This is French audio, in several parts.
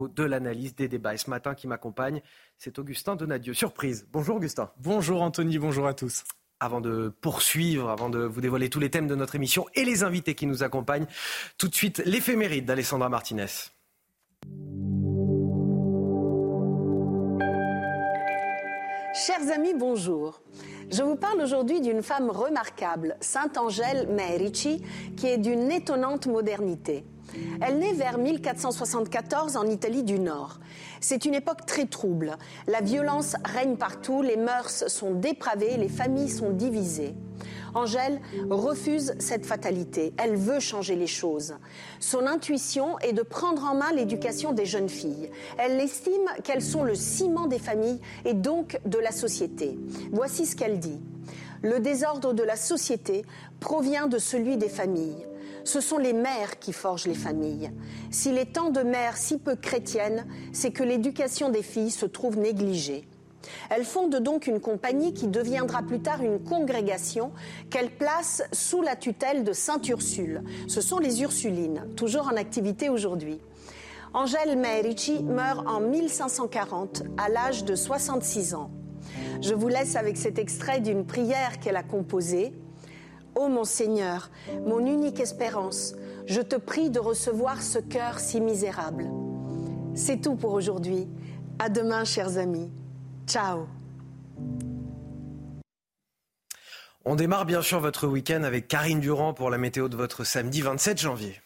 de l'analyse des débats. Et ce matin qui m'accompagne, c'est Augustin Donadieu. Surprise. Bonjour Augustin. Bonjour Anthony, bonjour à tous. Avant de poursuivre, avant de vous dévoiler tous les thèmes de notre émission et les invités qui nous accompagnent, tout de suite l'éphéméride d'Alessandra Martinez. Chers amis, bonjour. Je vous parle aujourd'hui d'une femme remarquable, Sainte Angèle Merici, qui est d'une étonnante modernité. Elle naît vers 1474 en Italie du Nord. C'est une époque très trouble. La violence règne partout, les mœurs sont dépravées, les familles sont divisées. Angèle refuse cette fatalité. Elle veut changer les choses. Son intuition est de prendre en main l'éducation des jeunes filles. Elle estime qu'elles sont le ciment des familles et donc de la société. Voici ce qu'elle dit. Le désordre de la société provient de celui des familles ce sont les mères qui forgent les familles. S'il est tant de mères si peu chrétiennes, c'est que l'éducation des filles se trouve négligée. Elle fonde donc une compagnie qui deviendra plus tard une congrégation qu'elle place sous la tutelle de Sainte Ursule. Ce sont les Ursulines, toujours en activité aujourd'hui. Angèle Merici meurt en 1540 à l'âge de 66 ans. Je vous laisse avec cet extrait d'une prière qu'elle a composée. Ô mon Seigneur, mon unique espérance, je te prie de recevoir ce cœur si misérable. C'est tout pour aujourd'hui. À demain, chers amis. Ciao. On démarre bien sûr votre week-end avec Karine Durand pour la météo de votre samedi 27 janvier.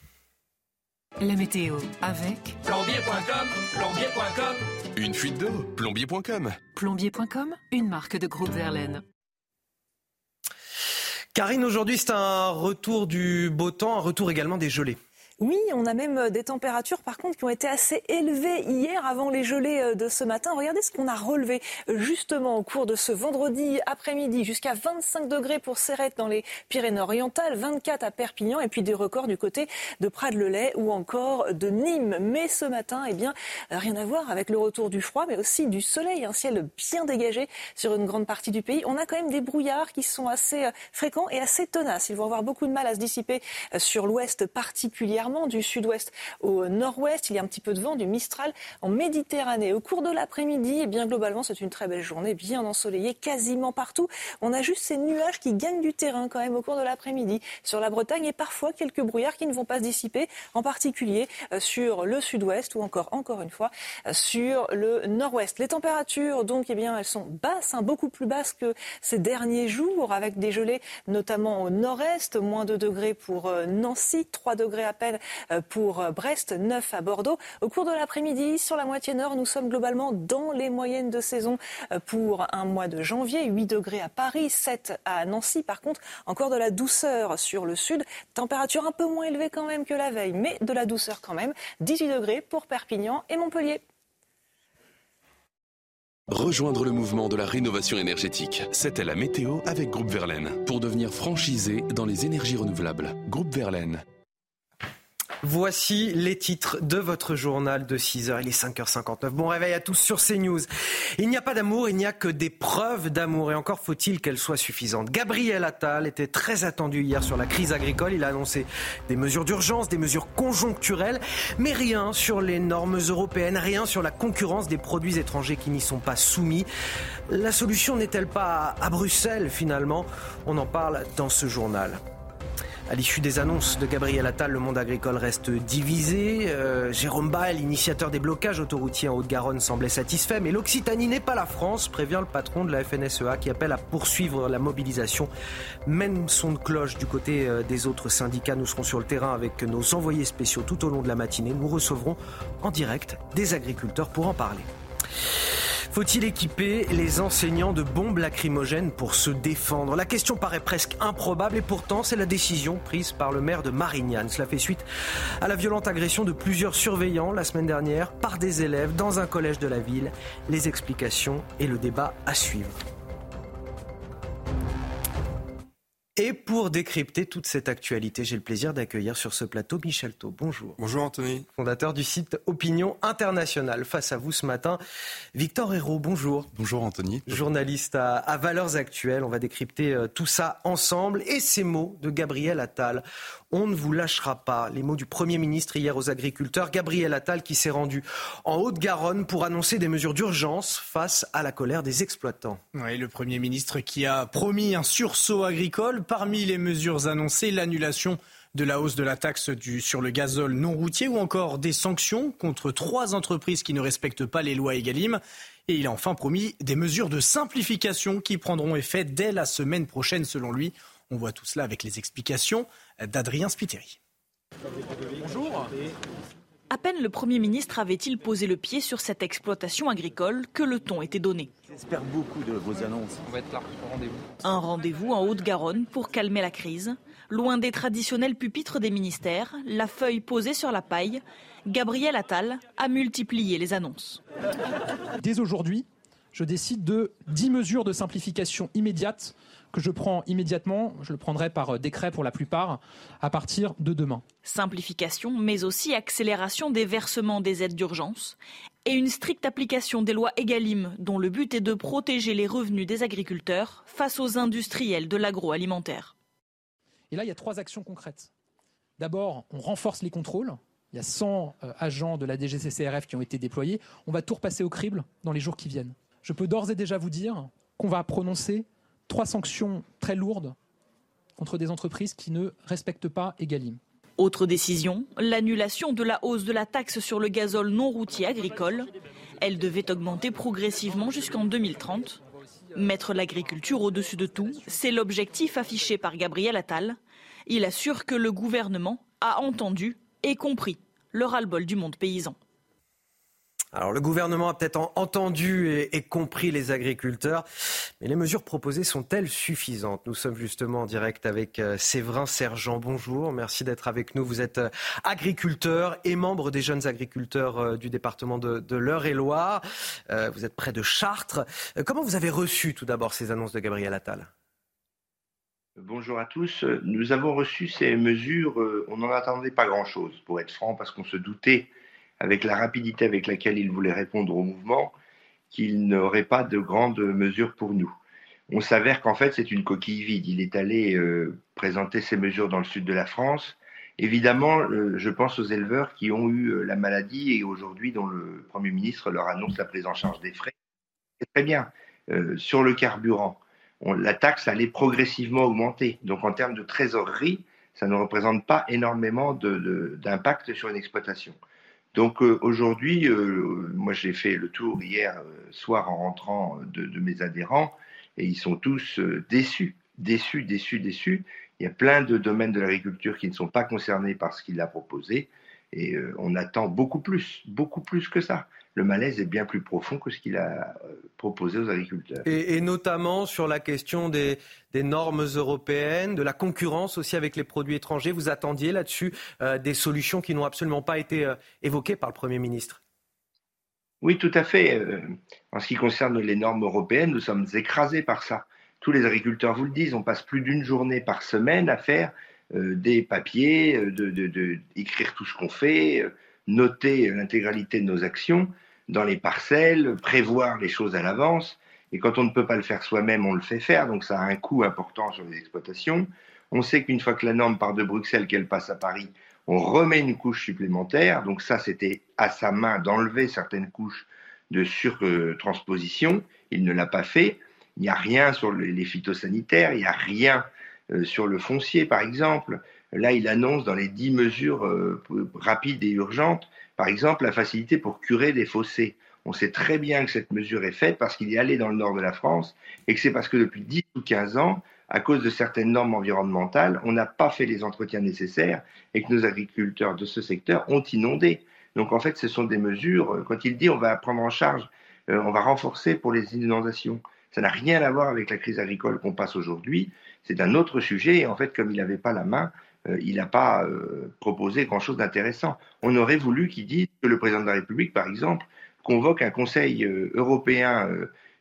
La météo avec plombier.com, plombier.com. Une fuite d'eau, plombier.com. Plombier.com, une marque de groupe Verlaine. Karine, aujourd'hui c'est un retour du beau temps, un retour également des gelées. Oui, on a même euh, des températures par contre qui ont été assez élevées hier avant les gelées euh, de ce matin. Regardez ce qu'on a relevé euh, justement au cours de ce vendredi après-midi jusqu'à 25 degrés pour Serrette dans les Pyrénées-Orientales, 24 à Perpignan et puis des records du côté de Prades-le-Lay ou encore de Nîmes. Mais ce matin, eh bien, rien à voir avec le retour du froid mais aussi du soleil, un ciel bien dégagé sur une grande partie du pays. On a quand même des brouillards qui sont assez fréquents et assez tenaces. Ils vont avoir beaucoup de mal à se dissiper sur l'ouest particulièrement du sud-ouest au nord-ouest. Il y a un petit peu de vent, du Mistral en Méditerranée. Au cours de l'après-midi, et eh bien globalement, c'est une très belle journée, bien ensoleillée quasiment partout. On a juste ces nuages qui gagnent du terrain quand même au cours de l'après-midi sur la Bretagne et parfois quelques brouillards qui ne vont pas se dissiper, en particulier euh, sur le sud-ouest ou encore, encore une fois, euh, sur le nord-ouest. Les températures, donc, eh bien, elles sont basses, hein, beaucoup plus basses que ces derniers jours, avec des gelées notamment au nord-est, moins 2 degrés pour euh, Nancy, 3 degrés à peine euh, pour euh, Brest, 9 à Bordeaux. Au cours de l'après-midi, sur la moitié nord, nous sommes globalement dans les moyennes de saison euh, pour un mois de janvier. 8 degrés à Paris, 7 à Nancy. Par contre, encore de la douceur sur le sud. Température un peu moins élevée quand même que la veille, mais de la douceur quand même. 18 degrés pour Perpignan et Montpellier. Rejoindre le mouvement de la rénovation énergétique. C'était la météo avec Groupe Verlaine. Pour devenir franchisé dans les énergies renouvelables. Groupe Verlaine. Voici les titres de votre journal de 6h. Il est 5h59. Bon réveil à tous sur CNews. Il n'y a pas d'amour, il n'y a que des preuves d'amour. Et encore faut-il qu'elles soient suffisantes. Gabriel Attal était très attendu hier sur la crise agricole. Il a annoncé des mesures d'urgence, des mesures conjoncturelles, mais rien sur les normes européennes, rien sur la concurrence des produits étrangers qui n'y sont pas soumis. La solution n'est-elle pas à Bruxelles finalement? On en parle dans ce journal. À l'issue des annonces de Gabriel Attal, le monde agricole reste divisé. Euh, Jérôme Bael, initiateur des blocages autoroutiers en Haute-Garonne, semblait satisfait. Mais l'Occitanie n'est pas la France, prévient le patron de la FNSEA qui appelle à poursuivre la mobilisation. Même son de cloche du côté euh, des autres syndicats. Nous serons sur le terrain avec nos envoyés spéciaux tout au long de la matinée. Nous recevrons en direct des agriculteurs pour en parler. Faut-il équiper les enseignants de bombes lacrymogènes pour se défendre? La question paraît presque improbable et pourtant c'est la décision prise par le maire de Marignane. Cela fait suite à la violente agression de plusieurs surveillants la semaine dernière par des élèves dans un collège de la ville. Les explications et le débat à suivre. Et pour décrypter toute cette actualité, j'ai le plaisir d'accueillir sur ce plateau Michel Thau. Bonjour. Bonjour Anthony. Fondateur du site Opinion Internationale. Face à vous ce matin, Victor Hérault, bonjour. Bonjour Anthony. Journaliste à, à Valeurs Actuelles. On va décrypter euh, tout ça ensemble. Et ces mots de Gabriel Attal. On ne vous lâchera pas. Les mots du Premier ministre hier aux agriculteurs. Gabriel Attal qui s'est rendu en Haute-Garonne pour annoncer des mesures d'urgence face à la colère des exploitants. Oui, le Premier ministre qui a promis un sursaut agricole. Parmi les mesures annoncées, l'annulation de la hausse de la taxe sur le gazole non routier ou encore des sanctions contre trois entreprises qui ne respectent pas les lois Egalim. Et il a enfin promis des mesures de simplification qui prendront effet dès la semaine prochaine selon lui. On voit tout cela avec les explications d'Adrien Spiteri. Bonjour. À peine le Premier ministre avait-il posé le pied sur cette exploitation agricole que le ton était donné. J'espère beaucoup de vos annonces. On va être là au rendez-vous. Un rendez-vous en Haute-Garonne pour calmer la crise. Loin des traditionnels pupitres des ministères, la feuille posée sur la paille, Gabriel Attal a multiplié les annonces. Dès aujourd'hui, je décide de 10 mesures de simplification immédiate que je prends immédiatement, je le prendrai par décret pour la plupart, à partir de demain. Simplification, mais aussi accélération des versements des aides d'urgence et une stricte application des lois EGalim, dont le but est de protéger les revenus des agriculteurs face aux industriels de l'agroalimentaire. Et là, il y a trois actions concrètes. D'abord, on renforce les contrôles. Il y a 100 agents de la DGCCRF qui ont été déployés. On va tout repasser au crible dans les jours qui viennent. Je peux d'ores et déjà vous dire qu'on va prononcer trois sanctions très lourdes contre des entreprises qui ne respectent pas Egalim. Autre décision, l'annulation de la hausse de la taxe sur le gazole non routier agricole. Elle devait augmenter progressivement jusqu'en 2030. Mettre l'agriculture au-dessus de tout, c'est l'objectif affiché par Gabriel Attal. Il assure que le gouvernement a entendu et compris le ras-le-bol du monde paysan. Alors le gouvernement a peut-être entendu et, compris les agriculteurs, mais les mesures proposées sont-elles suffisantes? Nous sommes justement en direct avec euh, Séverin Sergent. Bonjour, merci d'être avec nous. Vous êtes euh, agriculteur et membre des jeunes agriculteurs euh, du département de, de l'Eure-et-Loire. Vous êtes près de Chartres. Comment vous avez reçu tout d'abord ces annonces de Gabriel Attal? Bonjour à tous. Nous avons reçu ces mesures, on n'en attendait pas grand-chose, pour être franc, parce qu'on se doutait avec la rapidité avec laquelle il voulait répondre au mouvement, qu'il n'aurait pas de grandes mesures pour nous. On s'avère qu'en fait, c'est une coquille vide. Il est allé euh, présenter ces mesures dans le sud de la France. Évidemment, euh, je pense aux éleveurs qui ont eu euh, la maladie et aujourd'hui dont le Premier ministre leur annonce la prise en charge des frais. C'est très bien. sur le carburant, la taxe allait progressivement augmenter. Donc en termes de trésorerie, ça ne représente pas énormément d'impact sur une exploitation. Donc euh, aujourd'hui, euh, moi j'ai fait le tour hier euh, soir en rentrant de, de, mes adhérents et ils sont tous déçus, déçus, déçus, déçus. Il y a plein de domaines de l'agriculture qui ne sont pas concernés par ce qu'il a proposé et on attend beaucoup plus, beaucoup plus que ça le malaise est bien plus profond que ce qu'il a euh, proposé aux agriculteurs. Et, et notamment sur la question des, des, normes européennes, de la concurrence aussi avec les produits étrangers. Vous attendiez là-dessus euh, des solutions qui n'ont absolument pas été euh, évoquées par le Premier ministre? Oui, tout à fait. En ce qui concerne les normes européennes, nous sommes écrasés par ça. Tous les agriculteurs vous le disent, on passe plus d'une journée par semaine à faire euh, des papiers, de, de, tout ce qu'on fait, noter l'intégralité de nos actions dans les parcelles, prévoir les choses à l'avance. Et quand on ne peut pas le faire soi-même, on le fait faire. Donc ça a un coût important sur les exploitations. On sait qu'une fois que la norme part de Bruxelles, qu'elle passe à Paris, on remet une couche supplémentaire. Donc ça, c'était à sa main d'enlever certaines couches de surtransposition. Il ne l'a pas fait. Il n'y a rien sur les phytosanitaires, il n'y a rien euh, sur le foncier, par exemple. Là, il annonce dans les dix mesures euh, rapides et urgentes par exemple, la facilité pour curer des fossés. On sait très bien que cette mesure est faite parce qu'il est allé dans le nord de la France et que c'est parce que depuis 10 ou 15 ans, à cause de certaines normes environnementales, on n'a pas fait les entretiens nécessaires et que nos agriculteurs de ce secteur ont inondé. Donc en fait, ce sont des mesures, euh, quand il dit on va prendre en charge, euh, on va renforcer pour les inondations, ça n'a rien à voir avec la crise agricole qu'on passe aujourd'hui, c'est un autre sujet et en fait, comme il n'avait pas la main, euh, il n'a pas euh, proposé grand-chose d'intéressant. On aurait voulu qu'il dise que le président de la République, par exemple, convoque un Conseil euh, européen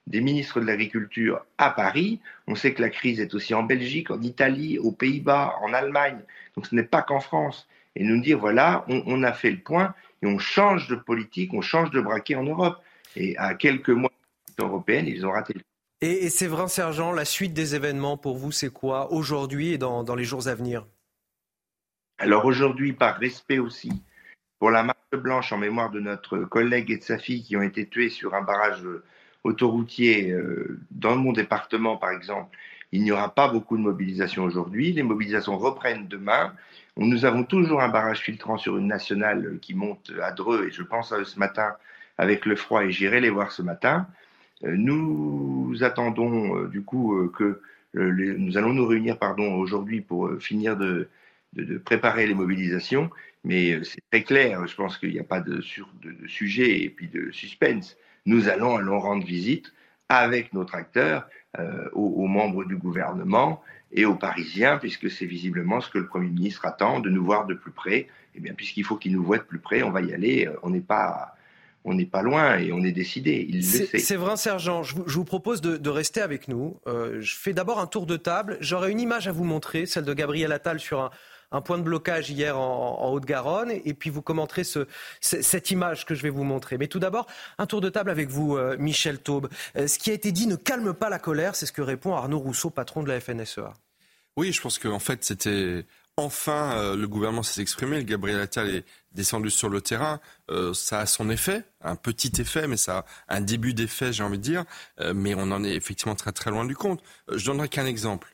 des ministres de l'Agriculture à Paris. On sait que la crise est aussi en Belgique, en Italie, aux Pays-Bas, en Allemagne. Donc ce n'est pas qu'en France. Et nous dire, voilà, on, a fait le point et on change de politique, on change de braquet en Europe. Et à quelques mois européenne, ils ont raté le et, et Séverin Sergent, la suite des événements pour vous, c'est quoi aujourd'hui et dans, les jours à venir? Alors aujourd'hui, par respect aussi pour la marque blanche en mémoire de notre collègue et de sa fille qui ont été tués sur un barrage autoroutier euh, dans mon département, par exemple, il n'y aura pas beaucoup de mobilisation aujourd'hui. Les mobilisations reprennent demain. Nous avons toujours un barrage filtrant sur une nationale qui monte à Dreux, et je pense à eux ce matin avec le froid, et j'irai les voir ce matin. Euh, nous attendons euh, du coup euh, que nous allons nous réunir pardon aujourd'hui pour finir de, préparer les mobilisations, mais c'est très clair. Je pense qu'il n'y a pas de, de, sujet et puis de suspense. Nous allons allons rendre visite avec nos tracteurs aux, membres du gouvernement et aux Parisiens, puisque c'est visiblement ce que le Premier ministre attend, de nous voir de plus près. Eh bien, puisqu'il faut qu'il nous voit de plus près, on va y aller. On n'est pas on n'est pas loin et on est décidé. Il Séverin Sergent, je vous, propose de, rester avec nous. Euh, je fais d'abord un tour de table. J'aurai une image à vous montrer, celle de Gabriel Attal sur un, point de blocage hier en, Haute-Garonne, et puis vous commenterez cette image que je vais vous montrer. Mais tout d'abord, un tour de table avec vous, euh, Michel Taube. Euh, ce qui a été dit ne calme pas la colère, c'est ce que répond Arnaud Rousseau, patron de la FNSEA. Oui, je pense qu'en fait, c'était enfin le gouvernement s'est exprimé. Gabriel Attal est descendu sur le terrain, euh, ça a son effet, un petit effet, mais ça a un début d'effet, j'ai envie de dire, euh, mais on en est effectivement très très loin du compte. Euh, je donnerai qu'un exemple.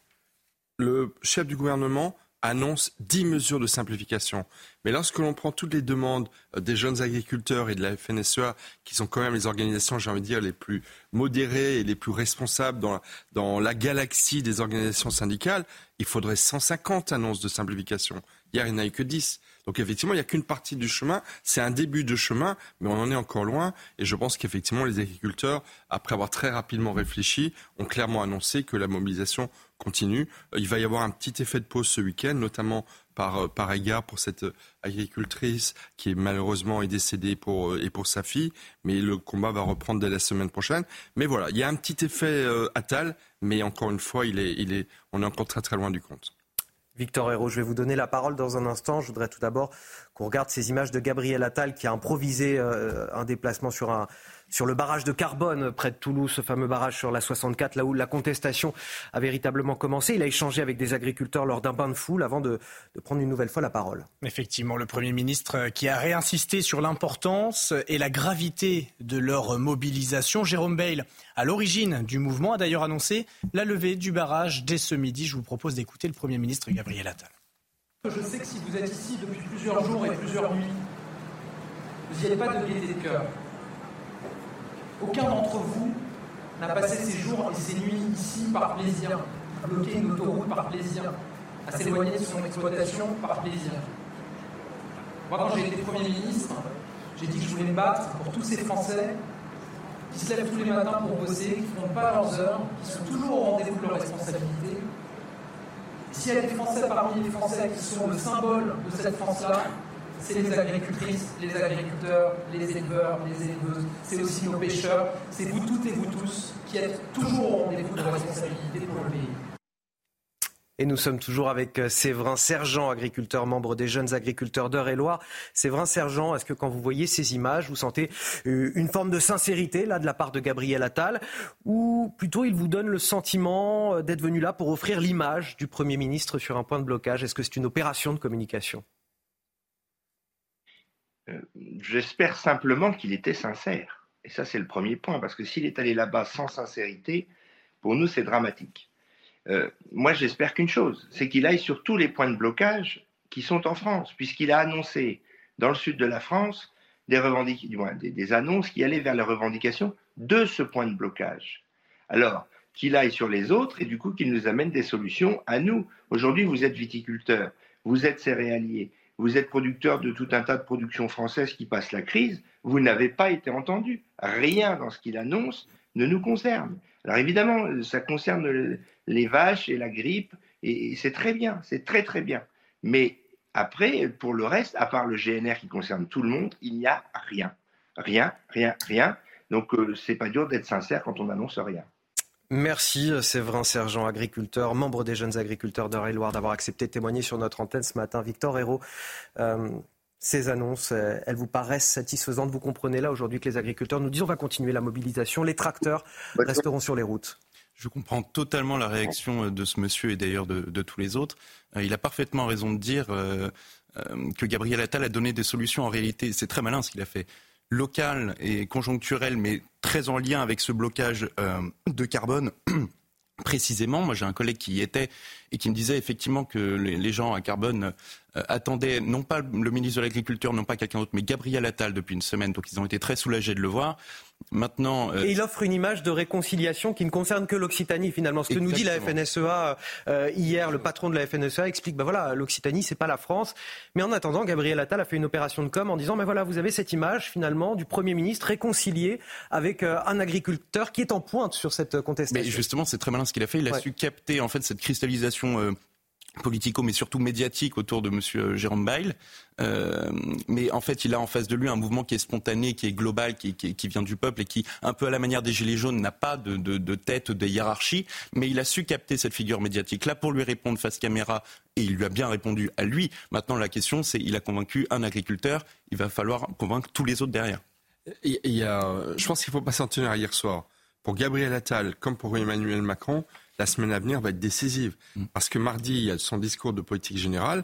Le chef du gouvernement annonce 10 mesures de simplification. Mais lorsque l'on prend toutes les demandes des jeunes agriculteurs et de la FNSEA, qui sont quand même les organisations, j'ai envie de dire, les plus modérées et les plus responsables dans, dans la galaxie des organisations syndicales, il faudrait 150 annonces de simplification. Hier, il n'y en a eu que 10. Donc effectivement, il n'y a qu'une partie du chemin. C'est un début de chemin, mais on en est encore loin. Et je pense qu'effectivement, les agriculteurs, après avoir très rapidement réfléchi, ont clairement annoncé que la mobilisation continue. Euh, il va y avoir un petit effet de pause ce week-end, notamment par, euh, par égard pour cette euh, agricultrice qui est malheureusement est décédée pour, et pour sa fille. Mais le combat va reprendre dès la semaine prochaine. Mais voilà, il y a un petit effet euh, atal, mais encore une fois, il est, il est, on est encore très très loin du compte. Victor Hérault, je vais vous donner la parole dans un instant. Je voudrais tout d'abord qu'on regarde ces images de Gabriel Attal qui a improvisé euh, un déplacement sur le barrage de Carbone près de Toulouse, ce fameux barrage sur la 64, là où la contestation a véritablement commencé. Il a échangé avec des agriculteurs lors d'un bain de foule avant de, prendre une nouvelle fois la parole. Effectivement, le Premier ministre qui a réinsisté sur l'importance et la gravité de leur mobilisation. Jérôme Bail, à l'origine du mouvement, a d'ailleurs annoncé la levée du barrage dès ce midi. Je vous propose d'écouter le Premier ministre Gabriel Attal. Je sais que si vous êtes ici depuis plusieurs jours et plusieurs nuits, vous n'y avez pas de gaieté de cœur. Aucun d'entre vous n'a passé ses jours et ses nuits ici par plaisir, à bloquer une autoroute par plaisir, à s'éloigner de son exploitation par plaisir. Moi, quand j'ai été Premier ministre, j'ai dit que je voulais me battre pour tous ces Français qui se lèvent tous les matins pour bosser, qui ne font pas leurs heures, qui sont toujours au rendez-vous de leurs responsabilités. S'il y a des Français parmi les Français qui sont le symbole de cette France-là, c'est les agricultrices, les agriculteurs, les éleveurs, les éleveuses, c'est aussi nos pêcheurs, c'est vous toutes et vous tous qui êtes toujours au rendez-vous de responsabilité pour le pays. Et nous sommes toujours avec euh, Séverin Sergent, agriculteur, membre des jeunes agriculteurs d'Eure-et-Loire. Séverin Sergent, est-ce que quand vous voyez ces images, vous sentez euh, une forme de sincérité là de la part de Gabriel Attal? Ou plutôt il vous donne le sentiment euh, d'être venu là pour offrir l'image du Premier ministre sur un point de blocage? Est-ce que c'est une opération de communication? J'espère simplement qu'il était sincère. Et ça, c'est le premier point, parce que s'il est allé là-bas sans sincérité, pour nous, c'est dramatique. Euh, moi, j'espère qu'une chose, c'est qu'il aille sur tous les points de blocage qui sont en France, puisqu'il a annoncé dans le sud de la France des, des, des annonces qui allaient vers la revendication de ce point de blocage. Alors, qu'il aille sur les autres et du coup qu'il nous amène des solutions à nous. Aujourd'hui, vous êtes viticulteur, vous êtes céréalier, vous êtes producteur de tout un tas de productions françaises qui passent la crise, vous n'avez pas été entendu. Rien dans ce qu'il annonce ne nous concerne. Alors évidemment, ça concerne les vaches et la grippe, et c'est très bien, c'est très très bien. Mais après, pour le reste, à part le GNR qui concerne tout le monde, il n'y a rien. Rien, rien, rien. Donc euh, c'est pas dur d'être sincère quand on n'annonce rien. Merci Séverin Sergent, agriculteur, membre des jeunes agriculteurs d'Eure-et-Loire, d'avoir accepté de témoigner sur notre antenne ce matin. Victor Hérault, euh, ces annonces, euh, elles vous paraissent satisfaisantes? Vous comprenez là aujourd'hui que les agriculteurs nous disent on va continuer la mobilisation, les tracteurs resteront sur les routes je comprends totalement la réaction de ce monsieur et d'ailleurs de, tous les autres. Il a parfaitement raison de dire que Gabriel Attal a donné des solutions. En réalité, c'est très malin ce qu'il a fait local et conjoncturel, mais très en lien avec ce blocage euh, de carbone. Précisément, moi j'ai un collègue qui y était et qui me disait effectivement que les, gens à Carbone euh, attendaient non pas le ministre de l'Agriculture, non pas quelqu'un d'autre, mais Gabriel Attal depuis une semaine. Donc ils ont été très soulagés de le voir. Maintenant, euh, Et il offre une image de réconciliation qui ne concerne que l'Occitanie finalement. Ce que nous dit la FNSEA euh, hier, le patron de la FNSEA explique, ben voilà, l'Occitanie c'est pas la France. Mais en attendant, Gabriel Attal a fait une opération de com en disant, ben voilà, vous avez cette image finalement du Premier ministre réconcilié avec euh, un agriculteur qui est en pointe sur cette contestation. Mais justement, c'est très malin ce qu'il a fait. Il a su capter en fait cette cristallisation politico, mais surtout médiatique autour de M. Jérôme Bail. Euh, mais en fait, il a en face de lui un mouvement qui est spontané, qui est global, qui, vient du peuple et qui, un peu à la manière des Gilets jaunes, n'a pas de, tête, de hiérarchie. Mais il a su capter cette figure médiatique là pour lui répondre face caméra et il lui a bien répondu à lui. Maintenant, la question, c'est il a convaincu un agriculteur, il va falloir convaincre tous les autres derrière. Il y a, je pense qu'il ne faut pas s'en tenir à hier soir. Pour Gabriel Attal, comme pour Emmanuel Macron, la semaine à venir va être décisive. Mm. Parce que mardi, il y a son discours de politique générale.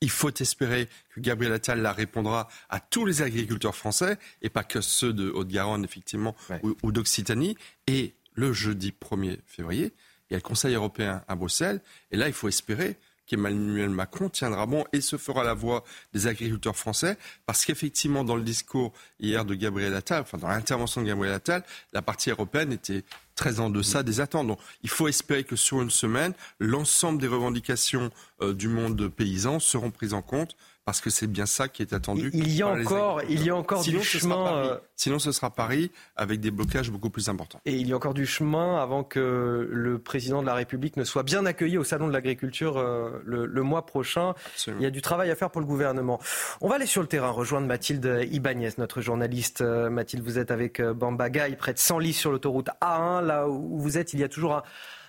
Il faut espérer que Gabriel Attal la répondra à tous les agriculteurs français et pas que ceux de Haute-Garonne, effectivement, ou, d'Occitanie. Et le jeudi 1er février, il y a le Conseil européen à Bruxelles. Et là, il faut espérer qu'Emmanuel Macron tiendra bon et se fera la voix des agriculteurs français, parce qu'effectivement, dans le discours hier de Gabriel Attal, enfin dans l'intervention de Gabriel Attal, la partie européenne était très en deçà des attentes. Donc, il faut espérer que sur une semaine, l'ensemble des revendications euh, du monde paysan seront prises en compte parce que c'est bien ça qui est attendu. Il y a encore, il y a encore du chemin. Euh, Sinon, ce sera Paris avec des blocages beaucoup plus importants. Et il y a encore du chemin avant que le président de la République ne soit bien accueilli au salon de l'agriculture euh, le, mois prochain. Il y a du travail à faire pour le gouvernement. On va aller sur le terrain rejoindre Mathilde Ibanez, notre journaliste. Euh, Mathilde, vous êtes avec Bambagaï, près de 100 lits sur l'autoroute A1. Là où vous êtes, il y a toujours un,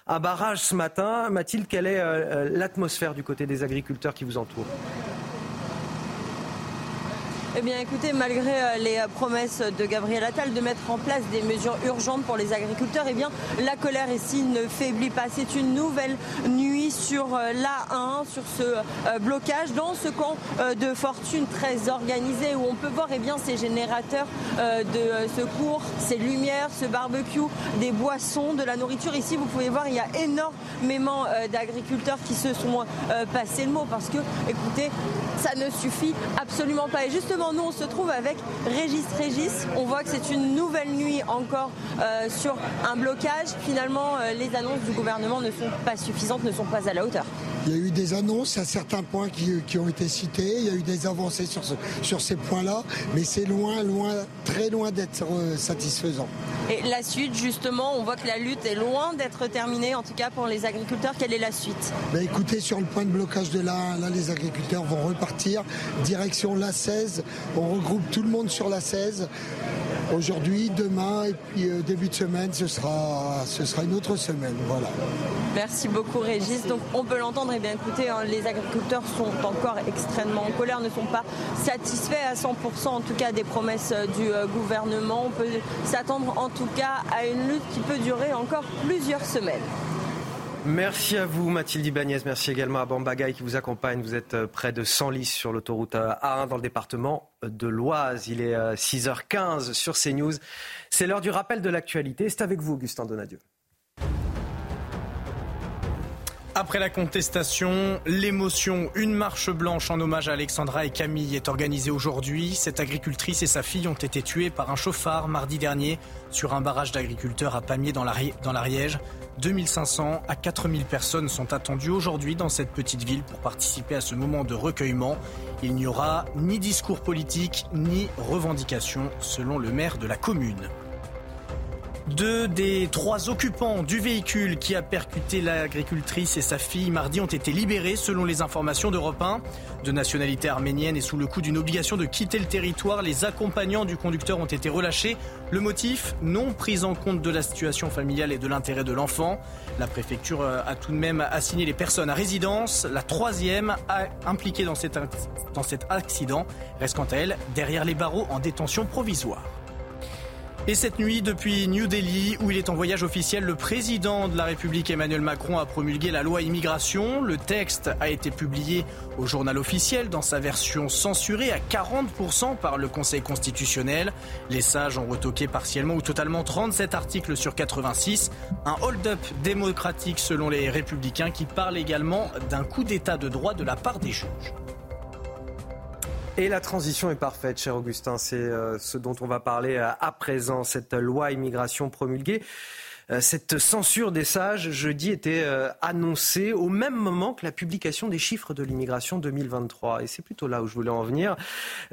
un barrage ce matin. Mathilde, quelle est l'atmosphère du côté des agriculteurs qui vous entourent? Eh bien écoutez, malgré euh, les euh, promesses de Gabriel Attal de mettre en place des mesures urgentes pour les agriculteurs, eh bien la colère ici ne faiblit pas. C'est une nouvelle nuit sur euh, l'A1, sur ce blocage, dans ce camp de fortune très organisé où on peut voir eh bien, ces générateurs de secours, ces lumières, ce barbecue, des boissons, de la nourriture. Ici, vous pouvez voir, il y a énormément d'agriculteurs qui se sont passés le mot parce que, écoutez, ça ne suffit absolument pas. Et justement, nous, on se trouve avec Régis Régis. On voit que c'est une nouvelle nuit encore euh, sur un blocage. Finalement, euh, les annonces du gouvernement ne sont pas suffisantes, ne sont pas à la hauteur. Il y a eu des annonces à certains points qui, ont été cités. Il y a eu des avancées sur, sur ces points-là, mais c'est loin, loin, très loin d'être euh, satisfaisant. Et la suite, justement, on voit que la lutte est loin d'être terminée, en tout cas pour les agriculteurs. Quelle est la suite? Ben Écoutez, sur le point de blocage de là, là, les agriculteurs vont repartir direction la 16 on regroupe tout le monde sur la 16. Aujourd'hui, demain et puis euh, début de semaine, ce sera, ce sera une autre semaine. Voilà. Merci beaucoup Régis. Donc on peut l'entendre, et eh bien écoutez, hein, les agriculteurs sont encore extrêmement en colère, ne sont pas satisfaits à 100% en tout cas des promesses euh, du euh, gouvernement. On peut s'attendre en tout cas à une lutte qui peut durer encore plusieurs semaines. Merci à vous Mathilde Ibanez, merci également à Bambagaï qui vous accompagne. Vous êtes euh, près de 100 lits sur l'autoroute euh, A1 dans le département de l'Oise. Il est 6h15 euh, sur CNews. C'est l'heure du rappel de l'actualité. C'est avec vous Augustin Donadieu. Après la contestation, l'émotion, une marche blanche en hommage à Alexandra et Camille est organisée aujourd'hui. Cette agricultrice et sa fille ont été tuées par un chauffard mardi dernier sur un barrage d'agriculteurs à Pamiers dans l'Ariège. 2500 à 4000 personnes sont attendues aujourd'hui dans cette petite ville pour participer à ce moment de recueillement. Il n'y aura ni discours politique ni revendication selon le maire de la commune. Deux des trois occupants du véhicule qui a percuté l'agricultrice et sa fille mardi ont été libérés selon les informations d'Europe 1. De nationalité arménienne et sous le coup d'une obligation de quitter le territoire, les accompagnants du conducteur ont été relâchés. Le motif Non prise en compte de la situation familiale et de l'intérêt de l'enfant. La préfecture euh, a tout de même assigné les personnes à résidence. La troisième impliquée dans cet, dans cet accident reste quant à elle derrière les barreaux en détention provisoire. Et cette nuit, depuis New Delhi, où il est en voyage officiel, le président de la République Emmanuel Macron a promulgué la loi immigration. Le texte a été publié au journal officiel dans sa version censurée à 40% par le Conseil constitutionnel. Les sages ont retoqué partiellement ou totalement 37 articles sur 86. Un hold-up démocratique selon les républicains qui parle également d'un coup d'état de droit de la part des juges. Et la transition est parfaite, cher Augustin. C'est euh, ce dont on va parler euh, à présent, cette loi immigration promulguée. Euh, cette censure des sages, jeudi, était annoncée au même moment que la publication des chiffres de l'immigration 2023. Et c'est plutôt là où je voulais en venir.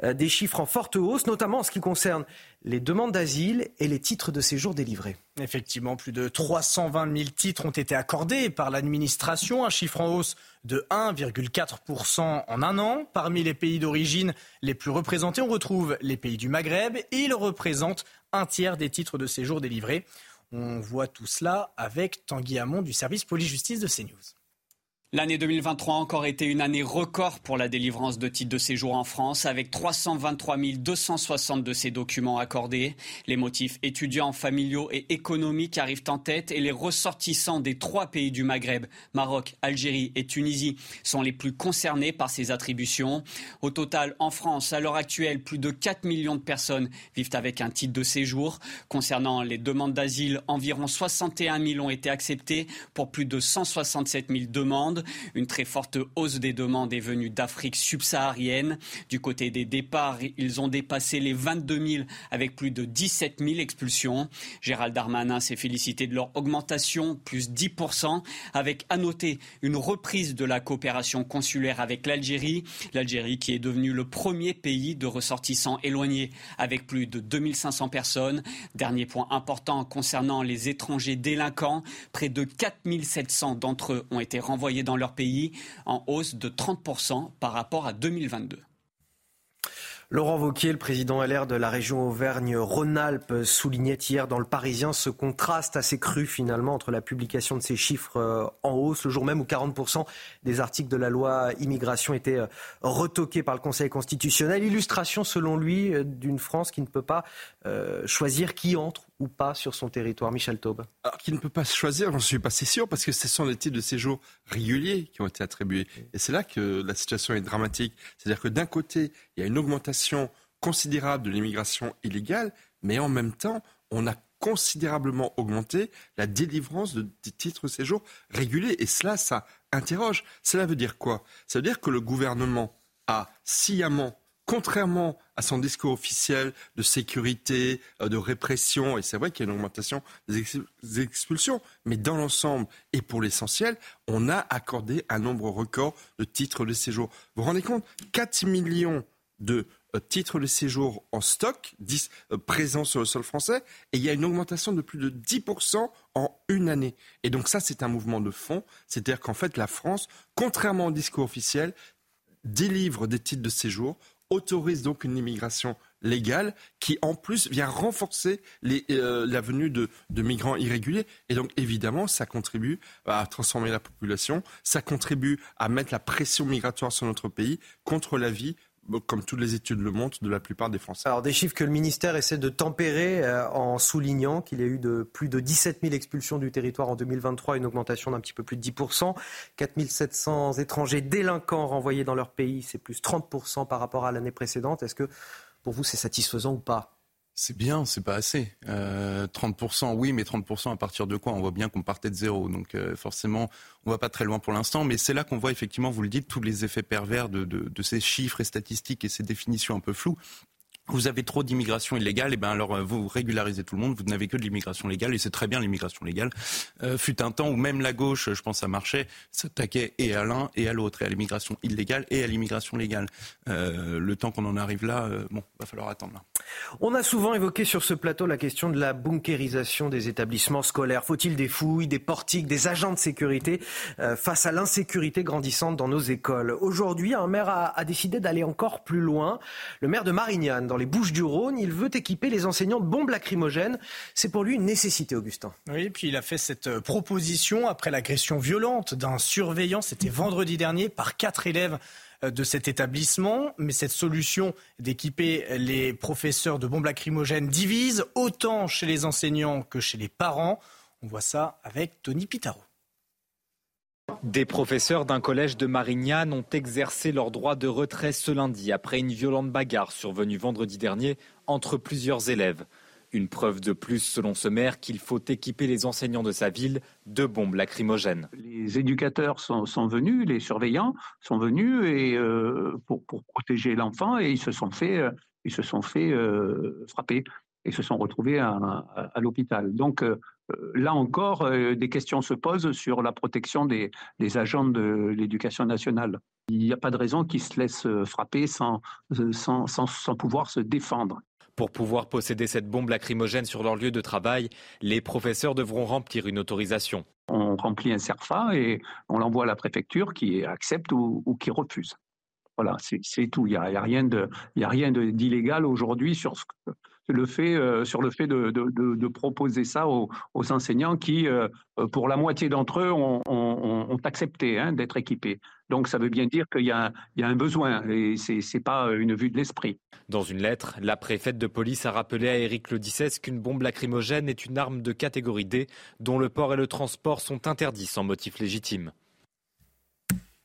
Des chiffres en forte hausse, notamment en ce qui concerne les demandes d'asile et les titres de séjour délivrés. Effectivement, plus de 320 000 titres ont été accordés par l'administration, un chiffre en hausse de 1,4% en un an. Parmi les pays d'origine les plus représentés, on retrouve les pays du Maghreb et ils représentent un tiers des titres de séjour délivrés. On voit tout cela avec Tanguy Hamon du service police-justice de CNews. L'année 2023 a encore été une année record pour la délivrance de titres de séjour en France, avec 323 260 de ces documents accordés. Les motifs étudiants, familiaux et économiques arrivent en tête et les ressortissants des trois pays du Maghreb, Maroc, Algérie et Tunisie, sont les plus concernés par ces attributions. Au total, en France, à l'heure actuelle, plus de 4 millions de personnes vivent avec un titre de séjour. Concernant les demandes d'asile, environ 61 000 ont été acceptées pour plus de 167 000 demandes. Une très forte hausse des demandes est venue d'Afrique subsaharienne. Du côté des départs, ils ont dépassé les 22 000 avec plus de 17 000 expulsions. Gérald Darmanin s'est félicité de leur augmentation, plus 10 avec à noter une reprise de la coopération consulaire avec l'Algérie. L'Algérie qui est devenue le premier pays de ressortissants éloignés avec plus de 2500 personnes. Dernier point important concernant les étrangers délinquants, près de 4700 d'entre eux ont été renvoyés dans leur pays, en hausse de 30% par rapport à 2022. Laurent Wauquiez, le président LR de la région Auvergne-Rhône-Alpes, soulignait hier dans le Parisien ce contraste assez cru finalement entre la publication de ces chiffres euh, en hausse, le jour même où 40% des articles de la loi immigration étaient euh, retoqués par le Conseil constitutionnel. Illustration selon lui euh, d'une France qui ne peut pas choisir qui entre ou pas sur son territoire. Michel Taube. Alors, qui ne peut pas choisir, j'en suis pas si sûr, parce que ce sont les titres de séjour réguliers qui ont été attribués. Et c'est là que la situation est dramatique. C'est-à-dire que d'un côté, il y a une augmentation considérable de l'immigration illégale, mais en même temps, on a considérablement augmenté la délivrance de titres de séjour réguliers. Et cela, ça interroge. Cela veut dire quoi? Ça veut dire que le gouvernement a sciemment contrairement à son discours officiel de sécurité, euh, de répression, et c'est vrai qu'il y a une augmentation des expulsions, mais dans l'ensemble et pour l'essentiel, on a accordé un nombre record de titres de séjour. Vous vous rendez compte 4 millions de euh, titres de séjour en stock, 10, euh, présents sur le sol français, et il y a une augmentation de plus de 10% en une année. Et donc ça, c'est un mouvement de fond, c'est-à-dire qu'en fait, la France, contrairement au discours officiel, délivre des titres de séjour autorise donc une immigration légale qui en plus vient renforcer euh, la venue de, migrants irréguliers. Et donc évidemment, ça contribue à transformer la population, ça contribue à mettre la pression migratoire sur notre pays contre la vie comme toutes les études le montrent, de la plupart des Français. Alors des chiffres que le ministère essaie de tempérer euh, en soulignant qu'il y a eu de plus de 17 000 expulsions du territoire en 2023, une augmentation d'un petit peu plus de 10% 4 700 étrangers délinquants renvoyés dans leur pays, c'est plus 30 par rapport à l'année précédente. Est-ce que pour vous c'est satisfaisant ou pas? C'est bien, c'est pas assez. Euh, 30%, oui, mais 30% à partir de quoi? On voit bien qu'on partait de zéro. Donc euh, forcément, on va pas très loin pour l'instant. Mais c'est là qu'on voit effectivement, vous le dites, tous les effets pervers de, ces chiffres et statistiques et ces définitions un peu floues. Vous avez trop d'immigration illégale, et ben alors euh, vous régularisez tout le monde, vous n'avez que de l'immigration légale, et c'est très bien l'immigration légale. Euh, fut un temps où même la gauche, je pense, ça marchait, s'attaquait et à l'un et à l'autre, et à l'immigration illégale et à l'immigration légale. Euh, le temps qu'on en arrive là, euh, bon, va falloir attendre. On a souvent évoqué sur ce plateau la question de la bunkérisation des établissements scolaires. Faut-il des fouilles, des portiques, des agents de sécurité euh, face à l'insécurité grandissante dans nos écoles? Aujourd'hui, un maire a, a décidé d'aller encore plus loin. Le maire de Marignane, dans les Bouches-du-Rhône. Il veut équiper les enseignants de bombes lacrymogènes. C'est pour lui une nécessité, Augustin. Oui, puis il a fait cette euh, proposition après l'agression violente d'un surveillant. C'était vendredi dernier par quatre élèves euh, de cet établissement. Mais cette solution d'équiper les professeurs de bombes lacrymogènes divise autant chez les enseignants que chez les parents. On voit ça avec Tony Pitaro. Des professeurs d'un collège de Marignane ont exercé leur droit de retrait ce lundi après une violente bagarre survenue vendredi dernier entre plusieurs élèves. Une preuve de plus, selon ce maire, qu'il faut équiper les enseignants de sa ville de bombes lacrymogènes. Les éducateurs sont, sont venus, les surveillants sont venus et, euh, pour, protéger l'enfant et ils se sont fait, euh, euh, frapper et se sont retrouvés à, à, à l'hôpital. Donc euh, là encore, euh, des questions se posent sur la protection des, des agents de l'éducation nationale. Il n'y a pas de raison qu'ils se laissent frapper sans, sans, sans, sans pouvoir se défendre. Pour pouvoir posséder cette bombe lacrymogène sur leur lieu de travail, les professeurs devront remplir une autorisation. On remplit un CERFA et on l'envoie à la préfecture qui accepte ou, ou qui refuse. Voilà, c'est tout. Il n'y a, a, rien d'illégal aujourd'hui sur ce que euh, sur le fait de, proposer ça aux, enseignants qui, euh, pour la moitié d'entre eux, ont accepté hein, d'être équipés. Donc ça veut bien dire qu'il y, y, a un besoin et ce n'est pas une vue de l'esprit. Dans une lettre, la préfète de police a rappelé à Éric Lodissès qu'une bombe lacrymogène est une arme de catégorie D dont le port et le transport sont interdits sans motif légitime.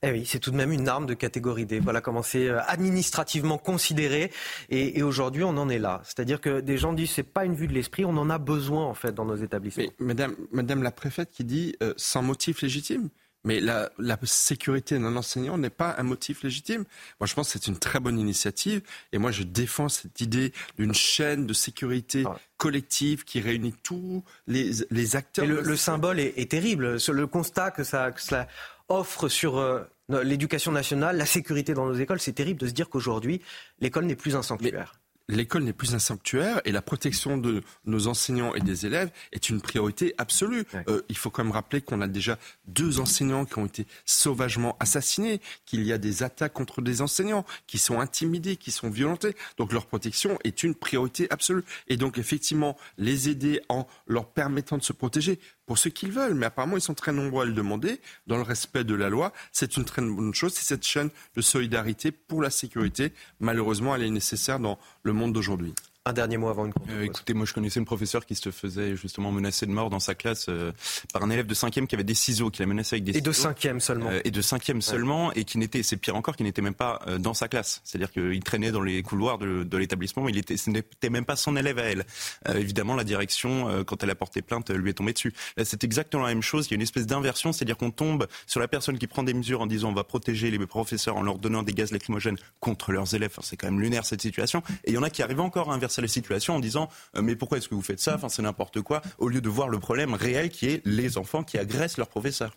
Eh oui, c'est tout de même une arme de catégorie D. Voilà comment c'est administrativement considéré. Et, et aujourd'hui, on en est là. C'est-à-dire que des gens disent c'est pas une vue de l'esprit, on en a besoin en fait dans nos établissements. Mais madame, madame la préfète qui dit euh, sans motif légitime. Mais la, la sécurité d'un enseignant n'est pas un motif légitime. Moi, je pense que c'est une très bonne initiative. Et moi, je défends cette idée d'une chaîne de sécurité. Collective qui réunit tous les, les acteurs. Et le, le symbole est, est, terrible. Le constat que ça, que cela offre sur euh, l'éducation nationale, la sécurité dans nos écoles, c'est terrible de se dire qu'aujourd'hui, l'école n'est plus un sanctuaire. Mais l'école n'est plus un sanctuaire et la protection de nos enseignants et des élèves est une priorité absolue. Euh, il faut quand même rappeler qu'on a déjà deux enseignants qui ont été sauvagement assassinés, qu'il y a des attaques contre des enseignants qui sont intimidés, qui sont violentés. Donc leur protection est une priorité absolue. Et donc effectivement, les aider en leur permettant de se protéger pour ce qu'ils veulent. Mais apparemment, ils sont très nombreux à le demander dans le respect de la loi. C'est une très bonne chose. C'est cette chaîne de solidarité pour la sécurité. Malheureusement, elle est nécessaire dans le monde d'aujourd'hui. Un dernier mot avant une euh, Écoutez, moi je connaissais une professeure qui se faisait justement menacer de mort dans sa classe euh, par un élève de cinquième qui avait des ciseaux, qui la menaçait avec des et ciseaux. Et de cinquième seulement. Euh, et de cinquième ouais. seulement, et qui n'était, c'est pire encore, qui n'était même pas euh, dans sa classe. C'est-à-dire qu'il traînait dans les couloirs de, de l'établissement, mais il était, ce n'était même pas son élève à elle. Évidemment, la direction, quand elle a porté plainte, lui est tombée dessus. Là, c'est exactement la même chose. Il y a une espèce d'inversion, c'est-à-dire qu'on tombe sur la personne qui prend des mesures en disant on va protéger les professeurs en leur donnant des gaz lacrymogènes contre leurs élèves. Enfin, c'est quand même lunaire cette situation. Et il y en a qui arrivent encore à inverser la situation en disant euh, mais pourquoi est-ce que vous faites ça? Enfin, c'est n'importe quoi. Au lieu de voir le problème réel qui est les enfants qui agressent leurs professeurs.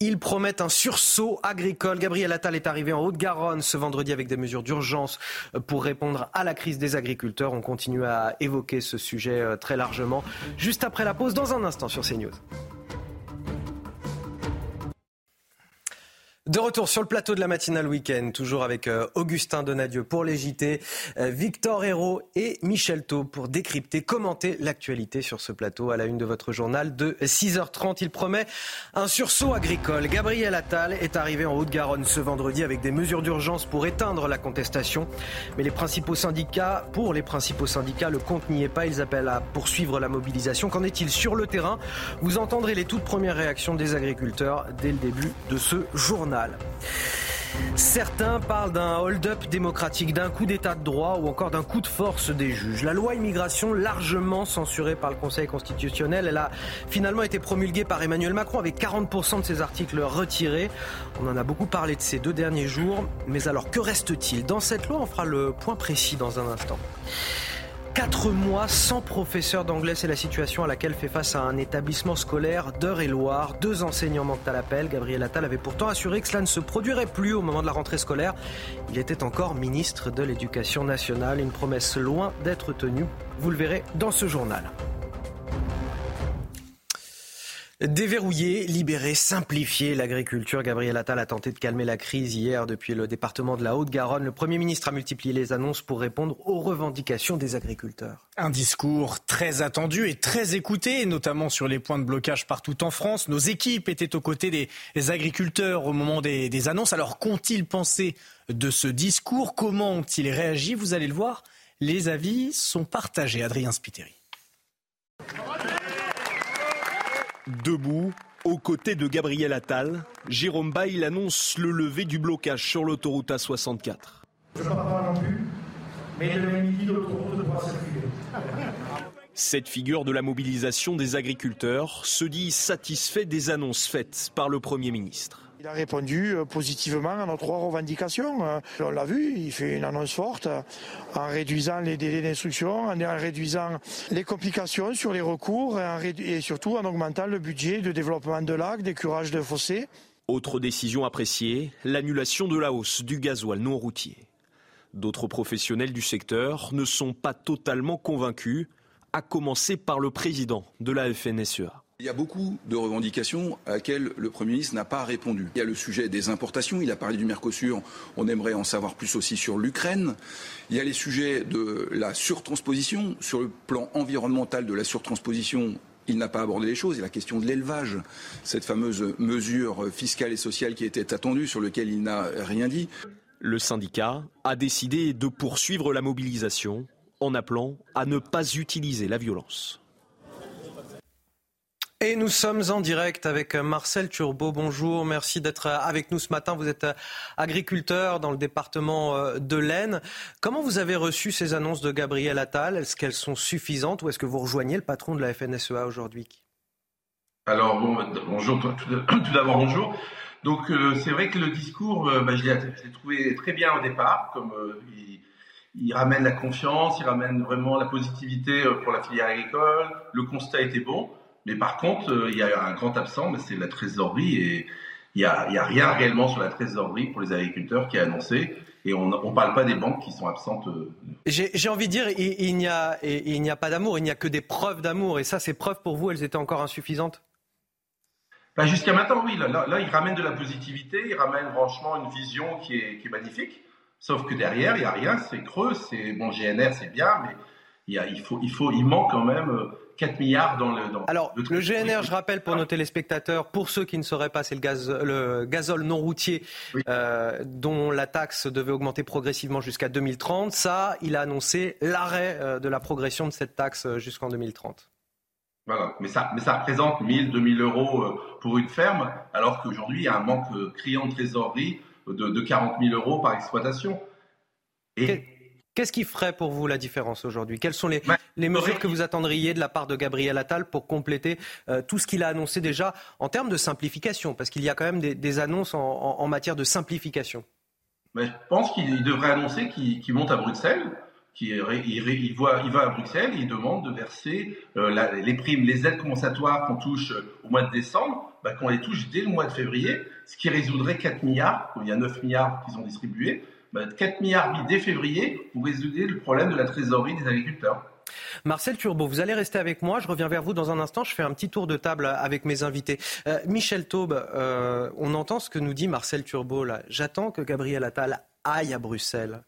Ils promettent un sursaut agricole. Gabriel Attal est arrivé en Haute-Garonne ce vendredi avec des mesures d'urgence pour répondre à la crise des agriculteurs. On continue à évoquer ce sujet euh, très largement juste après la pause dans un instant sur CNews. De retour sur le plateau de la matinale week-end, toujours avec euh, Augustin Donadieu pour les euh, Victor Hérault et Michel Taub pour décrypter, commenter l'actualité sur ce plateau à la une de votre journal de 6h30. Il promet un sursaut agricole. Gabriel Attal est arrivé en Haute-Garonne ce vendredi avec des mesures d'urgence pour éteindre la contestation. Mais les principaux syndicats, pour les principaux syndicats, le compte n'y est pas. Ils appellent à poursuivre la mobilisation. Qu'en est-il sur le terrain? Vous entendrez les toutes premières réactions des agriculteurs dès le début de ce journal. Certains parlent d'un hold-up démocratique, d'un coup d'état de droit ou encore d'un coup de force des juges. La loi immigration, largement censurée par le Conseil constitutionnel, elle a finalement été promulguée par Emmanuel Macron avec 40% de ses articles retirés. On en a beaucoup parlé de ces deux derniers jours. Mais alors, que reste-t-il? Dans cette loi, on fera le point précis dans un instant. Quatre mois sans professeur d'anglais, c'est la situation à laquelle fait face un établissement scolaire d'Eure-et-Loire. Deux enseignants manquent à l'appel. Gabriel Attal avait pourtant assuré que cela ne se produirait plus au moment de la rentrée scolaire. Il était encore ministre de l'Éducation nationale, une promesse loin d'être tenue. Vous le verrez dans ce journal. Déverrouiller, libérer, simplifier l'agriculture. Gabriel Attal a tenté de calmer la crise hier depuis le département de la Haute-Garonne. Le Premier ministre a multiplié les annonces pour répondre aux revendications des agriculteurs. Un discours très attendu et très écouté, notamment sur les points de blocage partout en France. Nos équipes étaient aux côtés des, agriculteurs au moment des, des annonces. Alors qu'ont-ils pensé de ce discours? Comment ont-ils réagi? Vous allez le voir, les avis sont partagés. Adrien Spiteri. Debout, aux côtés de Gabriel Attal, Jérôme Bail annonce le lever du blocage sur l'autoroute A64. Je ne pas non plus, mais midi, l'autoroute Cette figure de la mobilisation des agriculteurs se dit satisfait des annonces faites par le Premier ministre. Il a répondu euh, positivement à nos trois revendications. Euh, on l'a vu, il fait une annonce forte euh, en réduisant les délais d'instruction, en réduisant les complications sur les recours et surtout en augmentant le budget de développement de lacs, d'écurage de fossés. Autre décision appréciée, l'annulation de la hausse du gasoil non routier. D'autres professionnels du secteur ne sont pas totalement convaincus, à commencer par le président de la FNSEA. Il y a beaucoup de revendications à laquelle le Premier ministre n'a pas répondu. Il y a le sujet des importations, il a parlé du Mercosur, on aimerait en savoir plus aussi sur l'Ukraine. Il y a les sujets de la surtransposition, sur le plan environnemental de la surtransposition, il n'a pas abordé les choses. Il y a la question de l'élevage, cette fameuse mesure fiscale et sociale qui était attendue, sur laquelle il n'a rien dit. Le syndicat a décidé de poursuivre la mobilisation en appelant à ne pas utiliser la violence. Et nous sommes en direct avec Marcel Turbo. Bonjour, merci d'être avec nous ce matin. Vous êtes agriculteur dans le département euh, de l'Aisne. Comment vous avez reçu ces annonces de Gabriel Attal? Est-ce qu'elles sont suffisantes ou est-ce que vous rejoignez le patron de la FNSEA aujourd'hui? Alors, bon, bonjour, tout d'abord bonjour. Donc, euh, c'est vrai que le discours, euh, bah, je l'ai trouvé très bien au départ, comme il ramène la confiance, il ramène vraiment la positivité pour la filière agricole. Le constat était bon. Mais par contre, euh, il y a un grand absent, mais c'est la trésorerie et il n'y a, a, rien réellement sur la trésorerie pour les agriculteurs qui est annoncé. Et on ne parle pas des banques qui sont absentes. Euh, j'ai envie de dire, il, il n'y a, a, pas d'amour, il n'y a que des preuves d'amour. Et ça, ces preuves, pour vous, elles étaient encore insuffisantes? Bah, Jusqu'à maintenant, oui. Là, là, il ramène de la positivité, il ramène franchement une vision qui est, qui est magnifique. Sauf que derrière, il n'y a rien, c'est creux. C'est bon, GNR, c'est bien, mais il, y a, il, faut, il, faut, il manque quand même euh, 4 milliards dans le. Dans Alors, le, GNR, je rappelle pour nos téléspectateurs, pour ceux qui ne sauraient pas, c'est le, gaz, le gazole non routier euh, dont la taxe devait augmenter progressivement jusqu'à 2030. Ça, il a annoncé l'arrêt euh, de la progression de cette taxe euh, jusqu'en 2030. Voilà, mais ça, mais ça représente 1000, 2000 euros pour une ferme, alors qu'aujourd'hui, il y a un manque criant de trésorerie de, de 40 000 euros par exploitation. Et Qu'est-ce qui ferait pour vous la différence aujourd'hui? Quelles sont les, les, mesures que vous attendriez de la part de Gabriel Attal pour compléter euh, tout ce qu'il a annoncé déjà en termes de simplification? Parce qu'il y a quand même des, annonces en, matière de simplification. Mais je pense qu'il devrait annoncer qu'il monte à Bruxelles, qu'il il, voit, il va à Bruxelles et il demande de verser euh, les primes, les aides compensatoires qu'on touche au mois de décembre, bah, qu'on les touche dès le mois de février, ce qui résoudrait 4 milliards, il y a 9 milliards qui sont distribués, 4 bah, milliards dès février pour résoudre le problème de la trésorerie des agriculteurs. Marcel Turbo, vous allez rester avec moi. Je reviens vers vous dans un instant. Je fais un petit tour de table avec mes invités. Euh, Michel Taube, euh, on entend ce que nous dit Marcel Turbo là. J'attends que Gabriel Attal aille à Bruxelles.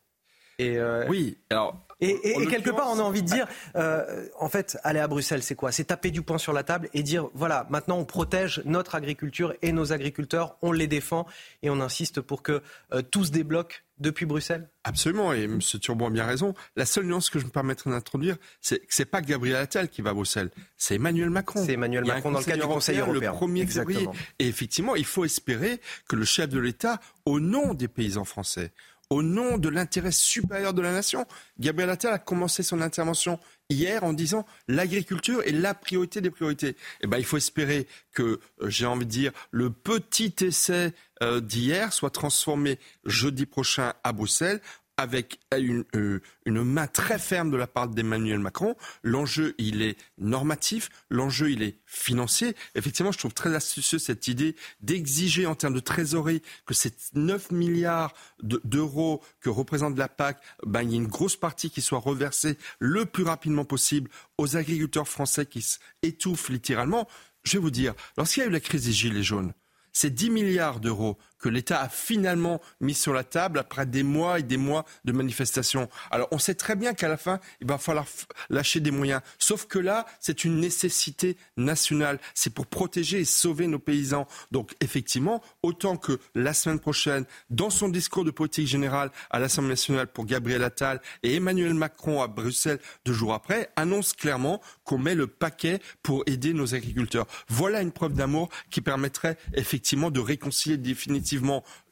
Et euh, oui, alors Et, quelque part, on a envie de dire, euh, en fait, aller à Bruxelles, c'est quoi? C'est taper du poing sur la table et dire, voilà, maintenant on protège notre agriculture et nos agriculteurs, on les défend et on insiste pour que euh, tout se débloque depuis Bruxelles Absolument, et M. Turbo a bien raison. La seule nuance que je me permettrai d'introduire, c'est que c'est pas Gabriel Attal qui va à Bruxelles, c'est Emmanuel Macron. C'est Emmanuel Macron dans le cadre du Conseil européen. Le 1er février. Et effectivement, il faut espérer que le chef de l'État, au nom des paysans français, au nom de l'intérêt supérieur de la nation. Gabriel Attal a commencé son intervention hier en disant l'agriculture est la priorité des priorités. Eh ben, il faut espérer que, euh, j'ai envie de dire, le petit essai euh, d'hier soit transformé jeudi prochain à Bruxelles avec une, euh, une, main très ferme de la part d'Emmanuel Macron. L'enjeu, il est normatif, l'enjeu, il est financier. Effectivement, je trouve très astucieux cette idée d'exiger en termes de trésorerie que ces 9 milliards d'euros que représente la PAC, ben, il y ait une grosse partie qui soit reversée le plus rapidement possible aux agriculteurs français qui s'étouffent littéralement. Je vais vous dire, lorsqu'il y a eu la crise des Gilets jaunes, ces 10 milliards d'euros que l'État a finalement mis sur la table après des mois et des mois de manifestations. Alors on sait très bien qu'à la fin, il va falloir lâcher des moyens. Sauf que là, c'est une nécessité nationale. C'est pour protéger et sauver nos paysans. Donc effectivement, autant que la semaine prochaine, dans son discours de politique générale à l'Assemblée nationale pour Gabriel Attal et Emmanuel Macron à Bruxelles deux jours après, annonce clairement qu'on met le paquet pour aider nos agriculteurs. Voilà une preuve d'amour qui permettrait effectivement de réconcilier définitivement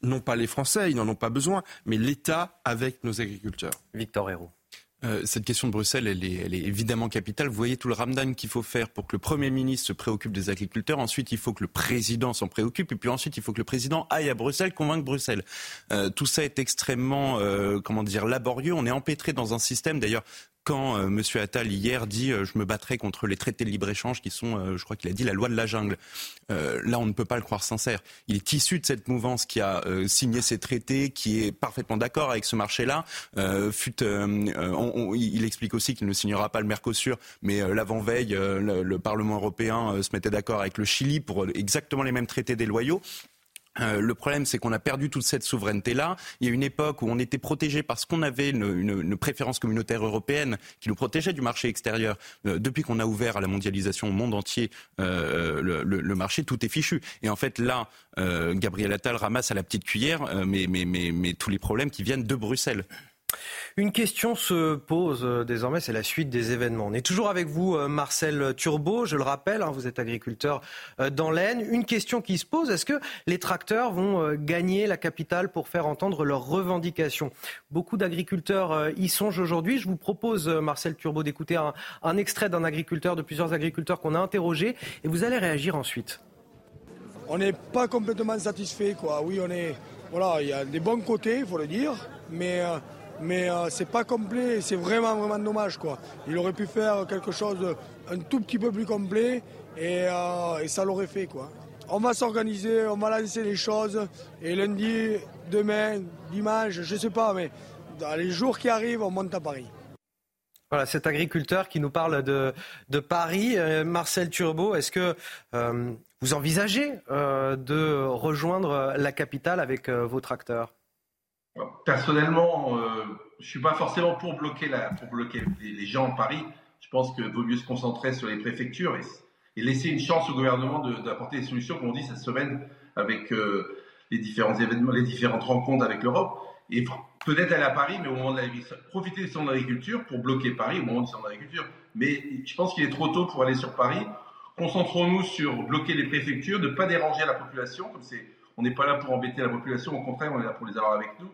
non pas les Français, ils n'en ont pas besoin, mais l'État avec nos agriculteurs. Victor Hérault. Euh, cette question de Bruxelles, elle est, elle est, évidemment capitale. Vous voyez tout le ramdan qu'il faut faire pour que le Premier ministre se préoccupe des agriculteurs. Ensuite, il faut que le président s'en préoccupe. Et puis ensuite, il faut que le président aille à Bruxelles, convaincre Bruxelles. Euh, tout ça est extrêmement, euh, comment dire, laborieux. On est empêtré dans un système, d'ailleurs, quand euh, M. Attal hier dit euh, je me battrai contre les traités de libre-échange qui sont, euh, je crois qu'il a dit, la loi de la jungle. là, on ne peut pas le croire sincère. Il est issu de cette mouvance qui a signé ces traités, qui est parfaitement d'accord avec ce marché-là. il explique aussi qu'il ne signera pas le Mercosur, mais l'avant-veille, le, le, Parlement européen se mettait d'accord avec le Chili pour exactement les mêmes traités déloyaux. Euh, le problème, c'est qu'on a perdu toute cette souveraineté-là. Il y a une époque où on était protégé parce qu'on avait une, préférence communautaire européenne qui nous protégeait du marché extérieur. Euh, depuis qu'on a ouvert à la mondialisation au monde entier euh, le, marché, tout est fichu. Et en fait, là, Gabriel Attal ramasse à la petite cuillère mais tous les problèmes qui viennent de Bruxelles. Une question se pose euh, désormais, c'est la suite des événements. On est toujours avec vous, euh, Marcel Turbo, je le rappelle, hein, vous êtes agriculteur euh, dans l'Aisne. Une question qui se pose, est-ce que les tracteurs vont gagner la capitale pour faire entendre leurs revendications? Beaucoup d'agriculteurs y songent aujourd'hui. Je vous propose, Marcel Turbo, d'écouter un, extrait d'un agriculteur, de plusieurs agriculteurs qu'on a interrogés, et vous allez réagir ensuite. On n'est pas complètement satisfait. Oui, il y a des bons côtés, il faut le dire, mais mais euh, c'est pas complet c'est vraiment vraiment dommage quoi. Il aurait pu faire quelque chose un tout petit peu plus complet et, euh, et ça l'aurait fait quoi. On va s'organiser, on va lancer les choses et lundi, demain, dimanche, je sais pas, mais dans les jours qui arrivent, on monte à Paris. Voilà, cet agriculteur qui nous parle de, Paris, euh, Marcel Turbo, est-ce que euh, vous envisagez de rejoindre la capitale avec vos tracteurs? Personnellement, euh, je suis pas forcément pour bloquer, la, pour bloquer les, gens en Paris. Je pense qu'il vaut mieux se concentrer sur les préfectures et, laisser une chance au gouvernement d'apporter des solutions, comme on dit cette semaine, avec euh, les différents événements, les différentes rencontres avec l'Europe. Et peut-être aller à Paris, mais au moment de la profiter de son agriculture pour bloquer Paris au moment de son agriculture. Mais je pense qu'il est trop tôt pour aller sur Paris. Concentrons-nous sur bloquer les préfectures, ne pas déranger la population, comme on n'est pas là pour embêter la population, au contraire, on est là pour les avoir avec nous.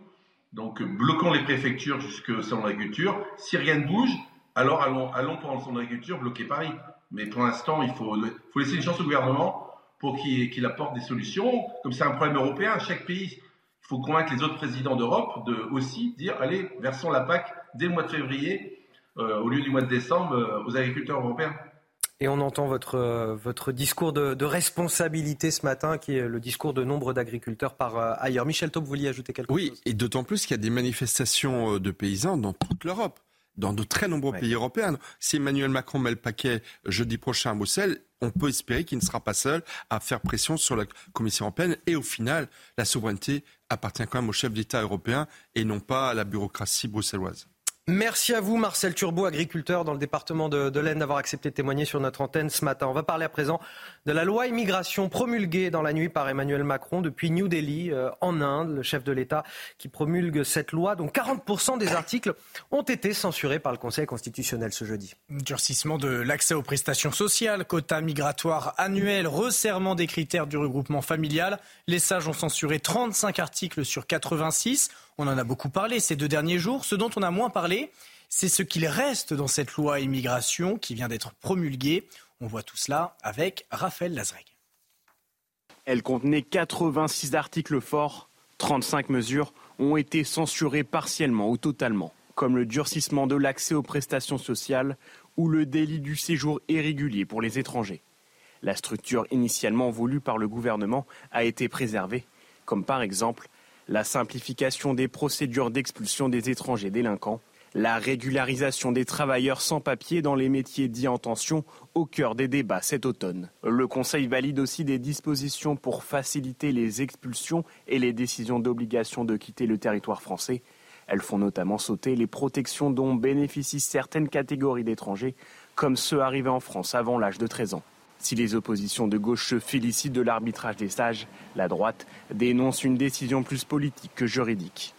Donc bloquons les préfectures jusque salon d'agriculture. Si rien ne bouge, alors allons, allons pour le salon d'agriculture bloquer Paris. Mais pour l'instant, il faut, faut, laisser une chance au gouvernement pour qu'il apporte des solutions. Comme c'est un problème européen, chaque pays, il faut convaincre les autres présidents d'Europe de aussi dire allez, versons la PAC dès le mois de février euh, au lieu du mois de décembre euh, aux agriculteurs européens. Et on entend votre, euh, votre discours de, de, responsabilité ce matin, qui est le discours de nombre d'agriculteurs par euh, ailleurs. Michel Taub, vous vouliez ajouter quelque chose? Oui, et d'autant plus qu'il y a des manifestations euh, de paysans dans toute l'Europe, dans de très nombreux pays européens. Si Emmanuel Macron met le paquet jeudi prochain à Bruxelles, on peut espérer qu'il ne sera pas seul à faire pression sur la Commission européenne. Et au final, la souveraineté appartient quand même au chef d'État européen et non pas à la bureaucratie bruxelloise. Merci à vous, Marcel Turbo, agriculteur dans le département de, l'Aisne, d'avoir accepté de témoigner sur notre antenne ce matin. On va parler à présent de la loi immigration promulguée dans la nuit par Emmanuel Macron depuis New Delhi, euh, en Inde, le chef de l'État qui promulgue cette loi dont 40% des articles ont été censurés par le Conseil constitutionnel ce jeudi. Durcissement de l'accès aux prestations sociales, quota migratoire annuel, resserrement des critères du regroupement familial. Les sages ont censuré 35 articles sur 86. On en a beaucoup parlé ces deux derniers jours. Ce dont on a moins parlé, c'est ce qu'il reste dans cette loi immigration qui vient d'être promulguée. On voit tout cela avec Raphaël Lazreg. Elle contenait 86 articles forts, 35 mesures ont été censurées partiellement ou totalement, comme le durcissement de l'accès aux prestations sociales ou le délit du séjour irrégulier pour les étrangers. La structure initialement voulue par le gouvernement a été préservée, comme par exemple la simplification des procédures d'expulsion des étrangers délinquants, la régularisation des travailleurs sans papier dans les métiers dits en tension au cœur des débats cet automne. Le Conseil valide aussi des dispositions pour faciliter les expulsions et les décisions d'obligation de quitter le territoire français. Elles font notamment sauter les protections dont bénéficient certaines catégories d'étrangers, comme ceux arrivés en France avant l'âge de 13 ans. Si les oppositions de gauche se félicitent de l'arbitrage des sages, la droite dénonce une décision plus politique que juridique.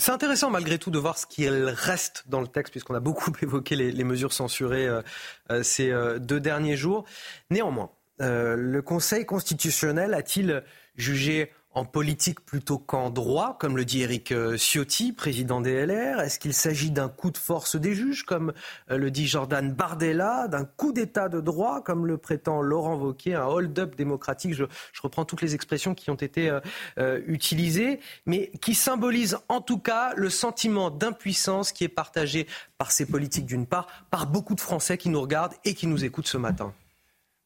C'est intéressant malgré tout de voir ce qui reste dans le texte, puisqu'on a beaucoup évoqué les, mesures censurées euh, euh, ces euh, deux derniers jours. Néanmoins, le Conseil constitutionnel a-t-il jugé en politique plutôt qu'en droit, comme le dit Éric euh, Ciotti, président des LR Est-ce qu'il s'agit d'un coup de force des juges, comme euh, le dit Jordan Bardella, d'un coup d'état de droit, comme le prétend Laurent Wauquiez, un hold-up démocratique? Je, reprends toutes les expressions qui ont été euh, utilisées, mais qui symbolise en tout cas le sentiment d'impuissance qui est partagé par ces politiques d'une part, par beaucoup de Français qui nous regardent et qui nous écoutent ce matin.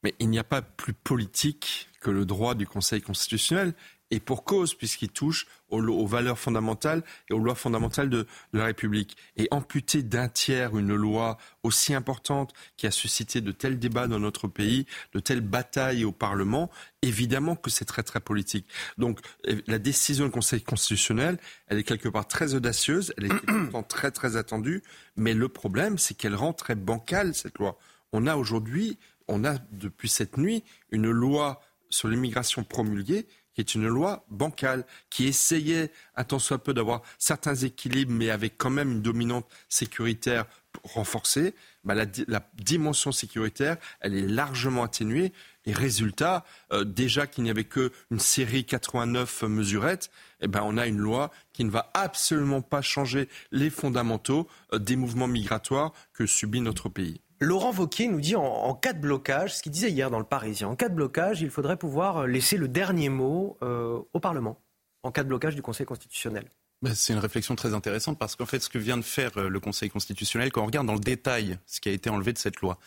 Mais il n'y a pas plus politique que le droit du Conseil constitutionnel et pour cause, puisqu'il touche aux, valeurs fondamentales et aux lois fondamentales de, la République. Et amputer d'un tiers une loi aussi importante qui a suscité de tels débats dans notre pays, de telles batailles au Parlement, évidemment que c'est très très politique. Donc la décision du Conseil constitutionnel, elle est quelque part très audacieuse, elle est pourtant très très attendue, mais le problème c'est qu'elle rend très bancale cette loi. On a aujourd'hui, on a depuis cette nuit une loi sur l'immigration promulguée qui est une loi bancale, qui essayait un soit peu d'avoir certains équilibres, mais avec quand même une dominante sécuritaire renforcée, bah, la, dimension sécuritaire, elle est largement atténuée. Et résultat, euh, déjà qu'il n'y avait qu'une série 89 mesurettes, eh ben, on a une loi qui ne va absolument pas changer les fondamentaux euh, des mouvements migratoires que subit notre pays. Laurent Vauquier nous dit en, cas de blocage, ce qu'il disait hier dans le Parisien, en cas de blocage, il faudrait pouvoir euh, laisser le dernier mot euh, au Parlement, en cas de blocage du Conseil constitutionnel. Ben, c'est une réflexion très intéressante parce qu'en fait, ce que vient de faire euh, le Conseil constitutionnel, quand on regarde dans le détail ce qui a été enlevé de cette loi,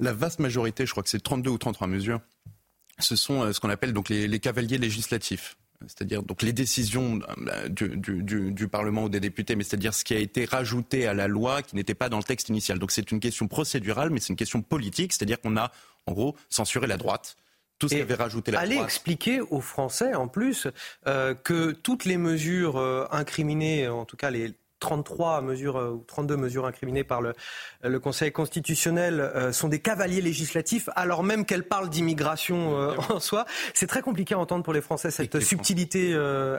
la vaste majorité, je crois que c'est 32 ou 33 mesures, ce sont ce qu'on appelle donc les cavaliers législatifs c'est-à-dire donc les décisions euh, du, Parlement ou des députés, mais c'est-à-dire ce qui a été rajouté à la loi qui n'était pas dans le texte initial. Donc c'est une question procédurale, mais c'est une question politique, c'est-à-dire qu'on a en gros censuré la droite. Tout ce avait rajouté la allez expliquer aux Français, en plus, euh, que toutes les mesures euh, incriminées, en tout cas les, 33 mesures euh, ou 32 mesures incriminées par le, le Conseil constitutionnel euh, sont des cavaliers législatifs, alors même qu'elles parlent d'immigration euh, en soi. C'est très compliqué à entendre pour les Français cette subtilité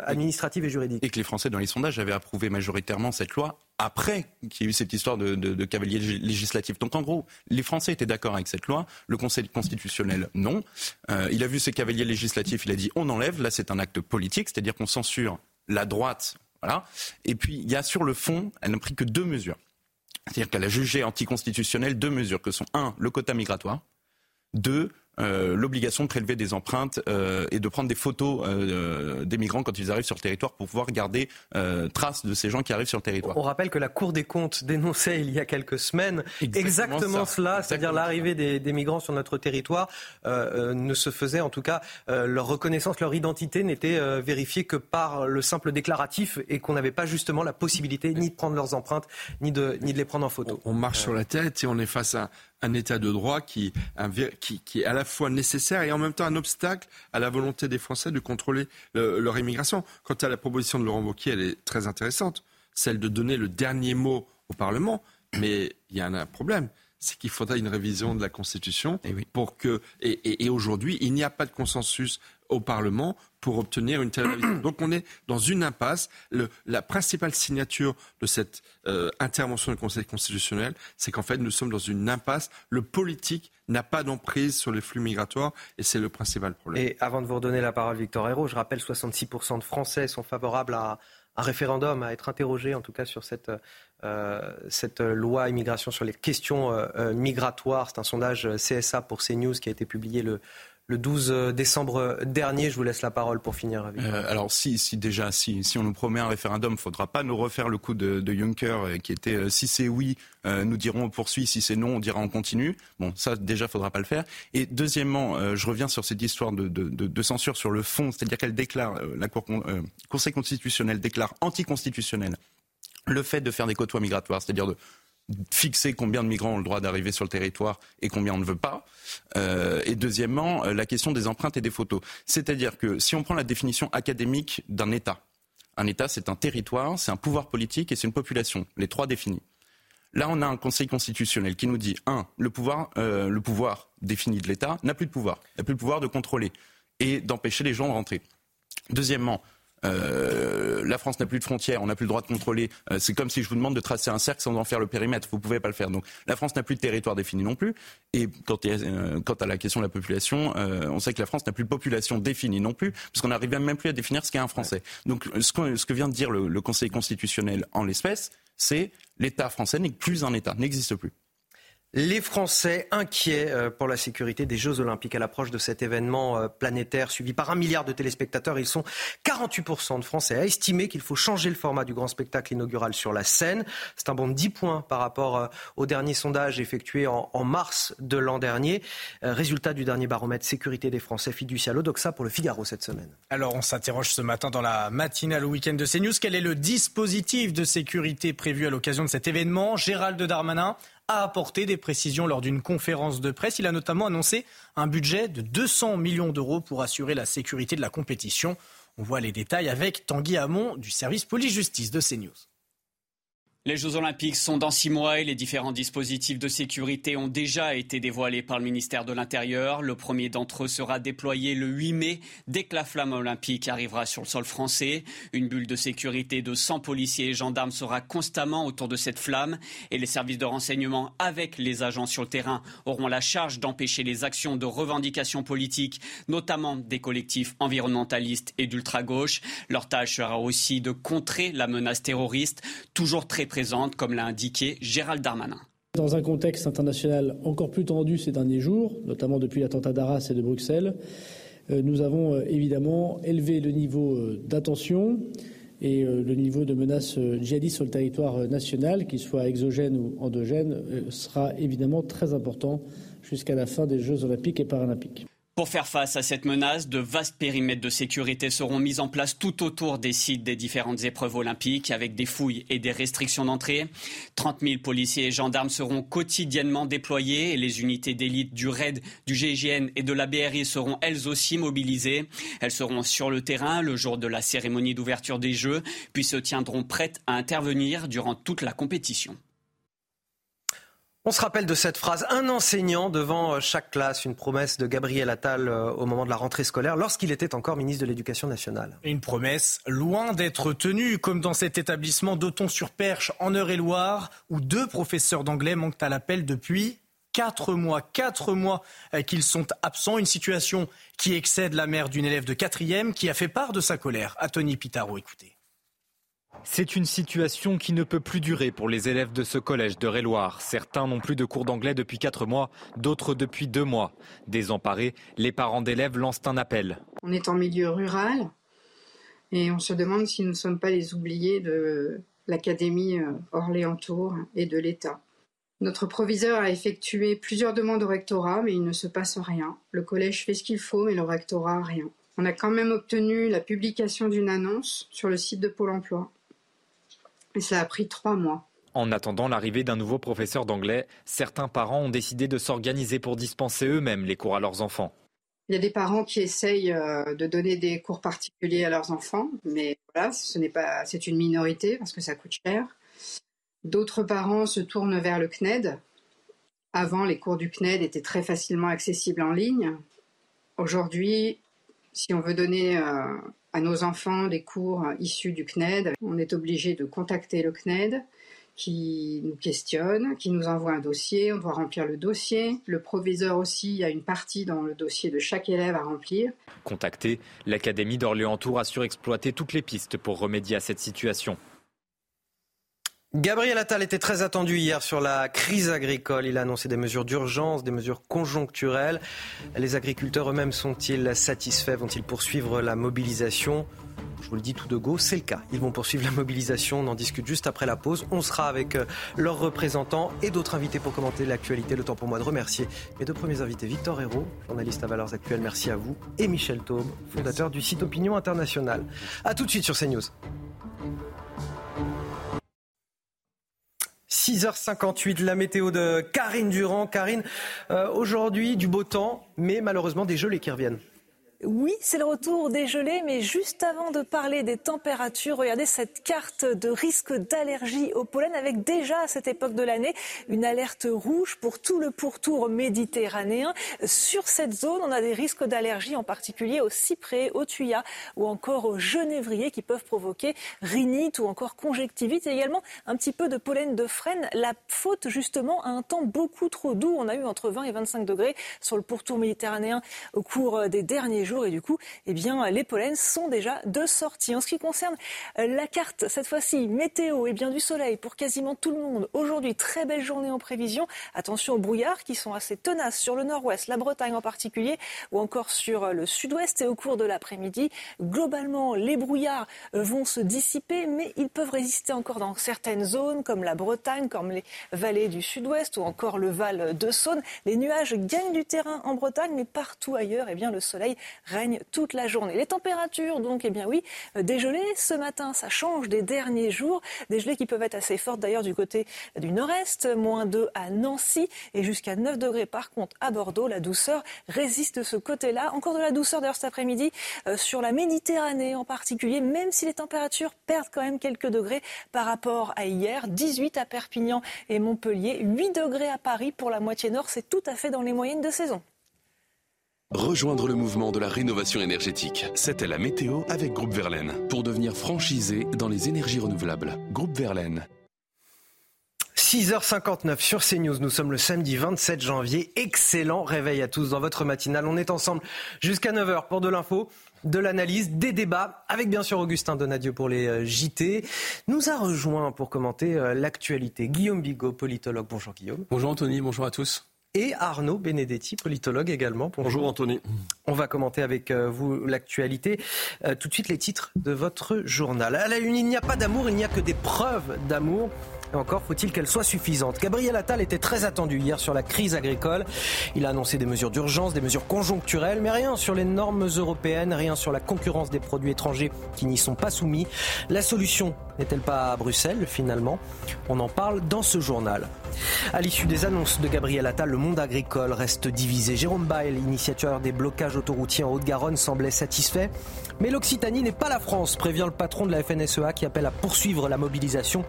administrative et juridique. Et que les Français, dans les sondages, avaient approuvé majoritairement cette loi après qu'il y ait eu cette histoire de, de, de cavalier législatif. Donc en gros, les Français étaient d'accord avec cette loi, le Conseil constitutionnel non. il a vu ces cavaliers législatifs, il a dit on enlève. Là, c'est un acte politique, c'est-à-dire qu'on censure la droite et puis, il y a sur le fond, elle n'a pris que deux mesures. C'est-à-dire qu'elle a jugé anticonstitutionnel deux mesures, que sont un, le quota migratoire, deux, euh, l'obligation de prélever des empreintes euh, et de prendre des photos euh, des migrants quand ils arrivent sur le territoire pour pouvoir garder trace de ces gens qui arrivent sur le territoire. On rappelle que la Cour des comptes dénonçait il y a quelques semaines exactement, cela, c'est-à-dire l'arrivée des, migrants sur notre territoire ne se faisait en tout cas leur reconnaissance, leur identité n'était vérifiée que par le simple déclaratif et qu'on n'avait pas justement la possibilité ni de prendre leurs empreintes ni de, ni de les prendre en photo. On, marche sur la tête et on est face à un état de droit qui, qui, qui, est à la fois nécessaire et en même temps un obstacle à la volonté des Français de contrôler leur immigration. Quant à la proposition de Laurent Wauquiez, elle est très intéressante. celle de donner le dernier mot au Parlement. Mais il y a un problème c'est qu'il faudra une révision de la Constitution et eh pour que et, aujourd'hui il n'y a pas de consensus au Parlement pour obtenir une telle révision. Donc on est dans une impasse. La principale signature de cette euh, intervention du Conseil constitutionnel, c'est qu'en fait nous sommes dans une impasse. Le politique n'a pas d'emprise sur les flux migratoires et c'est le principal problème. Et avant de vous redonner la parole, Victor Hérault, je rappelle 66% de Français sont favorables à un référendum, à être interrogé en tout cas sur cette, euh, cette loi immigration, sur les questions euh, migratoires. C'est un sondage CSA pour CNews qui a été publié le, le 12 décembre dernier. Je vous laisse la parole pour finir. Euh, alors si, si déjà, si, si on nous promet un référendum, il ne faudra pas nous refaire le coup de, Juncker qui était si c'est oui, nous dirons on poursuit, si c'est non, on dira on continue. Bon, ça déjà, il faudra pas le faire. Et deuxièmement, je reviens sur cette histoire de, censure sur le fond, c'est-à-dire qu'elle déclare, la Cour, Conseil constitutionnel déclare anticonstitutionnel le fait de faire des quotas migratoires, c'est-à-dire de fixer combien de migrants ont le droit d'arriver sur le territoire et combien on ne veut pas. Euh, et deuxièmement, euh, la question des empreintes et des photos. C'est-à-dire que si on prend la définition académique d'un État, un État c'est un territoire, c'est un pouvoir politique et c'est une population, les trois définis. Là, on a un Conseil constitutionnel qui nous dit un, le pouvoir, euh, le pouvoir défini de l'État n'a plus de pouvoir, n'a plus le pouvoir de contrôler et d'empêcher les gens de rentrer. Deuxièmement, la France n'a plus de frontières, on n'a plus le droit de contrôler. Euh, c'est comme si je vous demande de tracer un cercle sans en faire le périmètre. Vous ne pouvez pas le faire. Donc la France n'a plus de territoire défini non plus. Et quant, euh, à la question de la population, on sait que la France n'a plus de population définie non plus, parce qu'on n'arrive même plus à définir ce qu'est un Français. Donc ce, ce, que vient de dire le, le Conseil constitutionnel en l'espèce, c'est l'État français n'est plus un État, n'existe plus. Les Français inquiets euh, pour la sécurité des Jeux Olympiques à l'approche de cet événement euh, planétaire suivi par un milliard de téléspectateurs. Ils sont 48% de Français à estimer qu'il faut changer le format du grand spectacle inaugural sur la scène. C'est un bond de 10 points par rapport euh, au dernier sondage effectué en, mars de l'an dernier. Résultat du dernier baromètre sécurité des Français fiducial Odoxa pour le Figaro cette semaine. Alors on s'interroge ce matin dans la matinale au week-end de CNews. Quel est le dispositif de sécurité prévu à l'occasion de cet événement? Gérald Darmanin a apporté des précisions lors d'une conférence de presse. Il a notamment annoncé un budget de 200 millions d'euros pour assurer la sécurité de la compétition. On voit les détails avec Tanguy Hamon du service police-justice de CNews. Les Jeux Olympiques sont dans six mois et les différents dispositifs de sécurité ont déjà été dévoilés par le ministère de l'Intérieur. Le premier d'entre eux sera déployé le 8 mai, dès que la flamme olympique arrivera sur le sol français. Une bulle de sécurité de 100 policiers et gendarmes sera constamment autour de cette flamme et les services de renseignement avec les agents sur le terrain auront la charge d'empêcher les actions de revendication politique, notamment des collectifs environnementalistes et d'ultra-gauche. Leur tâche sera aussi de contrer la menace terroriste, toujours très présente, comme l'a indiqué Gérald Darmanin. Dans un contexte international encore plus tendu ces derniers jours, notamment depuis l'attentat d'Arras et de Bruxelles, euh, nous avons euh, évidemment élevé le niveau euh, d'attention et le niveau de menace djihadiste sur le territoire national, qu'il soit exogène ou endogène, sera évidemment très important jusqu'à la fin des Jeux olympiques et paralympiques. Pour faire face à cette menace, de vastes périmètres de sécurité seront mis en place tout autour des sites des différentes épreuves olympiques avec des fouilles et des restrictions d'entrée. 30 000 policiers et gendarmes seront quotidiennement déployés et les unités d'élite du RAID, du GIGN et de la BRI seront elles aussi mobilisées. Elles seront sur le terrain le jour de la cérémonie d'ouverture des Jeux puis se tiendront prêtes à intervenir durant toute la compétition. On se rappelle de cette phrase, un enseignant devant euh, chaque classe, une promesse de Gabriel Attal euh, au moment de la rentrée scolaire, lorsqu'il était encore ministre de l'Éducation nationale. Une promesse loin d'être tenue, comme dans cet établissement d'Auton-sur-Perche en Eure-et-Loire, où deux professeurs d'anglais manquent à l'appel depuis quatre mois. Quatre mois euh, qu'ils sont absents, une situation qui excède la mère d'une élève de quatrième qui a fait part de sa colère. À Tony Pitaro, écoutez. C'est une situation qui ne peut plus durer pour les élèves de ce collège de Réloir. Certains n'ont plus de cours d'anglais depuis 4 mois, d'autres depuis 2 mois. Désemparés, les parents d'élèves lancent un appel. On est en milieu rural et on se demande si nous ne sommes pas les oubliés de l'Académie euh, Orléans-Tours et de l'État. Notre proviseur a effectué plusieurs demandes au rectorat, mais il ne se passe rien. Le collège fait ce qu'il faut, mais le rectorat rien. On a quand même obtenu la publication d'une annonce sur le site de Pôle emploi. Et ça a pris trois mois. En attendant l'arrivée d'un nouveau professeur d'anglais, certains parents ont décidé de s'organiser pour dispenser eux-mêmes les cours à leurs enfants. Il y a des parents qui essayent euh, de donner des cours particuliers à leurs enfants, mais voilà, ce n'est pas, c'est une minorité parce que ça coûte cher. D'autres parents se tournent vers le CNED. Avant, les cours du CNED étaient très facilement accessibles en ligne. Aujourd'hui, si on veut donner euh, à nos enfants des cours issus du CNED, on est obligé de contacter le CNED qui nous questionne, qui nous envoie un dossier, on doit remplir le dossier. Le proviseur aussi, a une partie dans le dossier de chaque élève à remplir. Contacté, l'Académie d'Orléans-Tours a surexploité toutes les pistes pour remédier à cette situation. Gabriel Attal était très attendu hier sur la crise agricole. Il a annoncé des mesures d'urgence, des mesures conjoncturelles. Les agriculteurs eux-mêmes sont-ils satisfaits? Vont-ils poursuivre la mobilisation? Je vous le dis tout de go, c'est le cas. Ils vont poursuivre la mobilisation. On en discute juste après la pause. On sera avec euh, leurs représentants et d'autres invités pour commenter l'actualité. Le temps pour moi de remercier mes deux premiers invités, Victor Hérault, journaliste à Valeurs Actuelles, merci à vous, et Michel Taube, fondateur du site Opinion Internationale. A tout de suite sur CNews. 6h58, la météo de Karine Durand. Karine, euh, aujourd'hui du beau temps, mais malheureusement des gelées qui reviennent. Oui, c'est le retour des gelées, mais juste avant de parler des températures, regardez cette carte de risque d'allergie au pollen avec déjà à cette époque de l'année une alerte rouge pour tout le pourtour méditerranéen. Sur cette zone, on a des risques d'allergie en particulier au cyprès, au thuya ou encore au genévrier qui peuvent provoquer rhinite ou encore conjectivite et également un petit peu de pollen de frêne. La faute justement à un temps beaucoup trop doux. On a eu entre 20 et 25 degrés sur le pourtour méditerranéen au cours des derniers jours et du coup, eh bien, les pollens sont déjà de sortie. En ce qui concerne euh, la carte, cette fois-ci, météo, et bien, du soleil pour quasiment tout le monde. Aujourd'hui, très belle journée en prévision. Attention aux brouillards qui sont assez tenaces sur le nord-ouest, la Bretagne en particulier, ou encore sur euh, le sud-ouest et au cours de l'après-midi. Globalement, les brouillards euh, vont se dissiper, mais ils peuvent résister encore dans certaines zones, comme la Bretagne, comme les vallées du sud-ouest ou encore le Val de Saône. Les nuages gagnent du terrain en Bretagne, mais partout ailleurs, eh bien, le soleil règne toute la journée. Les températures, donc, eh bien oui, euh, dégelées. Ce matin, ça change des derniers jours. Des gelées qui peuvent être assez fortes d'ailleurs du côté du nord-est, moins 2 à Nancy et jusqu'à 9 degrés par contre à Bordeaux. La douceur résiste de ce côté-là. Encore de la douceur d'ailleurs cet après-midi euh, sur la Méditerranée en particulier, même si les températures perdent quand même quelques degrés par rapport à hier. 18 à Perpignan et Montpellier, 8 degrés à Paris pour la moitié nord. C'est tout à fait dans les moyennes de saison. Rejoindre le mouvement de la rénovation énergétique. C'était la météo avec Groupe Verlaine. Pour devenir franchisé dans les énergies renouvelables. Groupe Verlaine. 6h59 sur CNews. Nous sommes le samedi 27 janvier. Excellent réveil à tous dans votre matinale. On est ensemble jusqu'à 9h pour de l'info de l'analyse, des débats, avec bien sûr Augustin Donadieu pour les euh, JT. Nous a rejoint pour commenter euh, l'actualité Guillaume Bigot, politologue. Bonjour Guillaume. Bonjour Anthony, bonjour à tous et Arnaud Benedetti, politologue également. Bonjour, Anthony. On va commenter avec euh, vous l'actualité. Euh, tout de suite les titres de votre journal. À la une, il n'y a pas d'amour, il n'y a que des preuves d'amour. Et encore faut-il qu'elle soit suffisante. Gabriel Attal était très attendu hier sur la crise agricole. Il a annoncé des mesures d'urgence, des mesures conjoncturelles, mais rien sur les normes européennes, rien sur la concurrence des produits étrangers qui n'y sont pas soumis. La solution n'est-elle pas à Bruxelles finalement? On en parle dans ce journal. À l'issue des annonces de Gabriel Attal, le monde agricole reste divisé. Jérôme Bail, initiateur des blocages autoroutiers en Haute-Garonne, semblait satisfait. Mais l'Occitanie n'est pas la France, prévient le patron de la FNSEA qui appelle à poursuivre la mobilisation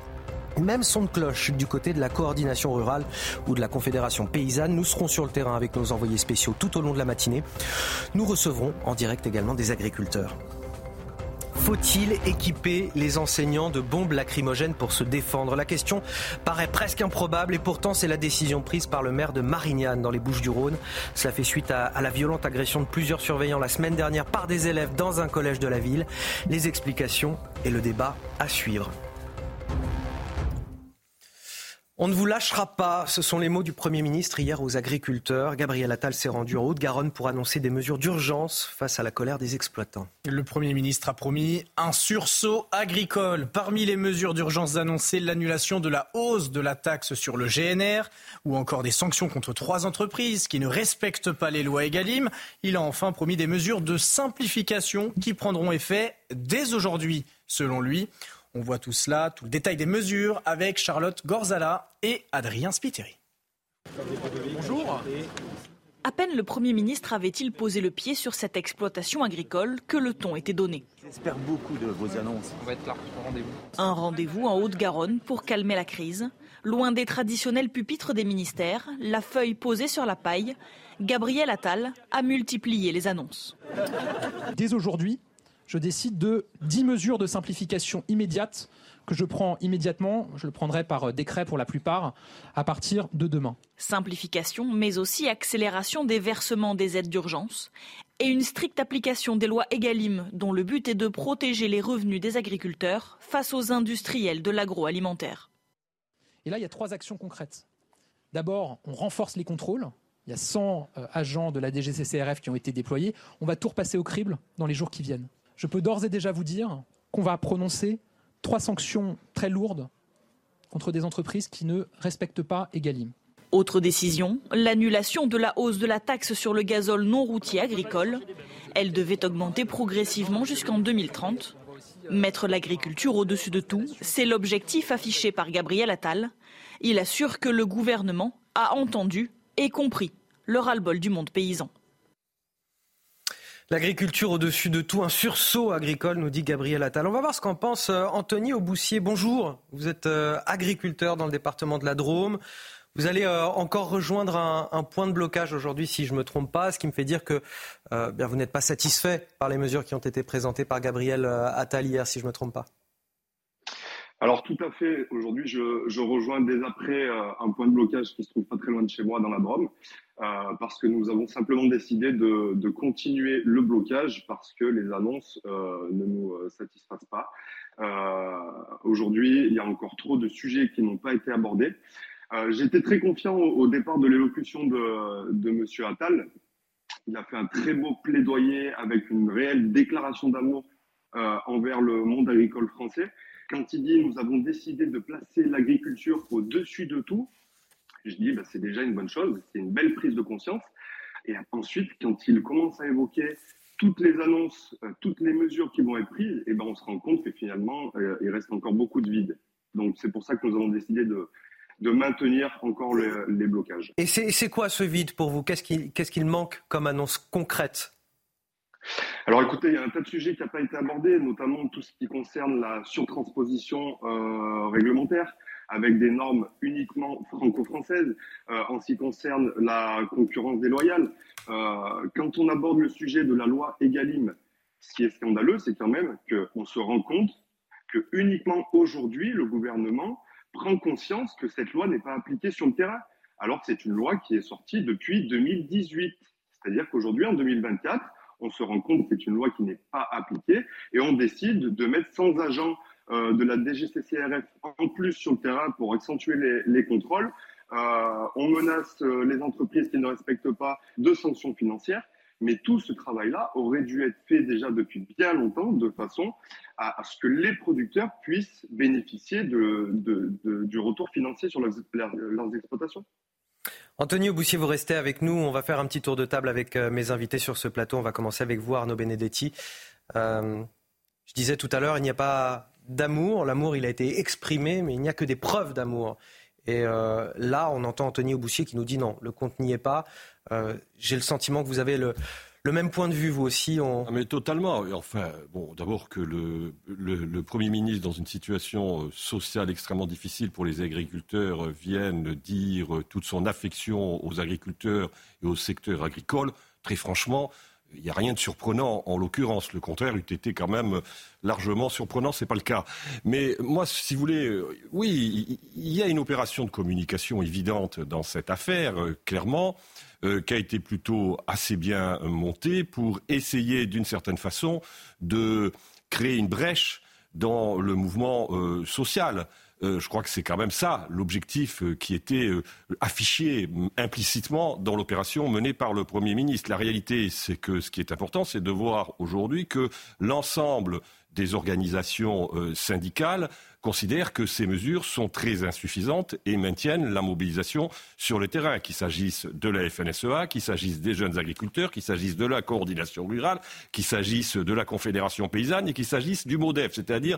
même son de cloche du côté de la coordination rurale ou de la Confédération paysanne. Nous serons sur le terrain avec nos envoyés spéciaux tout au long de la matinée. Nous recevrons en direct également des agriculteurs. Faut-il équiper les enseignants de bombes lacrymogènes pour se défendre? La question paraît presque improbable et pourtant c'est la décision prise par le maire de Marignane dans les Bouches-du-Rhône. Cela fait suite à, à, la violente agression de plusieurs surveillants la semaine dernière par des élèves dans un collège de la ville. Les explications et le débat à suivre. On ne vous lâchera pas, ce sont les mots du Premier ministre hier aux agriculteurs. Gabriel Attal s'est rendu en Haute-Garonne pour annoncer des mesures d'urgence face à la colère des exploitants. Le Premier ministre a promis un sursaut agricole. Parmi les mesures d'urgence annoncées, l'annulation de la hausse de la taxe sur le GNR ou encore des sanctions contre trois entreprises qui ne respectent pas les lois Egalim. Il a enfin promis des mesures de simplification qui prendront effet dès aujourd'hui, selon lui. On voit tout cela, tout le détail des mesures avec Charlotte Gorzala et Adrien Spiteri. Bonjour. À peine le Premier ministre avait-il posé le pied sur cette exploitation agricole que le ton était donné. J'espère beaucoup de vos annonces. On va être là, rendez-vous. Un rendez-vous en Haute-Garonne pour calmer la crise. Loin des traditionnels pupitres des ministères, la feuille posée sur la paille, Gabriel Attal a multiplié les annonces. Dès aujourd'hui, je décide de 10 mesures de simplification immédiate que je prends immédiatement, je le prendrai par décret pour la plupart, à partir de demain. Simplification, mais aussi accélération des versements des aides d'urgence et une stricte application des lois EGalim dont le but est de protéger les revenus des agriculteurs face aux industriels de l'agroalimentaire. Et là, il y a trois actions concrètes. D'abord, on renforce les contrôles. Il y a 100 agents de la DGCCRF qui ont été déployés. On va tout repasser au crible dans les jours qui viennent. Je peux d'ores et déjà vous dire qu'on va prononcer trois sanctions très lourdes contre des entreprises qui ne respectent pas Egalim. Autre décision, l'annulation de la hausse de la taxe sur le gazole non routier agricole. Elle devait augmenter progressivement jusqu'en 2030. Mettre l'agriculture au-dessus de tout, c'est l'objectif affiché par Gabriel Attal. Il assure que le gouvernement a entendu et compris le ras-le-bol du monde paysan. L'agriculture au-dessus de tout, un sursaut agricole, nous dit Gabriel Attal. On va voir ce qu'en pense euh, Anthony Auboussier. Bonjour, vous êtes euh, agriculteur dans le département de la Drôme. Vous allez euh, encore rejoindre un, point de blocage aujourd'hui, si je ne me trompe pas, ce qui me fait dire que vous n'êtes pas satisfait par les mesures qui ont été présentées par Gabriel Attal hier, si je ne me trompe pas. Alors tout à fait. Aujourd'hui, je, rejoins dès après un point de blocage qui se trouve pas très loin de chez moi dans la Drôme. Euh, parce que nous avons simplement décidé de, continuer le blocage parce que les annonces euh, ne nous euh, satisfassent pas. Aujourd'hui, il y a encore trop de sujets qui n'ont pas été abordés. J'étais très confiant au, au départ de l'élocution de, de M. Attal. Il a fait un très beau plaidoyer avec une réelle déclaration d'amour envers le monde agricole français. Quand il dit nous avons décidé de placer l'agriculture au-dessus de tout, je dis, bah, c'est déjà une bonne chose, c'est une belle prise de conscience. Et ensuite, quand il commence à évoquer toutes les annonces, euh, toutes les mesures qui vont être prises, et eh ben on se rend compte que finalement, euh, il reste encore beaucoup de vide. Donc c'est pour ça que nous avons décidé de, de maintenir encore les, les blocages. Et c'est quoi ce vide pour vous? Qu'est-ce qu'il qu manque comme annonce concrète? Alors écoutez, il y a un tas de sujets qui n'ont pas été abordés, notamment tout ce qui concerne la surtransposition euh, réglementaire avec des normes uniquement franco-françaises euh, en ce qui concerne la concurrence déloyale. Euh, quand on aborde le sujet de la loi Egalim, ce qui est scandaleux, c'est quand même qu'on se rend compte que uniquement aujourd'hui, le gouvernement prend conscience que cette loi n'est pas appliquée sur le terrain, alors que c'est une loi qui est sortie depuis 2018. C'est-à-dire qu'aujourd'hui, en 2024, on se rend compte que c'est une loi qui n'est pas appliquée et on décide de mettre 100 agents de la DGCCRF en plus sur le terrain pour accentuer les, contrôles. Euh, on menace euh, les entreprises qui ne respectent pas de sanctions financières. Mais tout ce travail-là aurait dû être fait déjà depuis bien longtemps de façon à, ce que les producteurs puissent bénéficier du retour financier sur leurs, exploitations. Anthony Boussier, vous restez avec nous. On va faire un petit tour de table avec mes invités sur ce plateau. On va commencer avec vous, Arnaud Benedetti. je disais tout à l'heure, il n'y a pas d'amour. L'amour, il a été exprimé, mais il n'y a que des preuves d'amour. Et euh, là, on entend Anthony Auboussier qui nous dit non, le compte n'y est pas. Euh, j'ai le sentiment que vous avez le, même point de vue, vous aussi. Ah, mais totalement. Enfin, bon, d'abord que le, le, Premier ministre, dans une situation euh, sociale extrêmement difficile pour les agriculteurs, vienne dire toute son affection aux agriculteurs et au secteur agricole, très franchement, il n'y a rien de surprenant en l'occurrence. Le contraire eût été quand même largement surprenant, ce n'est pas le cas. Mais moi, si vous voulez, euh, oui, il y a une opération de communication évidente dans cette affaire, euh, clairement, euh, qui a été plutôt assez bien montée pour essayer d'une certaine façon de créer une brèche dans le mouvement social. Euh, je crois que c'est quand même ça l'objectif euh, qui était euh, affiché implicitement dans l'opération menée par le Premier ministre. La réalité, c'est que ce qui est important, c'est de voir aujourd'hui que l'ensemble des organisations syndicales considèrent que ces mesures sont très insuffisantes et maintiennent la mobilisation sur le terrain, qu'il s'agisse de la FNSEA, qu'il s'agisse des jeunes agriculteurs, qu'il s'agisse de la coordination rurale, qu'il s'agisse de la Confédération paysanne et qu'il s'agisse du MODEF, c'est-à-dire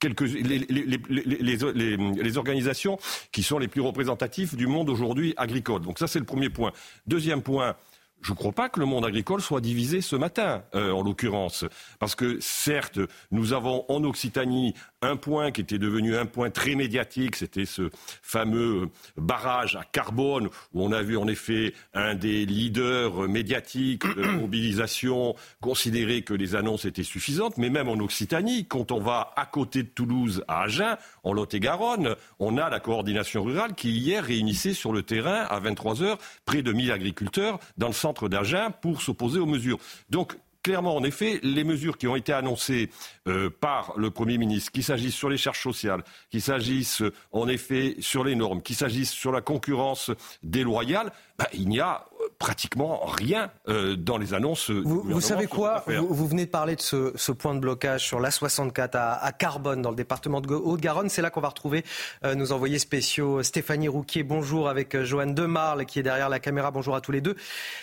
quelques, les, les, les, organisations qui sont les plus représentatives du monde aujourd'hui agricole. Donc ça, c'est le premier point. Deuxième point, je ne crois pas que le monde agricole soit divisé ce matin, euh, en l'occurrence. Parce que certes, nous avons en Occitanie un point qui était devenu un point très médiatique, c'était ce fameux barrage à carbone, où on a vu en effet un des leaders médiatiques de la mobilisation considérer que les annonces étaient suffisantes, mais même en Occitanie, quand on va à côté de Toulouse, à Agen, en Lot-et-Garonne, on a la coordination rurale qui hier réunissait sur le terrain à 23 heures près de 1000 agriculteurs dans le centre d'Agen pour s'opposer aux mesures. Donc clairement, en effet, les mesures qui ont été annoncées euh, par le Premier ministre, qu'il s'agisse sur les charges sociales, qu'il s'agisse en effet sur les normes, qu'il s'agisse sur la concurrence déloyale, bah, il n'y a pratiquement rien euh, dans les annonces. Vous, savez quoi vous, venez de parler de ce, point de blocage sur l'A64 à, Carbone, dans le département de Haute-Garonne. C'est là qu'on va retrouver euh, nos envoyés spéciaux Stéphanie Rouquier, bonjour, avec euh, Joanne Demarle qui est derrière la caméra. Bonjour à tous les deux.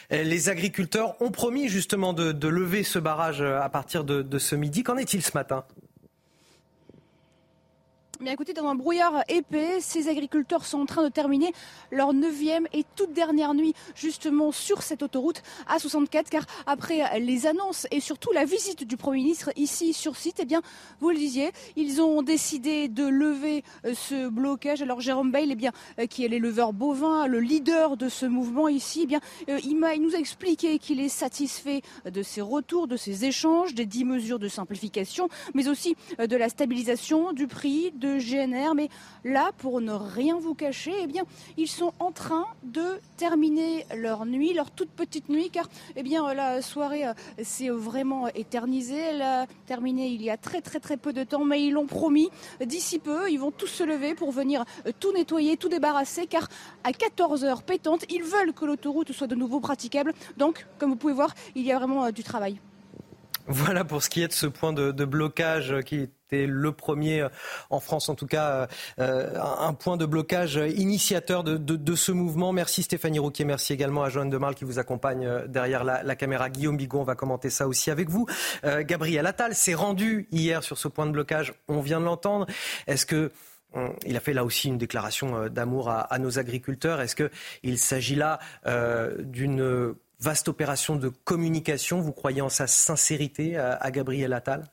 les agriculteurs ont promis justement de, lever ce barrage à partir de ce midi. Qu'en est-il ce matin? Bien écoutez, dans un brouillard épais, ces agriculteurs sont en train de terminer leur neuvième et toute dernière nuit justement sur cette autoroute A64 car après les annonces et surtout la visite du Premier ministre ici sur site, eh bien, vous le disiez, ils ont décidé de lever euh, ce blocage. Alors Jérôme Bail, eh bien, euh, qui est l'éleveur bovin, le leader de ce mouvement ici, eh bien, euh, il, il nous a expliqué qu'il est satisfait de ces retours, de ces échanges, des dix mesures de simplification, mais aussi de la stabilisation du prix, de GNR. Mais là, pour ne rien vous cacher, eh bien, ils sont en train de terminer leur nuit, leur toute petite nuit, car eh bien, la soirée euh, s'est vraiment éternisée. Elle a terminé il y a très très très peu de temps, mais ils l'ont promis. D'ici peu, ils vont tous se lever pour venir euh, tout nettoyer, tout débarrasser, car à 14 heures pétantes, ils veulent que l'autoroute soit de nouveau praticable. Donc, comme vous pouvez voir, il y a vraiment euh, du travail. Voilà pour ce qui est de ce point de, blocage qui était le premier euh, en France, en tout cas, euh, un point de blocage initiateur de, ce mouvement. Merci Stéphanie Rouquier, merci également à Joanne Demarle qui vous accompagne euh, derrière la, caméra. Guillaume Bigon, on va commenter ça aussi avec vous. Gabriel Attal s'est rendu hier sur ce point de blocage, on vient de l'entendre. Est-ce que il a fait là aussi une déclaration d'amour à, nos agriculteurs? Est-ce qu'il s'agit là d'une vaste opération de communication? Vous croyez en sa sincérité à, Gabriel Attal?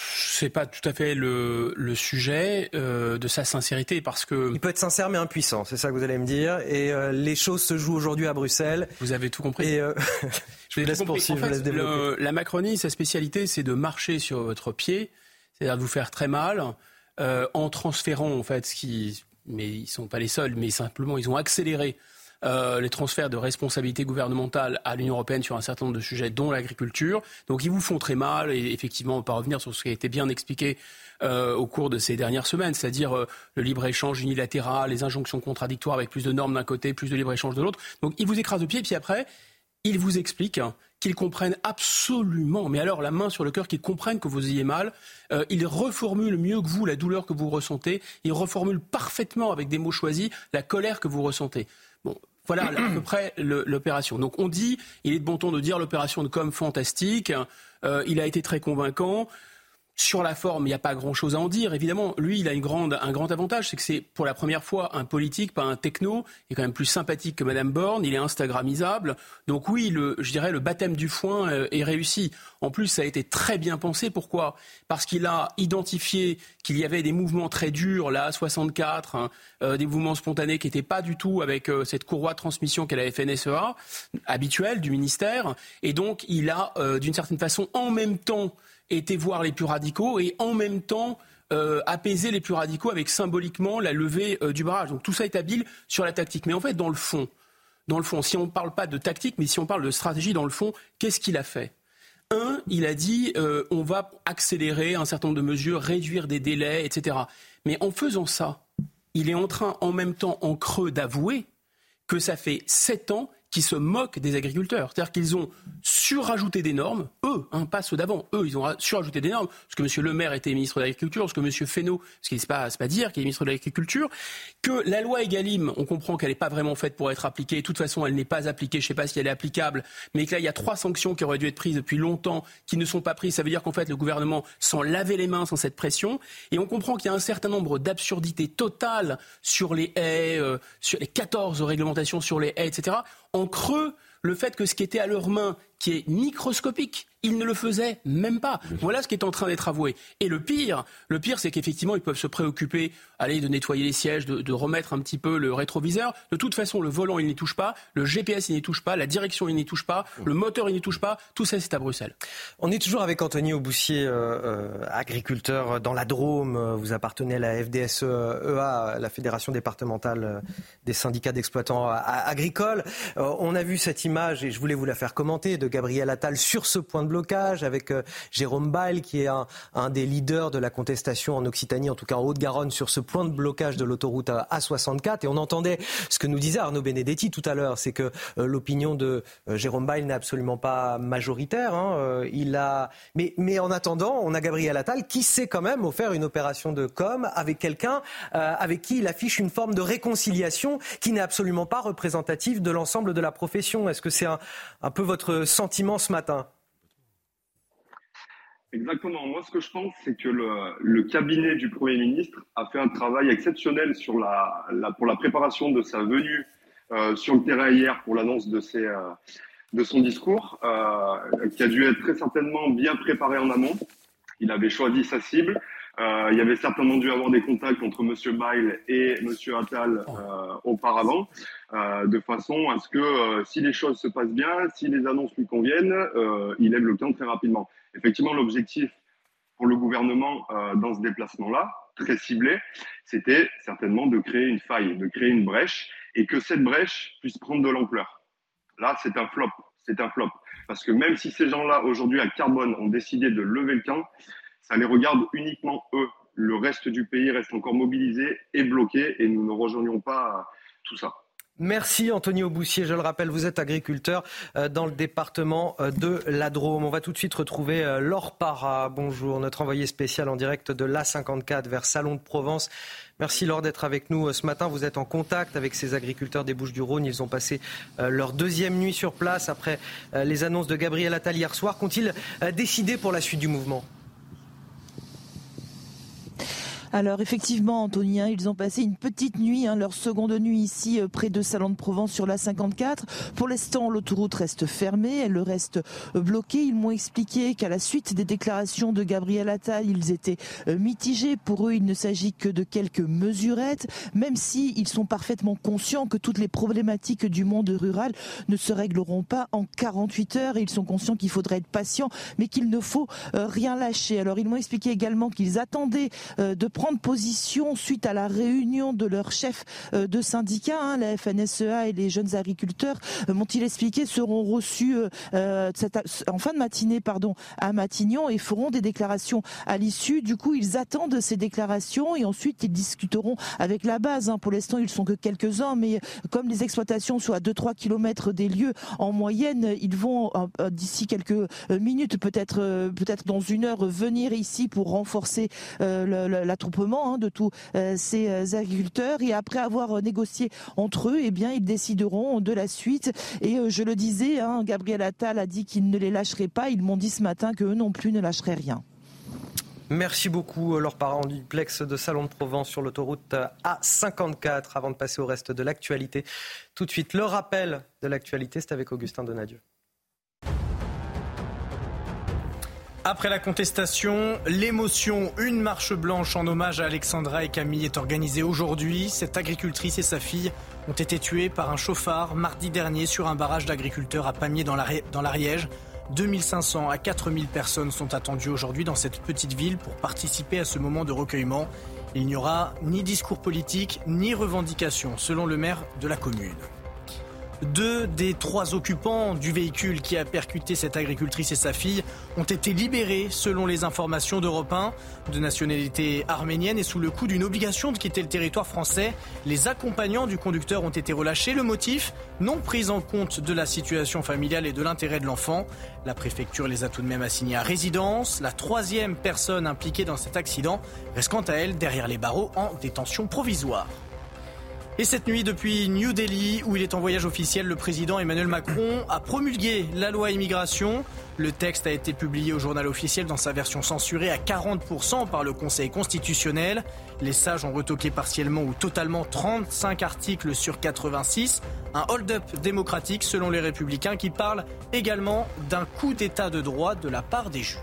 C'est pas tout à fait le, sujet euh, de sa sincérité parce que il peut être sincère mais impuissant, c'est ça que vous allez me dire. Et euh, les choses se jouent aujourd'hui à Bruxelles. Vous avez tout compris. Et euh, je vous laisse poursuivre, je laisse développer. la Macronie, sa spécialité, c'est de marcher sur votre pied, c'est-à-dire de vous faire très mal en transférant en fait ce qui, mais ils sont pas les seuls, mais simplement ils ont accéléré euh, les transferts de responsabilités gouvernementales à l'Union européenne sur un certain nombre de sujets, dont l'agriculture. Donc ils vous font très mal, et effectivement, on va pas revenir sur ce qui a été bien expliqué euh, au cours de ces dernières semaines, c'est-à-dire euh, le libre-échange unilatéral, les injonctions contradictoires avec plus de normes d'un côté, plus de libre-échange de l'autre. Donc ils vous écrasent de pied, puis après, ils vous expliquent qu'ils comprennent absolument, mais alors la main sur le cœur, qu'ils comprennent que vous ayez mal. Euh, ils reformulent mieux que vous la douleur que vous ressentez. Ils reformulent parfaitement avec des mots choisis la colère que vous ressentez. Bon, voilà à peu près l'opération. Donc on dit, il est de bon ton de dire l'opération de com fantastique. Euh, il a été très convaincant. Sur la forme, il n'y a pas grand-chose à en dire. Évidemment, lui, il a une grande, un grand avantage, c'est que c'est pour la première fois un politique, pas un techno. Il est quand même plus sympathique que Madame Borne. Il est Instagramisable. Donc oui, le, je dirais le baptême du foin euh, est réussi. En plus, ça a été très bien pensé. Pourquoi? Parce qu'il a identifié qu'il y avait des mouvements très durs, là, 64, hein, euh, des mouvements spontanés qui n'étaient pas du tout avec euh, cette courroie de transmission qu'elle avait fait NSEA, habituelle du ministère. Et donc, il a, d'une certaine façon, en même temps, était voir les plus radicaux et en même temps euh, apaiser les plus radicaux avec symboliquement la levée euh, du barrage. Donc tout ça est habile sur la tactique. Mais en fait, dans le fond, dans le fond, si on ne parle pas de tactique, mais si on parle de stratégie, dans le fond, qu'est-ce qu'il a fait? Un, il a dit euh, on va accélérer un certain nombre de mesures, réduire des délais, etc. Mais en faisant ça, il est en train, en même temps, en creux, d'avouer que ça fait sept ans qui se moquent des agriculteurs. C'est-à-dire qu'ils ont surajouté des normes, eux, hein, pas ceux d'avant, eux, ils ont surajouté des normes, parce que M. Le Maire était ministre de l'Agriculture, parce que M. Fesneau, ce qui n'est pas, pas dire, qu'il est ministre de l'Agriculture, que la loi Egalim, on comprend qu'elle n'est pas vraiment faite pour être appliquée, de toute façon, elle n'est pas appliquée, je ne sais pas si elle est applicable, mais que là, il y a trois sanctions qui auraient dû être prises depuis longtemps, qui ne sont pas prises. Ça veut dire qu'en fait, le gouvernement s'en lavait les mains sans cette pression, et on comprend qu'il y a un certain nombre d'absurdités totales sur les haies, euh, sur les 14 réglementations sur les haies, etc en creux le fait que ce qui était à leurs mains, qui est microscopique, ils ne le faisaient même pas. Voilà ce qui est en train d'être avoué. Et le pire, le pire, c'est qu'effectivement, ils peuvent se préoccuper, aller de nettoyer les sièges, de, remettre un petit peu le rétroviseur. De toute façon, le volant, il n'y touche pas, le GPS, il n'y touche pas, la direction, il n'y touche pas, le moteur, il n'y touche pas. Tout ça, c'est à Bruxelles. On est toujours avec Anthony Auboussier, euh, euh, agriculteur dans la Drôme. Vous appartenez à la FDSEA, la Fédération départementale des syndicats d'exploitants agricoles. Euh, on a vu cette image, et je voulais vous la faire commenter, de Gabriel Attal sur ce point de blocage avec euh, Jérôme Bail, qui est un, des leaders de la contestation en Occitanie, en tout cas en Haute-Garonne, sur ce point de blocage de l'autoroute A64. Et on entendait ce que nous disait Arnaud Benedetti tout à l'heure, c'est que euh, l'opinion de euh, Jérôme Bail n'est absolument pas majoritaire. Hein. il a... mais, en attendant, on a Gabriel Attal qui sait quand même offert une opération de com avec quelqu'un avec qui il affiche une forme de réconciliation qui n'est absolument pas représentative de l'ensemble de la profession. Est-ce que c'est un peu votre sentiment ce matin? Exactement. Moi, ce que je pense, c'est que le, cabinet du Premier ministre a fait un travail exceptionnel sur la, pour la préparation de sa venue euh, sur le terrain hier pour l'annonce de, euh, de son discours, euh, qui a dû être très certainement bien préparé en amont. Il avait choisi sa cible. il y avait certainement dû avoir des contacts entre M. Bail et M. Attal auparavant, de façon à ce que si les choses se passent bien, si les annonces lui conviennent, il lève le camp très rapidement. Effectivement, l'objectif pour le gouvernement euh, dans ce déplacement-là, très ciblé, c'était certainement de créer une faille, de créer une brèche, et que cette brèche puisse prendre de l'ampleur. Là, c'est un flop, c'est un flop. Parce que même si ces gens-là, aujourd'hui, à Carbone, ont décidé de lever le camp, ça les regarde uniquement eux. Le reste du pays reste encore mobilisé et bloqué, et nous ne rejoignons pas tout ça. Merci Antonio Boussier. Je le rappelle, vous êtes agriculteur euh, dans le département euh, de la Drôme. On va tout de suite retrouver euh, Laure Para. Bonjour, notre envoyé spécial en direct de l'A54 vers Salon de Provence. Merci Laure d'être avec nous ce matin. Vous êtes en contact avec ces agriculteurs des Bouches-du-Rhône. Ils ont passé leur deuxième nuit sur place après les annonces de Gabriel Attal hier soir. Qu'ont-ils décidé pour la suite du mouvement? Alors effectivement, Antonien, ils ont passé une petite nuit, hein, leur seconde nuit ici euh, près de Salon de Provence sur la 54. Pour l'instant, l'autoroute reste fermée, elle reste euh, bloquée. Ils m'ont expliqué qu'à la suite des déclarations de Gabriel Attal, ils étaient euh, mitigés. Pour eux, il ne s'agit que de quelques mesurettes, même si ils sont parfaitement conscients que toutes les problématiques du monde rural ne se régleront pas en 48 heures. Ils sont conscients qu'il faudrait être patient, mais qu'il ne faut rien lâcher. Alors ils m'ont expliqué également qu'ils attendaient de prendre position suite à la réunion de leur chef euh, de syndicat, hein, la FNSEA et les jeunes agriculteurs, euh, m'ont-ils expliqué, seront reçus euh, en fin de matinée pardon, à Matignon et feront des déclarations à l'issue. Du coup, ils attendent ces déclarations et ensuite ils discuteront avec la base. Hein. Pour l'instant, ils sont que quelques-uns, mais comme les exploitations sont à 2-3 km des lieux en moyenne, ils vont d'ici quelques minutes, peut-être peut-être dans une heure, venir ici pour renforcer la Hein, de tous euh, ces euh, agriculteurs. Et après avoir euh, négocié entre eux, eh bien, ils décideront de la suite. Et je le disais, hein, Gabriel Attal a dit qu'il ne les lâcherait pas. Ils m'ont dit ce matin qu'eux non plus ne lâcheraient rien. Merci beaucoup, leur parent duplex de Salon de Provence sur l'autoroute A54. Avant de passer au reste de l'actualité, tout de suite, le rappel de l'actualité, c'est avec Augustin Donadieu. Après la contestation, l'émotion, une marche blanche en hommage à Alexandra et Camille est organisée aujourd'hui. Cette agricultrice et sa fille ont été tuées par un chauffard mardi dernier sur un barrage d'agriculteurs à Pamiers dans l'Ariège. 2500 à 4000 personnes sont attendues aujourd'hui dans cette petite ville pour participer à ce moment de recueillement. Il n'y aura ni discours politique ni revendication, selon le maire de la commune. Deux des trois occupants du véhicule qui a percuté cette agricultrice et sa fille ont été libérés selon les informations d'Europe 1 de nationalité arménienne et sous le coup d'une obligation de quitter le territoire français. Les accompagnants du conducteur ont été relâchés. Le motif Non prise en compte de la situation familiale et de l'intérêt de l'enfant. La préfecture les a tout de même assignés à résidence. La troisième personne impliquée dans cet accident reste quant à elle derrière les barreaux en détention provisoire. Et cette nuit, depuis New Delhi, où il est en voyage officiel, le président Emmanuel Macron a promulgué la loi immigration. Le texte a été publié au journal officiel dans sa version censurée à 40% par le Conseil constitutionnel. Les sages ont retoqué partiellement ou totalement 35 articles sur 86. Un hold-up démocratique selon les républicains qui parlent également d'un coup d'état de droit de la part des juges.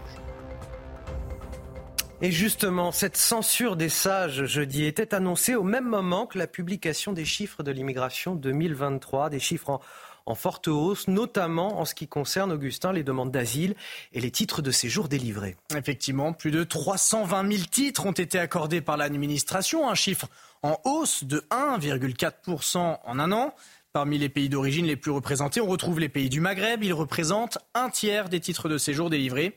Et justement, cette censure des sages jeudi était annoncée au même moment que la publication des chiffres de l'immigration 2023, des chiffres en, forte hausse, notamment en ce qui concerne, Augustin, les demandes d'asile et les titres de séjour délivrés. Effectivement, plus de 320 000 titres ont été accordés par l'administration, un chiffre en hausse de 1,4% en un an. Parmi les pays d'origine les plus représentés, on retrouve les pays du Maghreb. Ils représentent un tiers des titres de séjour délivrés.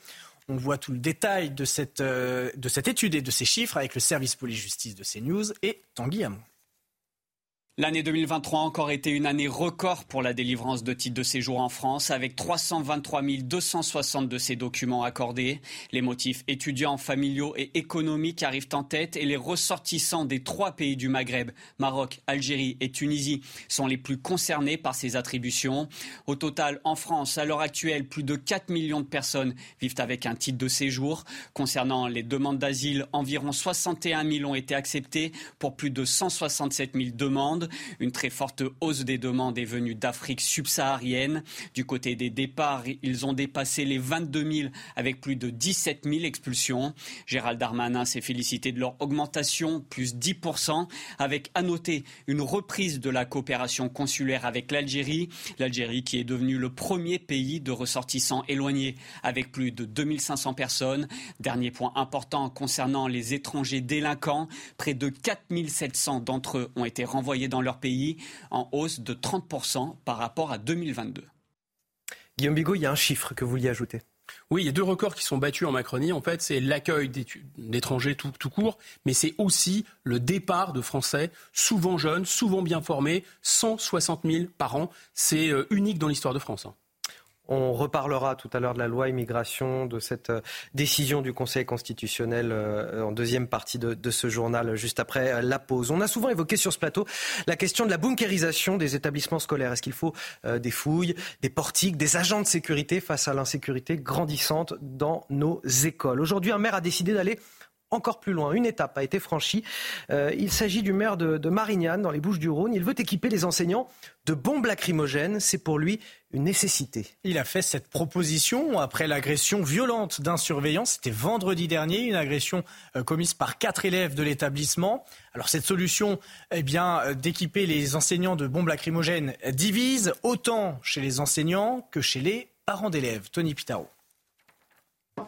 On voit tout le détail de cette, euh, de cette étude et de ces chiffres avec le service police-justice de CNews et Tanguy. L'année 2023 a encore été une année record pour la délivrance de titres de séjour en France, avec 323 260 de ces documents accordés. Les motifs étudiants, familiaux et économiques arrivent en tête et les ressortissants des trois pays du Maghreb, Maroc, Algérie et Tunisie, sont les plus concernés par ces attributions. Au total, en France, à l'heure actuelle, plus de 4 millions de personnes vivent avec un titre de séjour. Concernant les demandes d'asile, environ 61 000 ont été acceptées pour plus de 167 000 demandes. Une très forte hausse des demandes est venue d'Afrique subsaharienne. Du côté des départs, ils ont dépassé les 22 000 avec plus de 17 000 expulsions. Gérald Darmanin s'est félicité de leur augmentation, plus 10 avec à noter une reprise de la coopération consulaire avec l'Algérie. L'Algérie qui est devenue le premier pays de ressortissants éloignés avec plus de 2500 personnes. Dernier point important concernant les étrangers délinquants, près de 4700 d'entre eux ont été renvoyés dans dans leur pays, en hausse de 30% par rapport à 2022. Guillaume Bigot, il y a un chiffre que vous vouliez ajouter? Oui, il y a deux records qui sont battus en Macronie. En fait, c'est l'accueil d'étrangers tout, tout, court, mais c'est aussi le départ de Français, souvent jeunes, souvent bien formés, 160 000 par an. C'est euh, unique dans l'histoire de France. On reparlera tout à l'heure de la loi immigration, de cette euh, décision du Conseil constitutionnel euh, en deuxième partie de, ce journal, juste après euh, la pause. On a souvent évoqué sur ce plateau la question de la bunkérisation des établissements scolaires. Est-ce qu'il faut des fouilles, des portiques, des agents de sécurité face à l'insécurité grandissante dans nos écoles? Aujourd'hui, un maire a décidé d'aller encore plus loin. Une étape a été franchie. Euh, il s'agit du maire de, Marignane, dans les Bouches du Rhône. Il veut équiper les enseignants de bombes lacrymogènes. C'est pour lui une nécessité. Il a fait cette proposition après l'agression violente d'un surveillant. C'était vendredi dernier, une agression euh, commise par quatre élèves de l'établissement. Alors cette solution, eh bien, euh, d'équiper les enseignants de bombes lacrymogènes divise autant chez les enseignants que chez les parents d'élèves. Tony Pitaro.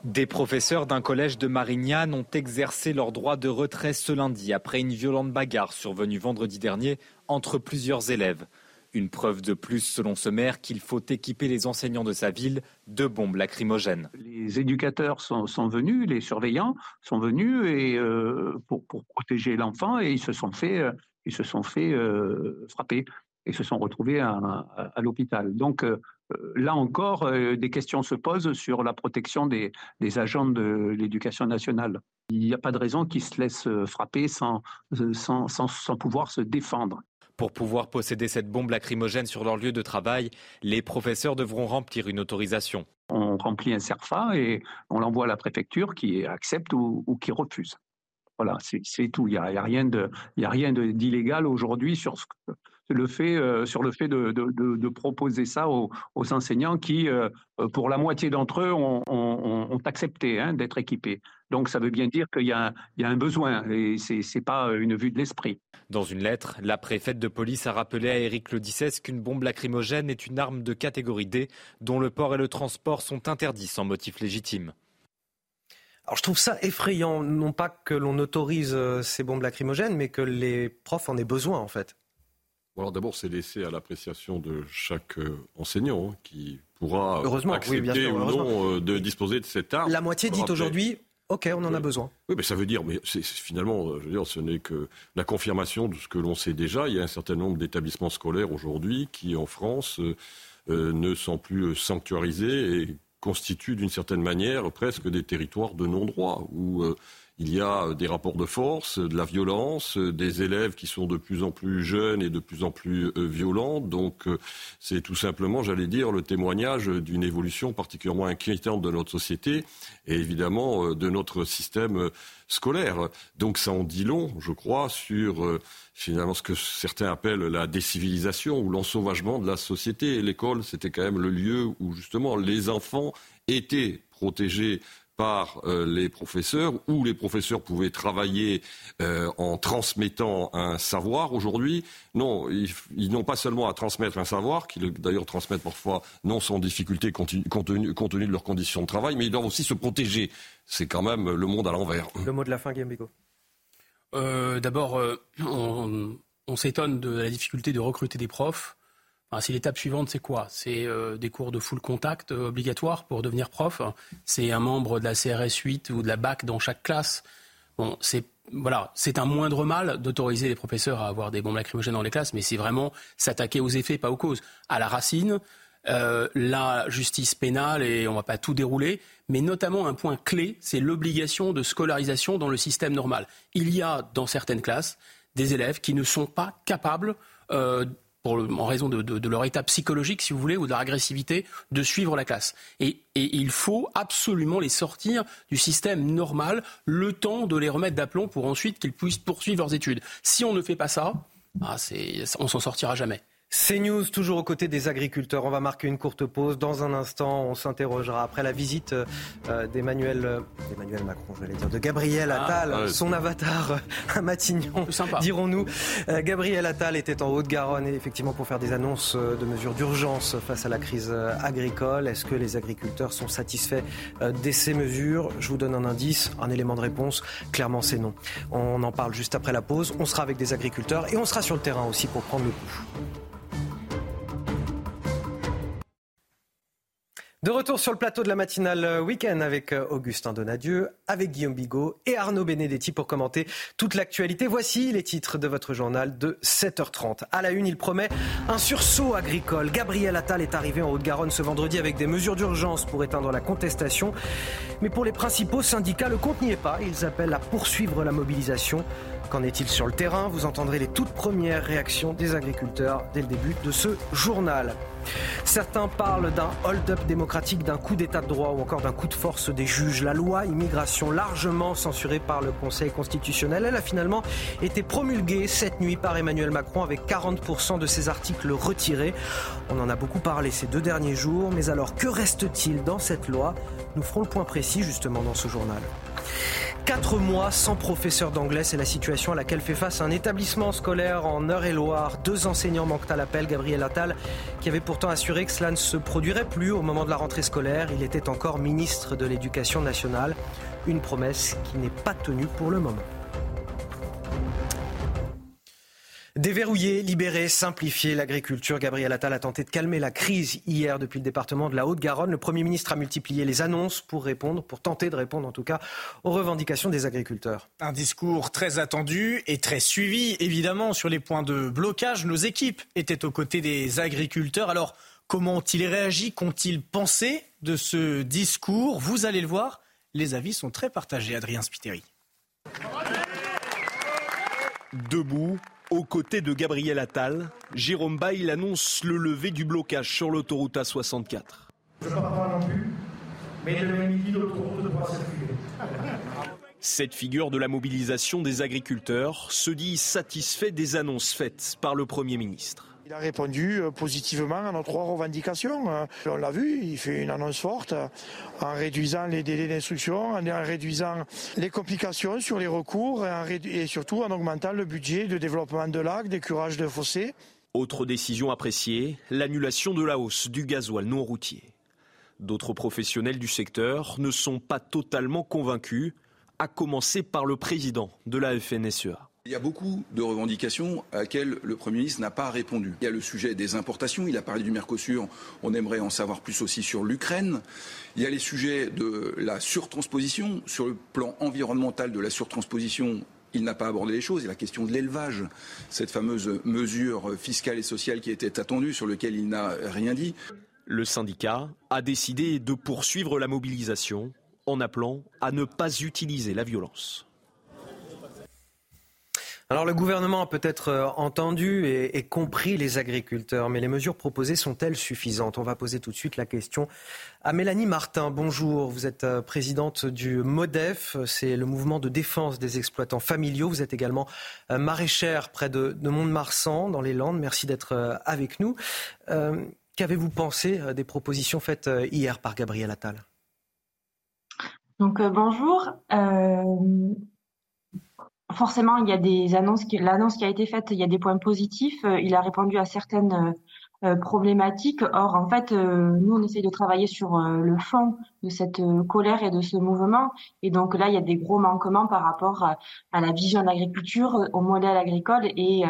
Des professeurs d'un collège de Marignane ont exercé leur droit de retrait ce lundi après une violente bagarre survenue vendredi dernier entre plusieurs élèves. Une preuve de plus, selon ce maire, qu'il faut équiper les enseignants de sa ville de bombes lacrymogènes. Les éducateurs sont, venus, les surveillants sont venus et, euh, pour, protéger l'enfant et ils se sont fait, euh, ils se sont euh, frapper et se sont retrouvés à, l'hôpital. Donc là encore, des questions se posent sur la protection des, agents de l'éducation nationale. Il n'y a pas de raison qu'ils se laissent frapper sans, pouvoir se défendre. Pour pouvoir posséder cette bombe lacrymogène sur leur lieu de travail, les professeurs devront remplir une autorisation. On remplit un CERFA et on l'envoie à la préfecture qui accepte ou, qui refuse. Voilà, c'est tout. Il n'y a, a, rien d'illégal aujourd'hui sur ce, le fait, euh, sur le fait de, proposer ça aux, enseignants qui, euh, pour la moitié d'entre eux, ont, accepté hein, d'être équipés. Donc ça veut bien dire qu'il y, a un besoin et ce n'est pas une vue de l'esprit. Dans une lettre, la préfète de police a rappelé à Éric Lodissès qu'une bombe lacrymogène est une arme de catégorie D dont le port et le transport sont interdits sans motif légitime. Alors je trouve ça effrayant, non pas que l'on autorise euh, ces bombes lacrymogènes, mais que les profs en aient besoin en fait. Alors d'abord, c'est laissé à l'appréciation de chaque euh, enseignant hein, qui pourra accepter ou non euh, de disposer de cette arme. La moitié dit aujourd'hui, OK, on en a besoin. Oui, mais ça veut dire, mais finalement, je veux dire, ce n'est que la confirmation de ce que l'on sait déjà. Il y a un certain nombre d'établissements scolaires aujourd'hui qui, en France, euh, ne sont plus sanctuarisés et constituent d'une certaine manière presque des territoires de non-droit où il y a des rapports de force, de la violence, des élèves qui sont de plus en plus jeunes et de plus en plus violents. Donc c'est tout simplement, j'allais dire, le témoignage d'une évolution particulièrement inquiétante de notre société et évidemment de notre système scolaire. Donc ça en dit long, je crois, sur finalement ce que certains appellent la décivilisation ou l'ensauvagement de la société. L'école, c'était quand même le lieu où justement les enfants étaient protégés par euh, les professeurs, où les professeurs pouvaient travailler euh, en transmettant un savoir. Aujourd'hui, non, ils, n'ont pas seulement à transmettre un savoir, qu'ils d'ailleurs transmettent parfois non sans difficulté compte tenu, de leurs conditions de travail, mais ils doivent aussi se protéger. C'est quand même le monde à l'envers. Le mot de la fin, Guillaume euh, D'abord, on, on s'étonne de la difficulté de recruter des profs. Si l'étape suivante, c'est quoi? C'est euh, des cours de full contact euh, obligatoires pour devenir prof? C'est un membre de la CRS 8 ou de la BAC dans chaque classe? Bon, c'est voilà, c'est un moindre mal d'autoriser les professeurs à avoir des bombes lacrymogènes dans les classes, mais c'est vraiment s'attaquer aux effets, pas aux causes. À la racine, euh, la justice pénale, et on va pas tout dérouler, mais notamment un point clé, c'est l'obligation de scolarisation dans le système normal. Il y a dans certaines classes des élèves qui ne sont pas capables euh, en raison de, leur état psychologique, si vous voulez, ou de leur agressivité, de suivre la classe. Et, il faut absolument les sortir du système normal, le temps de les remettre d'aplomb pour ensuite qu'ils puissent poursuivre leurs études. Si on ne fait pas ça, ah, on s'en sortira jamais. C'est News, toujours aux côtés des agriculteurs. On va marquer une courte pause. Dans un instant, on s'interrogera après la visite euh, d'Emmanuel, euh, Macron, je dire, de Gabriel ah, Attal, son avatar euh, à Matignon, dirons-nous. Gabriel Attal était en Haute-Garonne, effectivement, pour faire des annonces de mesures d'urgence face à la crise agricole. Est-ce que les agriculteurs sont satisfaits de ces mesures? Je vous donne un indice, un élément de réponse. Clairement, c'est non. On en parle juste après la pause. On sera avec des agriculteurs et on sera sur le terrain aussi pour prendre le coup. De retour sur le plateau de la matinale week-end avec euh, Augustin Donadieu, avec Guillaume Bigot et Arnaud Benedetti pour commenter toute l'actualité. Voici les titres de votre journal de 7h30. À la une, il promet un sursaut agricole. Gabriel Attal est arrivé en Haute-Garonne ce vendredi avec des mesures d'urgence pour éteindre la contestation. Mais pour les principaux syndicats, le compte n'y est pas. Ils appellent à poursuivre la mobilisation. Qu'en est-il sur le terrain? Vous entendrez les toutes premières réactions des agriculteurs dès le début de ce journal. Certains parlent d'un hold-up démocratique, d'un coup d'état de droit ou encore d'un coup de force des juges. La loi immigration, largement censurée par le Conseil constitutionnel, elle a finalement été promulguée cette nuit par Emmanuel Macron avec 40% de ses articles retirés. On en a beaucoup parlé ces deux derniers jours, mais alors que reste-t-il dans cette loi? Nous ferons le point précis justement dans ce journal. Quatre mois sans professeur d'anglais, c'est la situation à laquelle fait face un établissement scolaire en Eure-et-Loire. Deux enseignants manquent à l'appel. Gabriel Attal, qui avait pourtant assuré que cela ne se produirait plus au moment de la rentrée scolaire, il était encore ministre de l'Éducation nationale. Une promesse qui n'est pas tenue pour le moment. Déverrouiller, libérer, simplifier l'agriculture. Gabriel Attal a tenté de calmer la crise hier depuis le département de la Haute-Garonne. Le Premier ministre a multiplié les annonces pour répondre, pour tenter de répondre en tout cas aux revendications des agriculteurs. Un discours très attendu et très suivi, évidemment, sur les points de blocage. Nos équipes étaient aux côtés des agriculteurs. Alors, comment ont-ils réagi? Qu'ont-ils pensé de ce discours? Vous allez le voir, les avis sont très partagés. Adrien Spiteri. Debout, aux côtés de Gabriel Attal, Jérôme Bail annonce le lever du blocage sur l'autoroute A64. Je ne pas non plus, mais midi, l'autoroute devra circuler. Cette figure de la mobilisation des agriculteurs se dit satisfait des annonces faites par le Premier ministre. Il a répondu euh, positivement à nos trois revendications. Euh, on l'a vu, il fait une annonce forte euh, en réduisant les délais d'instruction, en réduisant les complications sur les recours et surtout en augmentant le budget de développement de lacs, d'écurage de fossés. Autre décision appréciée, l'annulation de la hausse du gasoil non routier. D'autres professionnels du secteur ne sont pas totalement convaincus, à commencer par le président de la FNSEA. Il y a beaucoup de revendications à laquelle le Premier ministre n'a pas répondu. Il y a le sujet des importations, il a parlé du Mercosur, on aimerait en savoir plus aussi sur l'Ukraine. Il y a les sujets de la surtransposition, sur le plan environnemental de la surtransposition, il n'a pas abordé les choses. A la question de l'élevage, cette fameuse mesure fiscale et sociale qui était attendue, sur laquelle il n'a rien dit. Le syndicat a décidé de poursuivre la mobilisation en appelant à ne pas utiliser la violence. Alors le gouvernement a peut-être euh, entendu et, compris les agriculteurs, mais les mesures proposées sont-elles suffisantes? On va poser tout de suite la question à Mélanie Martin. Bonjour, vous êtes euh, présidente du MODEF, c'est le mouvement de défense des exploitants familiaux. Vous êtes également euh, maraîchère près de, Mont-de-Marsan, dans les Landes. Merci d'être avec nous. Qu'avez-vous pensé des propositions faites hier par Gabriel Attal? Donc bonjour forcément, il y a des annonces, l'annonce qui a été faite, il y a des points positifs. Euh, il a répondu à certaines euh, euh, problématiques. Or, en fait, nous, on essaye de travailler sur le fond de cette colère et de ce mouvement. Et donc là, il y a des gros manquements par rapport à, la vision de l'agriculture, au modèle agricole, et,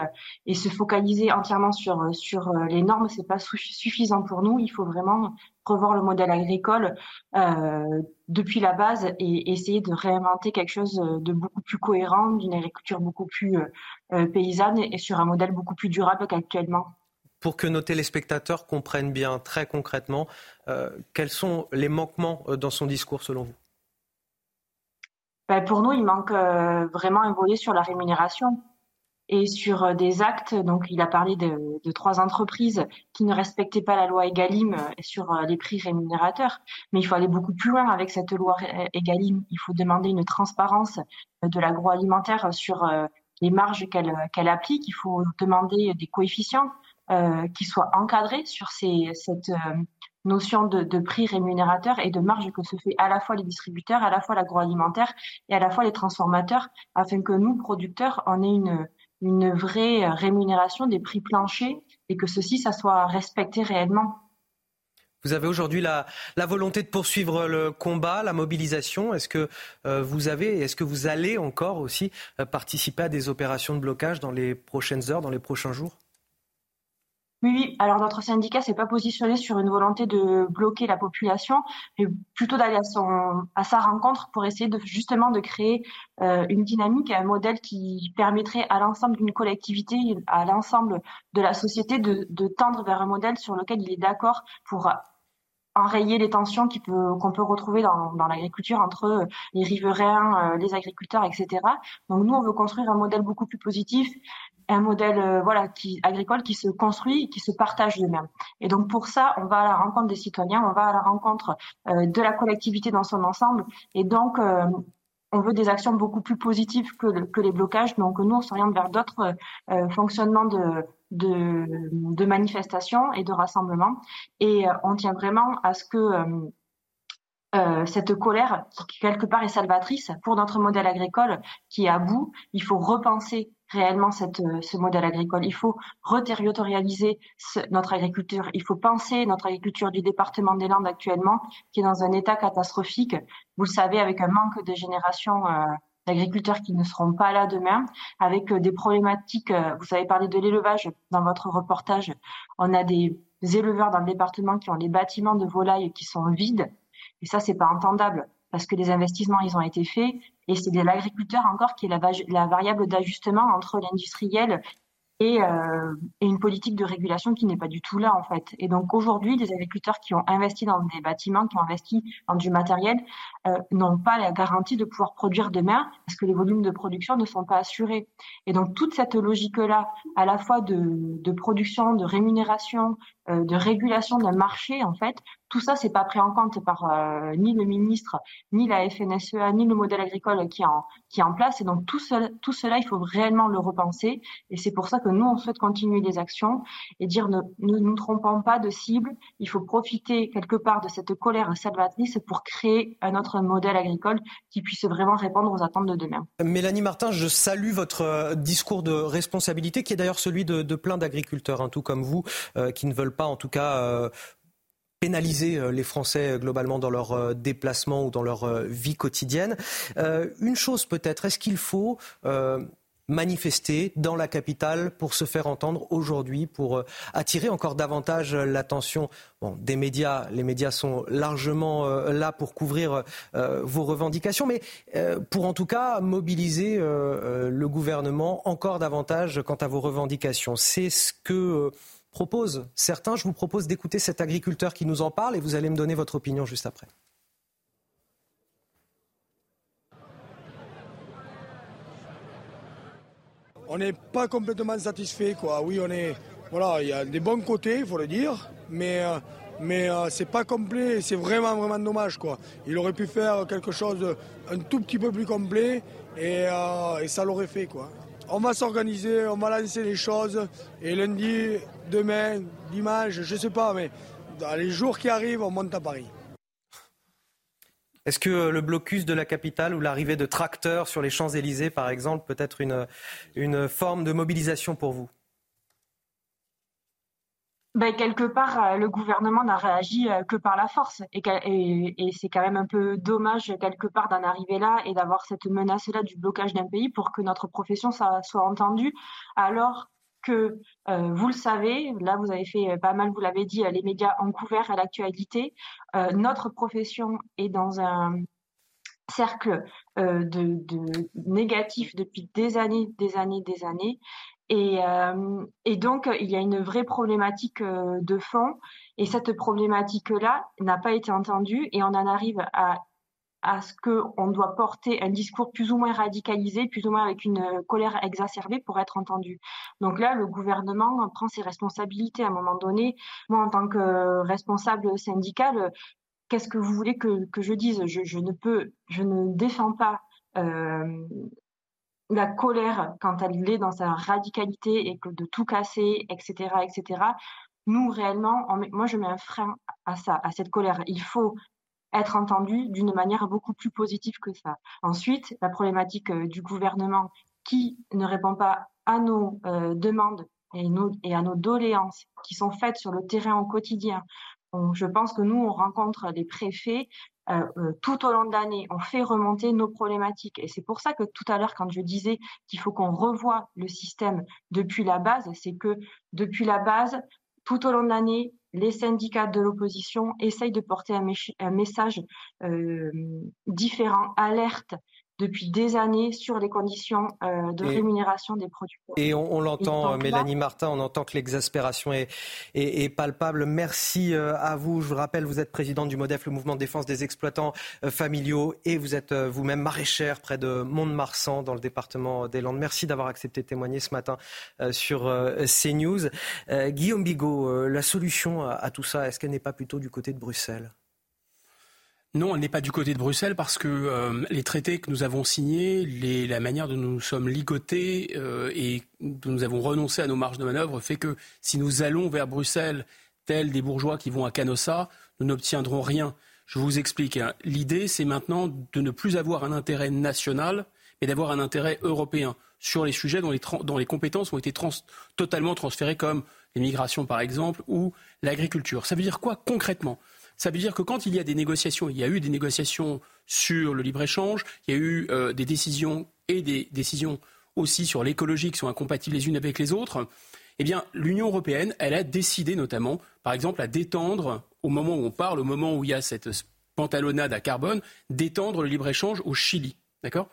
et se focaliser entièrement sur sur les normes, c'est pas suffisant pour nous. Il faut vraiment revoir le modèle agricole euh, depuis la base et essayer de réinventer quelque chose de beaucoup plus cohérent, d'une agriculture beaucoup plus euh, euh, paysanne et sur un modèle beaucoup plus durable qu'actuellement. Pour que nos téléspectateurs comprennent bien très concrètement, quels sont les manquements dans son discours selon vous? Ben, Pour nous, il manque vraiment un volet sur la rémunération et sur euh, des actes. Donc, il a parlé de, trois entreprises qui ne respectaient pas la loi Egalim euh, sur euh, les prix rémunérateurs. Mais il faut aller beaucoup plus loin avec cette loi Egalim. Il faut demander une transparence de l'agroalimentaire sur les marges qu'elle applique. Il faut demander des coefficients qui soient encadrés sur cette notion de, de, prix rémunérateur et de marge que se fait à la fois les distributeurs, à la fois l'agroalimentaire et à la fois les transformateurs, afin que nous, producteurs, on ait une, une vraie rémunération des prix planchers et que ceci, ça soit respecté réellement. Vous avez aujourd'hui la, volonté de poursuivre le combat, la mobilisation. Est-ce que euh, vous avez, est-ce que vous allez encore aussi euh, participer à des opérations de blocage dans les prochaines heures, dans les prochains jours? Oui, oui. Alors notre syndicat s'est pas positionné sur une volonté de bloquer la population, mais plutôt d'aller à sa rencontre pour essayer justement de créer euh, une dynamique, un modèle qui permettrait à l'ensemble d'une collectivité, à l'ensemble de la société de, tendre vers un modèle sur lequel il est d'accord pour enrayer les tensions qu'on peut, retrouver dans, l'agriculture entre les riverains, euh, les agriculteurs, etc. Donc nous, on veut construire un modèle beaucoup plus positif un modèle euh, voilà qui agricole qui se construit, qui se partage de même. Et donc pour ça, on va à la rencontre des citoyens, on va à la rencontre euh, de la collectivité dans son ensemble. Et donc euh, on veut des actions beaucoup plus positives que, que les blocages. Donc nous, on s'oriente vers d'autres fonctionnements de, de, manifestations et de rassemblements. Et on tient vraiment à ce que cette colère qui quelque part est salvatrice pour notre modèle agricole qui est à bout. Il faut repenser réellement euh, ce modèle agricole. Il faut reterritorialiser notre agriculture. Il faut penser notre agriculture du département des Landes actuellement, qui est dans un état catastrophique. Vous le savez, avec un manque de génération euh, d'agriculteurs qui ne seront pas là demain, avec euh, des problématiques. vous avez parlé de l'élevage dans votre reportage. On a des éleveurs dans le département qui ont les bâtiments de volailles qui sont vides. Et ça, c'est pas entendable parce que les investissements, ils ont été faits et c'est l'agriculteur encore qui est la, variable d'ajustement entre l'industriel euh, et, une politique de régulation qui n'est pas du tout là en fait. Et donc aujourd'hui, les agriculteurs qui ont investi dans des bâtiments, qui ont investi dans du matériel, euh, n'ont pas la garantie de pouvoir produire demain parce que les volumes de production ne sont pas assurés. Et donc toute cette logique-là, à la fois de, production, de rémunération, de régulation d'un marché, en fait, tout ça, c'est pas pris en compte par euh, ni le ministre, ni la FNSEA, ni le modèle agricole qui est en, qui est en place. Et donc tout, tout cela, il faut réellement le repenser. Et c'est pour ça que nous, on souhaite continuer les actions et dire ne, nous trompons pas de cible. Il faut profiter quelque part de cette colère salvatrice pour créer un autre modèle agricole qui puisse vraiment répondre aux attentes de demain. Mélanie Martin, je salue votre euh, discours de responsabilité qui est d'ailleurs celui de, de plein d'agriculteurs, hein, tout comme vous, qui ne veulent pas en tout cas euh, pénaliser euh, les Français euh, globalement dans leur déplacement ou dans leur vie quotidienne. une chose peut-être, est-ce qu'il faut manifester dans la capitale pour se faire entendre aujourd'hui, pour attirer encore davantage l'attention? Des médias. Les médias sont largement là pour couvrir vos revendications, mais pour en tout cas mobiliser le gouvernement encore davantage quant à vos revendications. C'est ce que propose certains. Je vous propose d'écouter cet agriculteur qui nous en parle et vous allez me donner votre opinion juste après. on n'est pas complètement satisfait. Quoi. Oui, on est, voilà, il y a des bons côtés, il faut le dire, mais, euh, mais euh, c'est pas complet. C'est vraiment, vraiment dommage. Quoi. Il aurait pu faire quelque chose un tout petit peu plus complet et, euh, et ça l'aurait fait. Quoi. On va s'organiser, on va lancer les choses et lundi, demain, dimanche, je sais pas, mais dans les jours qui arrivent, on monte à Paris. Est-ce que le blocus de la capitale ou l'arrivée de tracteurs sur les Champs-Élysées, par exemple, peut être une, une forme de mobilisation pour vous? Ben, quelque part, euh, le gouvernement n'a réagi euh, que par la force. Et, c'est quand même un peu dommage, quelque part, d'en arriver là et d'avoir cette menace-là du blocage d'un pays pour que notre profession soit entendue, alors que, euh, vous le savez, là vous avez fait pas mal, vous l'avez dit, les médias ont couvert à l'actualité. Notre profession est dans un cercle de négatif depuis des années, des années, des années. Et, euh, et, donc, il y a une vraie problématique euh, de fond. Et cette problématique-là n'a pas été entendue. Et on en arrive à, ce qu'on doit porter un discours plus ou moins radicalisé, plus ou moins avec une colère exacerbée pour être entendu. Donc là, le gouvernement prend ses responsabilités à un moment donné. Moi, en tant que responsable syndical, qu'est-ce que vous voulez que, je dise? Je, ne peux, je ne défends pas. Euh, la colère quand elle est dans sa radicalité et que de tout casser, etc., etc. Nous réellement, moi je mets un frein à ça, à cette colère. Il faut être entendu d'une manière beaucoup plus positive que ça. Ensuite, la problématique euh, du gouvernement qui ne répond pas à nos euh, demandes et, à nos doléances qui sont faites sur le terrain au quotidien. Je pense que nous, on rencontre les préfets euh, euh, tout au long de l'année, on fait remonter nos problématiques. Et c'est pour ça que tout à l'heure, quand je disais qu'il faut qu'on revoie le système depuis la base, c'est que depuis la base, tout au long de l'année, les syndicats de l'opposition essayent de porter un, message euh, différent, alerte depuis des années sur les conditions euh, de et, rémunération des producteurs. Et on, on l'entend, Mélanie Martin, on entend que l'exaspération est, est, est, palpable. Merci euh, à vous. Je vous rappelle, vous êtes présidente du MODEF, le mouvement de défense des exploitants euh, familiaux, et vous êtes euh, vous-même maraîchère près de Mont-de-Marsan, dans le département des Landes. Merci d'avoir accepté de témoigner ce matin euh, sur CNews. Guillaume Bigot, la solution à, à tout ça, est-ce qu'elle n'est pas plutôt du côté de Bruxelles? Non, elle n'est pas du côté de Bruxelles parce que euh, les traités que nous avons signés, les, la manière dont nous sommes ligotés euh, et dont nous avons renoncé à nos marges de manœuvre fait que si nous allons vers Bruxelles, tels des bourgeois qui vont à Canossa, nous n'obtiendrons rien. Je vous explique. Hein. L'idée, c'est maintenant de ne plus avoir un intérêt national, mais d'avoir un intérêt européen sur les sujets dont les, dont les compétences ont été trans totalement transférées, comme l'immigration par exemple, ou l'agriculture. Ça veut dire quoi concrètement? Ça veut dire que quand il y a des négociations, il y a eu des négociations sur le libre-échange, il y a eu euh, des décisions et des décisions aussi sur l'écologie qui sont incompatibles les unes avec les autres, eh bien, l'Union européenne, elle a décidé notamment, par exemple, à détendre, au moment où on parle, au moment où il y a cette pantalonnade à carbone, d'étendre le libre-échange au Chili. D'accord?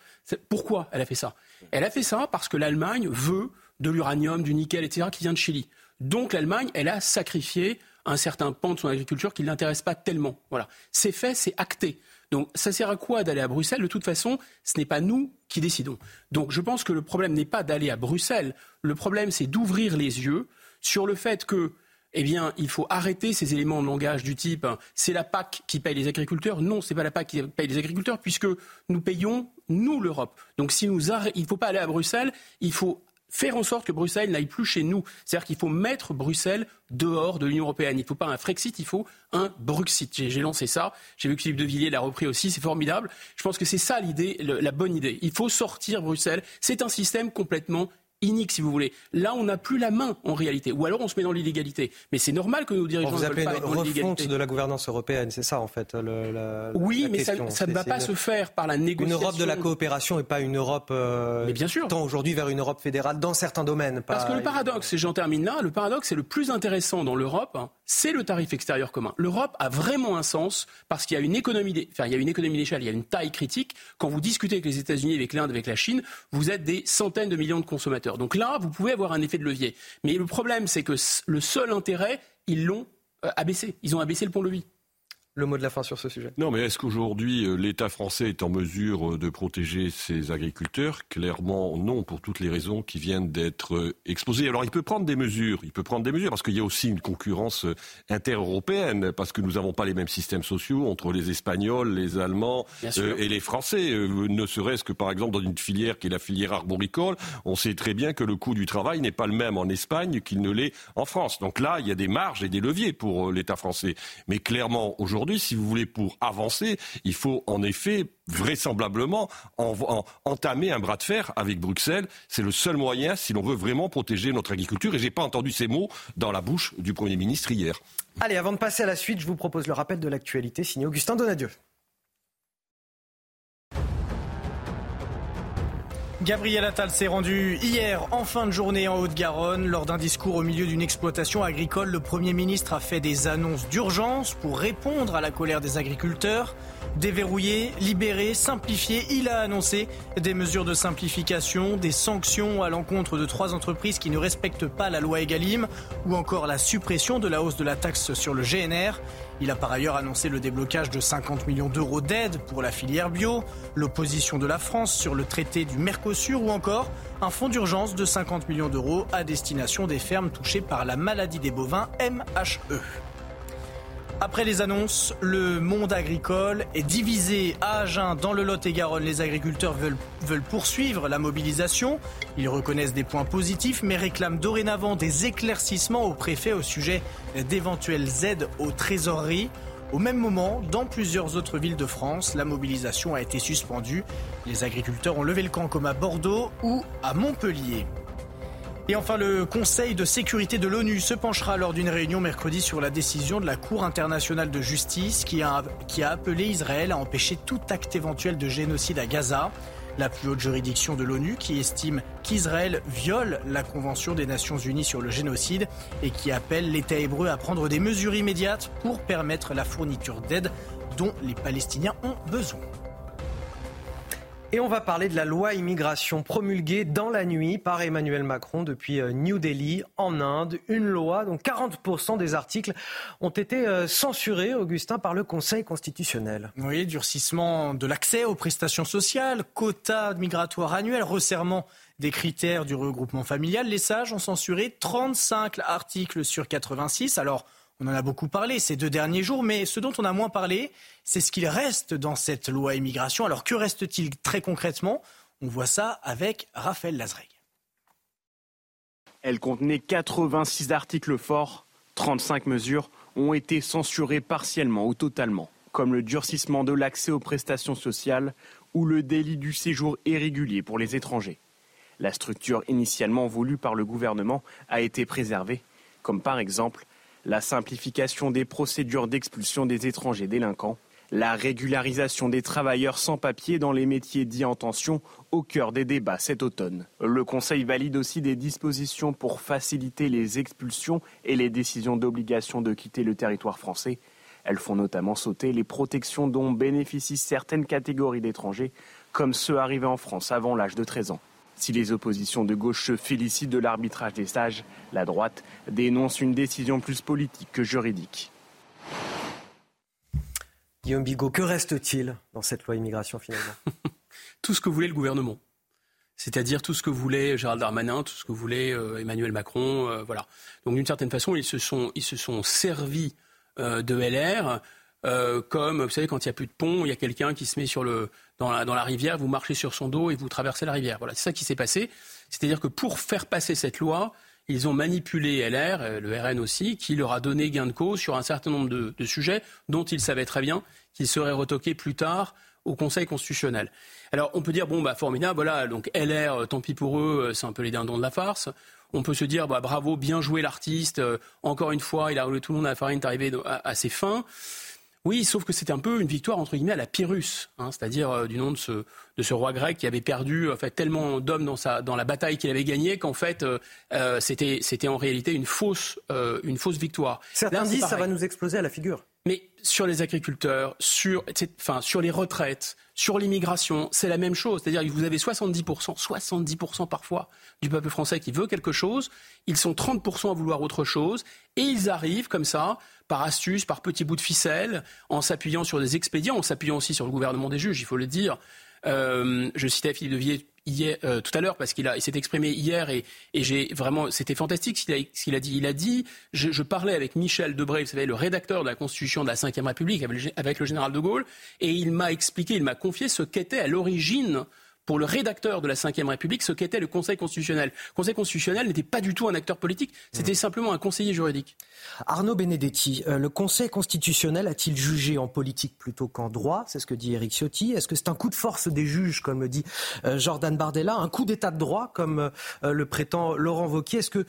Pourquoi elle a fait ça? Elle a fait ça parce que l'Allemagne veut de l'uranium, du nickel, etc., qui vient de Chili. Donc l'Allemagne, elle a sacrifié un certain pan de son agriculture qui ne l'intéresse pas tellement. Voilà. C'est fait, c'est acté. Donc ça sert à quoi d'aller à Bruxelles? De toute façon, ce n'est pas nous qui décidons. Donc je pense que le problème n'est pas d'aller à Bruxelles. Le problème, c'est d'ouvrir les yeux sur le fait que eh bien, il faut arrêter ces éléments de langage du type c'est la PAC qui paye les agriculteurs. Non, ce n'est pas la PAC qui paye les agriculteurs, puisque nous payons, nous, l'Europe. Donc, si nous il ne faut pas aller à Bruxelles, il faut faire en sorte que Bruxelles n'aille plus chez nous. C'est-à-dire qu'il faut mettre Bruxelles dehors de l'Union européenne. Il ne faut pas un Frexit, il faut un Bruxit. J'ai lancé ça. J'ai vu que Philippe de Villiers l'a repris aussi. C'est formidable. Je pense que c'est ça l'idée, la bonne idée. Il faut sortir Bruxelles. C'est un système complètement inique, si vous voulez. Là, on n'a plus la main, en réalité. Ou alors, on se met dans l'illégalité. Mais c'est normal que nos dirigeants vous ne veulent pas être dans l'illégalité. de la gouvernance européenne, c'est ça, en fait le, la, Oui, la mais question. ça, ça ne va pas une, se faire par la négociation. Une Europe de la coopération et pas une Europe... Euh, mais bien sûr. Tend aujourd'hui vers une Europe fédérale dans certains domaines. Pas... Parce que le paradoxe, et j'en termine là, le paradoxe, c'est le plus intéressant dans l'Europe, hein, c'est le tarif extérieur commun. L'Europe a vraiment un sens parce qu'il y a une économie, enfin, il d'échelle, il y a une taille critique. Quand vous discutez avec les États-Unis, avec l'Inde, avec la Chine, vous êtes des centaines de millions de consommateurs. Donc là, vous pouvez avoir un effet de levier. Mais le problème, c'est que le seul intérêt, ils l'ont euh, abaissé. Ils ont abaissé le pont-levis. Le mot de la fin sur ce sujet. Non, mais est-ce qu'aujourd'hui euh, l'État français est en mesure euh, de protéger ses agriculteurs? Clairement, non, pour toutes les raisons qui viennent d'être euh, exposées. Alors, il peut prendre des mesures, il peut prendre des mesures parce qu'il y a aussi une concurrence inter-européenne, parce que nous n'avons pas les mêmes systèmes sociaux entre les Espagnols, les Allemands et les Français. ne serait-ce que par exemple dans une filière qui est la filière arboricole, on sait très bien que le coût du travail n'est pas le même en Espagne qu'il ne l'est en France. Donc là, il y a des marges et des leviers pour l'État français. Mais clairement, aujourd'hui si vous voulez, pour avancer, il faut en effet vraisemblablement entamer un bras de fer avec Bruxelles. C'est le seul moyen si l'on veut vraiment protéger notre agriculture. Et je n'ai pas entendu ces mots dans la bouche du Premier ministre hier. Allez, avant de passer à la suite, je vous propose le rappel de l'actualité signé Augustin Donadieu. Gabriel Attal s'est rendu hier en fin de journée en Haute-Garonne. Lors d'un discours au milieu d'une exploitation agricole, le Premier ministre a fait des annonces d'urgence pour répondre à la colère des agriculteurs. Déverrouiller, libérer, simplifier, il a annoncé des mesures de simplification, des sanctions à l'encontre de trois entreprises qui ne respectent pas la loi Egalim ou encore la suppression de la hausse de la taxe sur le GNR. Il a par ailleurs annoncé le déblocage de 50 millions d'euros d'aide pour la filière bio, l'opposition de la France sur le traité du Mercosur ou encore un fonds d'urgence de 50 millions d'euros à destination des fermes touchées par la maladie des bovins MHE. Après les annonces, le monde agricole est divisé à Agen, dans le Lot-et-Garonne. Les agriculteurs veulent, veulent poursuivre la mobilisation. Ils reconnaissent des points positifs, mais réclament dorénavant des éclaircissements au préfet au sujet d'éventuelles aides aux trésoreries. Au même moment, dans plusieurs autres villes de France, la mobilisation a été suspendue. Les agriculteurs ont levé le camp comme à Bordeaux ou à Montpellier. Et enfin, le Conseil de sécurité de l'ONU se penchera lors d'une réunion mercredi sur la décision de la Cour internationale de justice qui a, appelé Israël à empêcher tout acte éventuel de génocide à Gaza. La plus haute juridiction de l'ONU qui estime qu'Israël viole la Convention des Nations Unies sur le génocide et qui appelle l'État hébreu à prendre des mesures immédiates pour permettre la fourniture d'aide dont les Palestiniens ont besoin. Et on va parler de la loi immigration promulguée dans la nuit par Emmanuel Macron depuis euh, New Delhi en Inde. Une loi dont 40% des articles ont été euh, censurés, Augustin, par le Conseil constitutionnel. Oui, durcissement de l'accès aux prestations sociales, quotas migratoires annuels, resserrement des critères du regroupement familial. Les sages ont censuré 35 articles sur 86. Alors, on en a beaucoup parlé ces deux derniers jours, mais ce dont on a moins parlé, c'est ce qu'il reste dans cette loi immigration. Alors que reste-t-il très concrètement? On voit ça avec Raphaël Lazreg. Elle contenait 86 articles forts, 35 mesures ont été censurées partiellement ou totalement, comme le durcissement de l'accès aux prestations sociales ou le délit du séjour irrégulier pour les étrangers. La structure initialement voulue par le gouvernement a été préservée, comme par exemple la simplification des procédures d'expulsion des étrangers délinquants, la régularisation des travailleurs sans papier dans les métiers dits en tension au cœur des débats cet automne. Le Conseil valide aussi des dispositions pour faciliter les expulsions et les décisions d'obligation de quitter le territoire français. Elles font notamment sauter les protections dont bénéficient certaines catégories d'étrangers, comme ceux arrivés en France avant l'âge de 13 ans. Si les oppositions de gauche se félicitent de l'arbitrage des sages, la droite dénonce une décision plus politique que juridique. Guillaume Bigot, que reste-t-il dans cette loi immigration finalement? Tout ce que voulait le gouvernement. C'est-à-dire tout ce que voulait Gérald Darmanin, tout ce que voulait euh, Emmanuel Macron, euh, voilà. Donc d'une certaine façon, ils se sont, ils se sont servis euh, de LR comme, vous savez, quand il n'y a plus de pont, il y a quelqu'un qui se met sur le, dans la, rivière, vous marchez sur son dos et vous traversez la rivière. Voilà, c'est ça qui s'est passé. C'est-à-dire que pour faire passer cette loi, ils ont manipulé LR, euh, le RN aussi, qui leur a donné gain de cause sur un certain nombre de, sujets dont ils savaient très bien qu'ils seraient retoqués plus tard au Conseil constitutionnel. Alors on peut dire bon bah formidable, voilà donc LR, euh, tant pis pour eux, euh, c'est un peu les dindons de la farce. On peut se dire bah, bravo, bien joué l'artiste. encore une fois, il a roulé tout le monde à la farine, est arrivé à ses fins. Oui, sauf que c'était un peu une victoire entre guillemets à la Pyrrhus, hein, c'est-à-dire euh, du nom de ce, de ce roi grec qui avait perdu en fait, tellement d'hommes dans, sa, dans la bataille qu'il avait gagnée qu'en fait euh, euh, c'était, c'était en réalité une fausse, une fausse victoire. Certains disent que ça va nous exploser à la figure. Mais sur les agriculteurs, sur, enfin, sur les retraites, sur l'immigration, c'est la même chose. C'est-à-dire que vous avez 70%, 70% parfois du peuple français qui veut quelque chose, ils sont 30% à vouloir autre chose, et ils arrivent comme ça par astuce, par petits bouts de ficelle, en s'appuyant sur des expédients, en s'appuyant aussi sur le gouvernement des juges, il faut le dire. Euh, je citais Philippe de hier, euh, tout à l'heure parce qu'il s'est exprimé hier et, j'ai vraiment c'était fantastique ce qu'il a, dit. Il a dit je, parlais avec Michel Debré, vous savez le rédacteur de la Constitution de la Ve République avec le général de Gaulle et il m'a expliqué, il m'a confié ce qu'était à l'origine pour le rédacteur de la Ve République ce qu'était le Conseil constitutionnel. Le Conseil constitutionnel n'était pas du tout un acteur politique, c'était mmh. simplement un conseiller juridique. Arnaud Benedetti, euh, le Conseil constitutionnel a-t-il jugé en politique plutôt qu'en droit? C'est ce que dit Eric Ciotti. Est-ce que c'est un coup de force des juges, comme le dit euh, Jordan Bardella, un coup d'état de droit, comme euh, le prétend Laurent Wauquiez? Est-ce que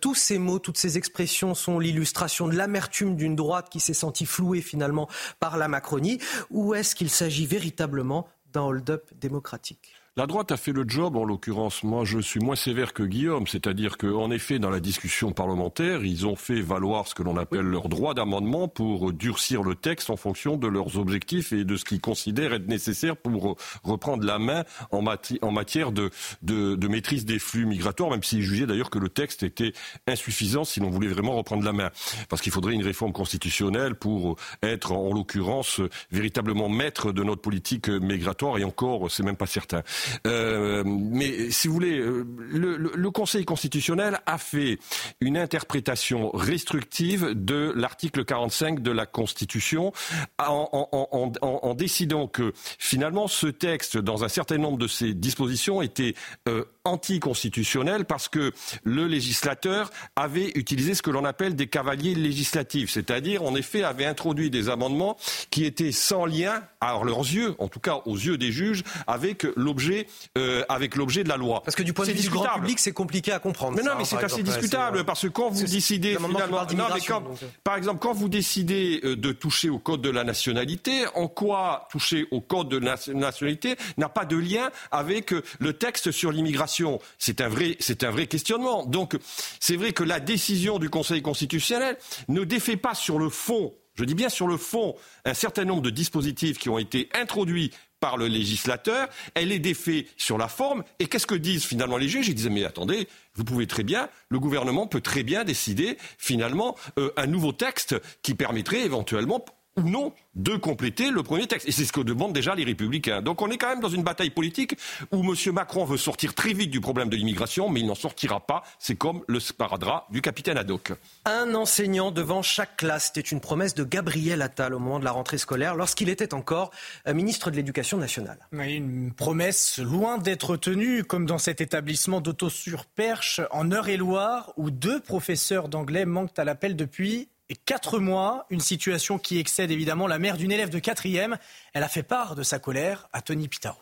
tous ces mots, toutes ces expressions sont l'illustration de l'amertume d'une droite qui s'est sentie flouée finalement par la Macronie? Ou est-ce qu'il s'agit véritablement d'un hold-up démocratique? La droite a fait le job, en l'occurrence. Moi, je suis moins sévère que Guillaume, c'est-à-dire qu'en effet, dans la discussion parlementaire, ils ont fait valoir ce que l'on appelle leur droit d'amendement pour durcir le texte en fonction de leurs objectifs et de ce qu'ils considèrent être nécessaire pour reprendre la main en, matière de, de, maîtrise des flux migratoires, même s'ils jugeaient d'ailleurs que le texte était insuffisant si l'on voulait vraiment reprendre la main. Parce qu'il faudrait une réforme constitutionnelle pour être, en l'occurrence, véritablement maître de notre politique migratoire, et encore, c'est même pas certain. Euh, mais si vous voulez, euh, le, Conseil constitutionnel a fait une interprétation restrictive de l'article 45 de la Constitution en, décidant que finalement ce texte, dans un certain nombre de ses dispositions, était euh, anticonstitutionnel parce que le législateur avait utilisé ce que l'on appelle des cavaliers législatifs, c'est-à-dire en effet avait introduit des amendements qui étaient sans lien, à leurs yeux, en tout cas aux yeux des juges, avec l'objet euh, avec l'objet de la loi. Parce que du point de vue du grand public, c'est compliqué à comprendre. Mais non, mais hein, c'est assez discutable parce que quand vous décidez finalement, non, mais quand, euh. par exemple, quand vous décidez euh, de toucher au code de la nationalité, en quoi toucher au code de la nationalité n'a pas de lien avec le texte sur l'immigration? C'est un vrai, c'est un vrai questionnement. Donc, c'est vrai que la décision du Conseil constitutionnel ne défait pas sur le fond je dis bien sur le fond, un certain nombre de dispositifs qui ont été introduits par le législateur, elle est défait sur la forme. Et qu'est-ce que disent finalement les juges? Ils disent mais attendez, vous pouvez très bien, le gouvernement peut très bien décider finalement euh, un nouveau texte qui permettrait éventuellement ou non de compléter le premier texte. Et c'est ce que demandent déjà les républicains. Donc on est quand même dans une bataille politique où M. Macron veut sortir très vite du problème de l'immigration, mais il n'en sortira pas. C'est comme le sparadrap du capitaine Haddock. Un enseignant devant chaque classe, c'était une promesse de Gabriel Attal au moment de la rentrée scolaire, lorsqu'il était encore euh, ministre de l'Éducation nationale. Une promesse loin d'être tenue, comme dans cet établissement d'auto-sur-perche en Eure-et-Loire, où deux professeurs d'anglais manquent à l'appel depuis quatre mois, une situation qui excède évidemment la mère d'une élève de quatrième. Elle a fait part de sa colère à Tony Pitaro.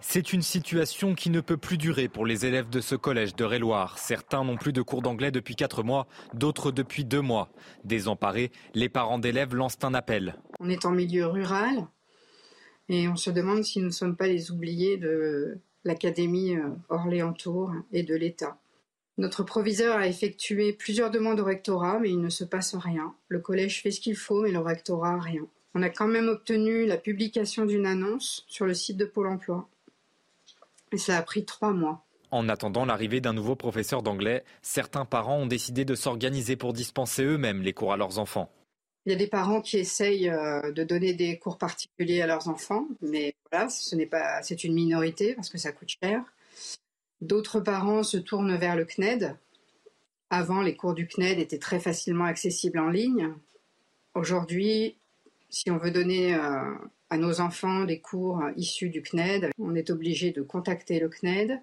C'est une situation qui ne peut plus durer pour les élèves de ce collège de Réloir. Certains n'ont plus de cours d'anglais depuis quatre mois, d'autres depuis deux mois. Désemparés, les parents d'élèves lancent un appel. On est en milieu rural et on se demande si nous ne sommes pas les oubliés de l'Académie euh, Orléans-Tours et de l'État. Notre proviseur a effectué plusieurs demandes au rectorat, mais il ne se passe rien. Le collège fait ce qu'il faut, mais le rectorat rien. On a quand même obtenu la publication d'une annonce sur le site de Pôle emploi. Et ça a pris trois mois. En attendant l'arrivée d'un nouveau professeur d'anglais, certains parents ont décidé de s'organiser pour dispenser eux-mêmes les cours à leurs enfants. Il y a des parents qui essayent euh, de donner des cours particuliers à leurs enfants, mais voilà, ce n'est pas, c'est une minorité parce que ça coûte cher. D'autres parents se tournent vers le CNED. Avant, les cours du CNED étaient très facilement accessibles en ligne. Aujourd'hui, si on veut donner euh, à nos enfants des cours issus du CNED, on est obligé de contacter le CNED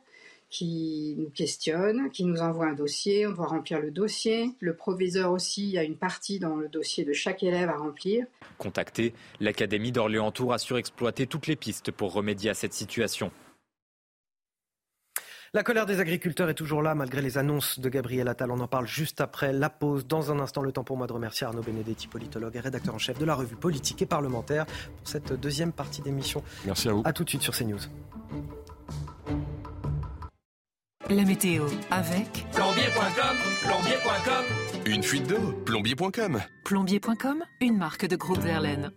qui nous questionne, qui nous envoie un dossier, on doit remplir le dossier. Le proviseur aussi a une partie dans le dossier de chaque élève à remplir. Contacté, l'Académie d'Orléans-Tours a exploiter toutes les pistes pour remédier à cette situation. La colère des agriculteurs est toujours là malgré les annonces de Gabriel Attal. On en parle juste après la pause. Dans un instant, le temps pour moi de remercier Arnaud Benedetti, politologue et rédacteur en chef de la revue politique et parlementaire pour cette deuxième partie d'émission. Merci à vous. A tout de suite sur CNews. La météo avec plombier.com, plombier.com. Une fuite d'eau, plombier.com. Plombier.com, une marque de groupe Verlaine.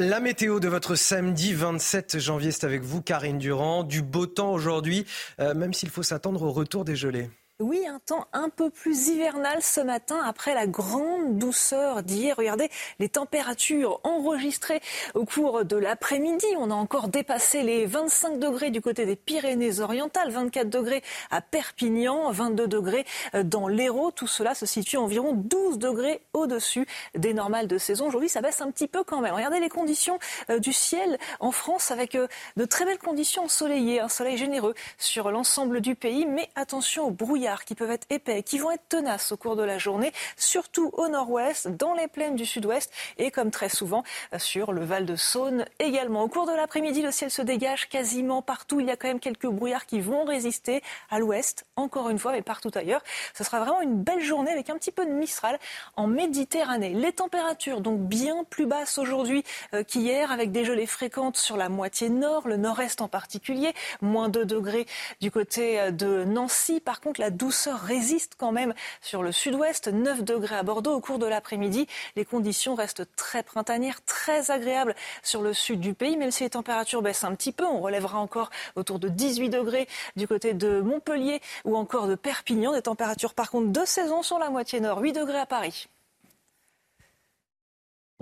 La météo de votre samedi 27 janvier, c'est avec vous, Karine Durand. Du beau temps aujourd'hui, euh, même s'il faut s'attendre au retour des gelées. Oui, un temps un peu plus hivernal ce matin après la grande douceur d'hier. Regardez les températures enregistrées au cours de l'après-midi. On a encore dépassé les 25 degrés du côté des Pyrénées-Orientales, 24 degrés à Perpignan, 22 degrés dans l'Hérault. Tout cela se situe environ 12 degrés au-dessus des normales de saison. Aujourd'hui, ça baisse un petit peu quand même. Regardez les conditions euh, du ciel en France avec euh, de très belles conditions ensoleillées, un soleil généreux sur l'ensemble du pays. Mais attention au brouillard qui peuvent être épais, qui vont être tenaces au cours de la journée, surtout au nord-ouest, dans les plaines du sud-ouest et comme très souvent sur le Val de Saône également. Au cours de l'après-midi, le ciel se dégage quasiment partout. Il y a quand même quelques brouillards qui vont résister à l'ouest, encore une fois, mais partout ailleurs. Ce sera vraiment une belle journée avec un petit peu de Mistral en Méditerranée. Les températures donc bien plus basses aujourd'hui euh, qu'hier, avec des gelées fréquentes sur la moitié nord, le nord-est en particulier, moins 2 degrés du côté euh, de Nancy. Par contre, la douceur résiste quand même sur le sud-ouest, 9 degrés à Bordeaux au cours de l'après-midi. Les conditions restent très printanières, très agréables sur le sud du pays, même si les températures baissent un petit peu. On relèvera encore autour de 18 degrés du côté de Montpellier ou encore de Perpignan. Des températures par contre de saison sur la moitié nord, 8 degrés à Paris.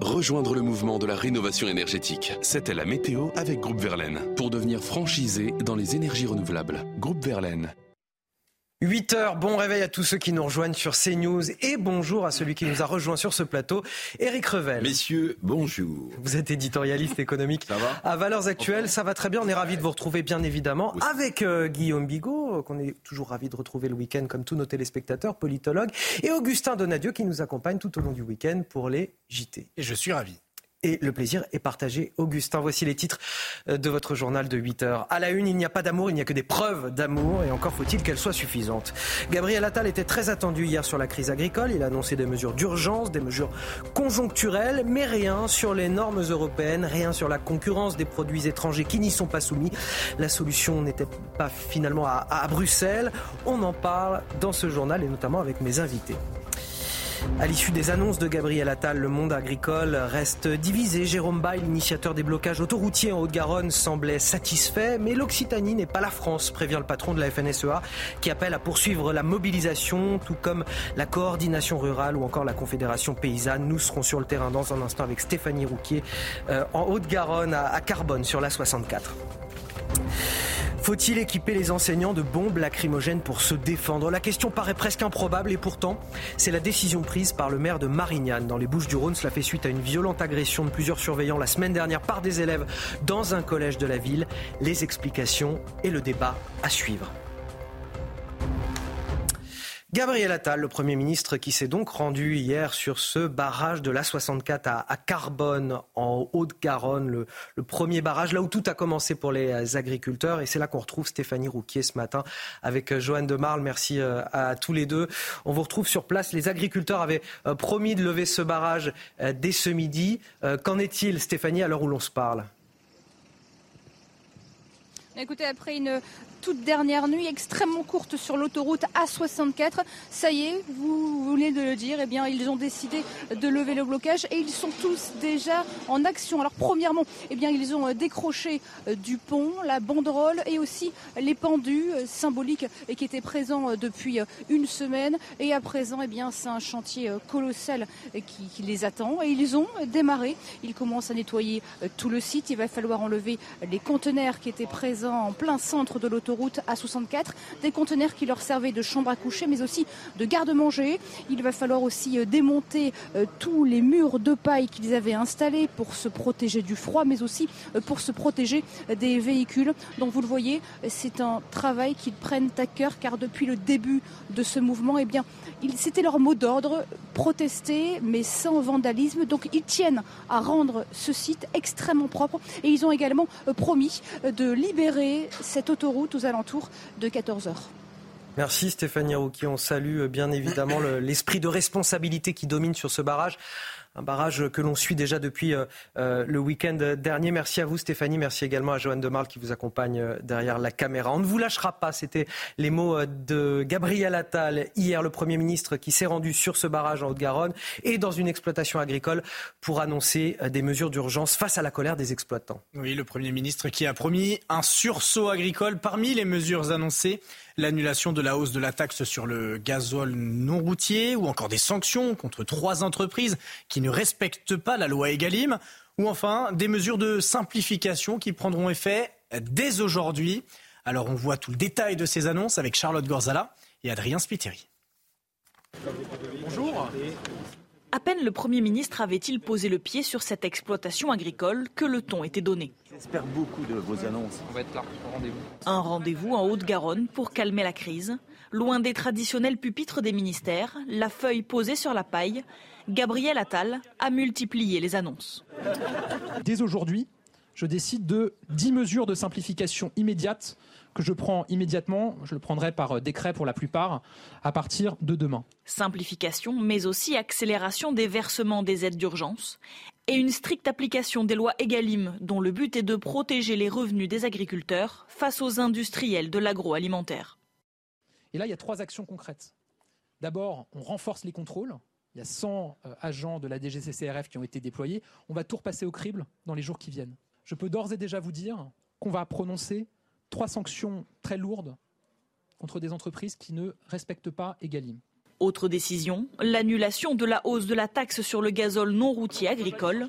Rejoindre le mouvement de la rénovation énergétique. C'était la météo avec Groupe Verlaine pour devenir franchisé dans les énergies renouvelables. Groupe Verlaine. 8 heures, bon réveil à tous ceux qui nous rejoignent sur CNews et bonjour à celui qui nous a rejoint sur ce plateau, Éric Revel. Messieurs, bonjour. Vous êtes éditorialiste économique ça va à Valeurs Actuelles, ça va très bien, on est ravis de vous retrouver bien évidemment avec euh, Guillaume Bigot, qu'on est toujours ravi de retrouver le week-end comme tous nos téléspectateurs, politologue, et Augustin Donadieu qui nous accompagne tout au long du week-end pour les JT. Et je suis ravi et le plaisir est partagé. Augustin, voici les titres euh, de votre journal de 8 heures. À la une, il n'y a pas d'amour, il n'y a que des preuves d'amour et encore faut-il qu'elles soient suffisantes. Gabriel Attal était très attendu hier sur la crise agricole. Il a annoncé des mesures d'urgence, des mesures conjoncturelles, mais rien sur les normes européennes, rien sur la concurrence des produits étrangers qui n'y sont pas soumis. La solution n'était pas finalement à, à Bruxelles. On en parle dans ce journal et notamment avec mes invités. À l'issue des annonces de Gabriel Attal, le monde agricole reste divisé. Jérôme Bay, l'initiateur des blocages autoroutiers en Haute-Garonne, semblait satisfait, mais l'Occitanie n'est pas la France, prévient le patron de la FNSEA, qui appelle à poursuivre la mobilisation, tout comme la coordination rurale ou encore la Confédération paysanne. Nous serons sur le terrain dans un instant avec Stéphanie Rouquier euh, en Haute-Garonne, à Carbone, sur la 64. Faut-il équiper les enseignants de bombes lacrymogènes pour se défendre? La question paraît presque improbable et pourtant, c'est la décision prise par le maire de Marignane dans les Bouches-du-Rhône. Cela fait suite à une violente agression de plusieurs surveillants la semaine dernière par des élèves dans un collège de la ville. Les explications et le débat à suivre. Gabriel Attal, le Premier ministre, qui s'est donc rendu hier sur ce barrage de l'A64 à, Carbone, en Haute-Garonne, le, premier barrage, là où tout a commencé pour les agriculteurs. Et c'est là qu'on retrouve Stéphanie Rouquier ce matin avec euh, Joanne de Marle. Merci euh, à tous les deux. On vous retrouve sur place. Les agriculteurs avaient euh, promis de lever ce barrage dès ce midi. Qu'en est-il, Stéphanie, à l'heure où l'on se parle? Écoutez, après une toute dernière nuit extrêmement courte sur l'autoroute A64. Ça y est, vous venez de le dire, eh bien, ils ont décidé de lever le blocage et ils sont tous déjà en action. Alors, premièrement, eh bien, ils ont décroché euh, du pont, la banderole et aussi les pendus euh, symboliques et qui étaient présents euh, depuis une semaine. Et à présent, eh bien, c'est un chantier colossal qui, qui les attend et ils ont démarré. Ils commencent à nettoyer tout le site. Il va falloir enlever les conteneurs qui étaient présents en plein centre de l'autoroute route A64, des conteneurs qui leur servaient de chambre à coucher, mais aussi de garde-manger. Il va falloir aussi euh, démonter euh, tous les murs de paille qu'ils avaient installés pour se protéger du froid, mais aussi euh, pour se protéger des véhicules. Donc vous le voyez, c'est un travail qu'ils prennent à cœur, car depuis le début de ce mouvement, eh bien, c'était leur mot d'ordre, protester, mais sans vandalisme. Donc ils tiennent à rendre ce site extrêmement propre et ils ont également promis de libérer cette autoroute aux alentours de 14 heures. Merci Stéphanie Rouquier. On salue euh, bien évidemment l'esprit de responsabilité qui domine sur ce barrage. Un barrage que l'on suit déjà depuis le week-end dernier. Merci à vous Stéphanie, merci également à Joanne Demarle qui vous accompagne derrière la caméra. On ne vous lâchera pas, c'était les mots de Gabriel Attal hier, le Premier ministre qui s'est rendu sur ce barrage en Haute-Garonne et dans une exploitation agricole pour annoncer des mesures d'urgence face à la colère des exploitants. Oui, le Premier ministre qui a promis un sursaut agricole parmi les mesures annoncées l'annulation de la hausse de la taxe sur le gazole non routier ou encore des sanctions contre trois entreprises qui ne respectent pas la loi Egalim ou enfin des mesures de simplification qui prendront effet dès aujourd'hui. Alors on voit tout le détail de ces annonces avec Charlotte Gorzala et Adrien Spiteri. Bonjour. À peine le Premier ministre avait-il posé le pied sur cette exploitation agricole que le ton était donné. J'espère beaucoup de vos annonces. On va être là pour rendez-vous. Un rendez-vous en Haute-Garonne pour calmer la crise. Loin des traditionnels pupitres des ministères, la feuille posée sur la paille, Gabriel Attal a multiplié les annonces. Dès aujourd'hui, je décide de 10 mesures de simplification immédiates que je prends immédiatement. Je le prendrai par décret pour la plupart à partir de demain. Simplification, mais aussi accélération des versements des aides d'urgence et une stricte application des lois EGalim dont le but est de protéger les revenus des agriculteurs face aux industriels de l'agroalimentaire. Et là, il y a trois actions concrètes. D'abord, on renforce les contrôles. Il y a 100 euh, agents de la DGCCRF qui ont été déployés. On va tout repasser au crible dans les jours qui viennent. Je peux d'ores et déjà vous dire qu'on va prononcer trois sanctions très lourdes contre des entreprises qui ne respectent pas Egalim. Autre décision, l'annulation de la hausse de la taxe sur le gazole non routier agricole.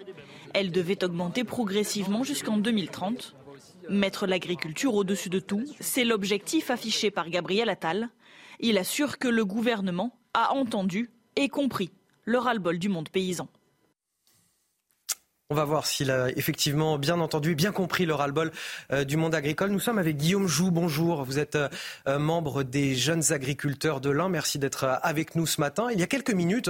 Elle devait augmenter progressivement jusqu'en 2030. Mettre l'agriculture au-dessus de tout, c'est l'objectif affiché par Gabriel Attal. Il assure que le gouvernement a entendu et compris le ras-le-bol du monde paysan. On va voir s'il a effectivement bien entendu bien compris le ras-le-bol euh, du monde agricole. Nous sommes avec Guillaume Joux. Bonjour. Vous êtes euh, euh, membre des jeunes agriculteurs de l'Ain. Merci d'être avec nous ce matin. Il y a quelques minutes,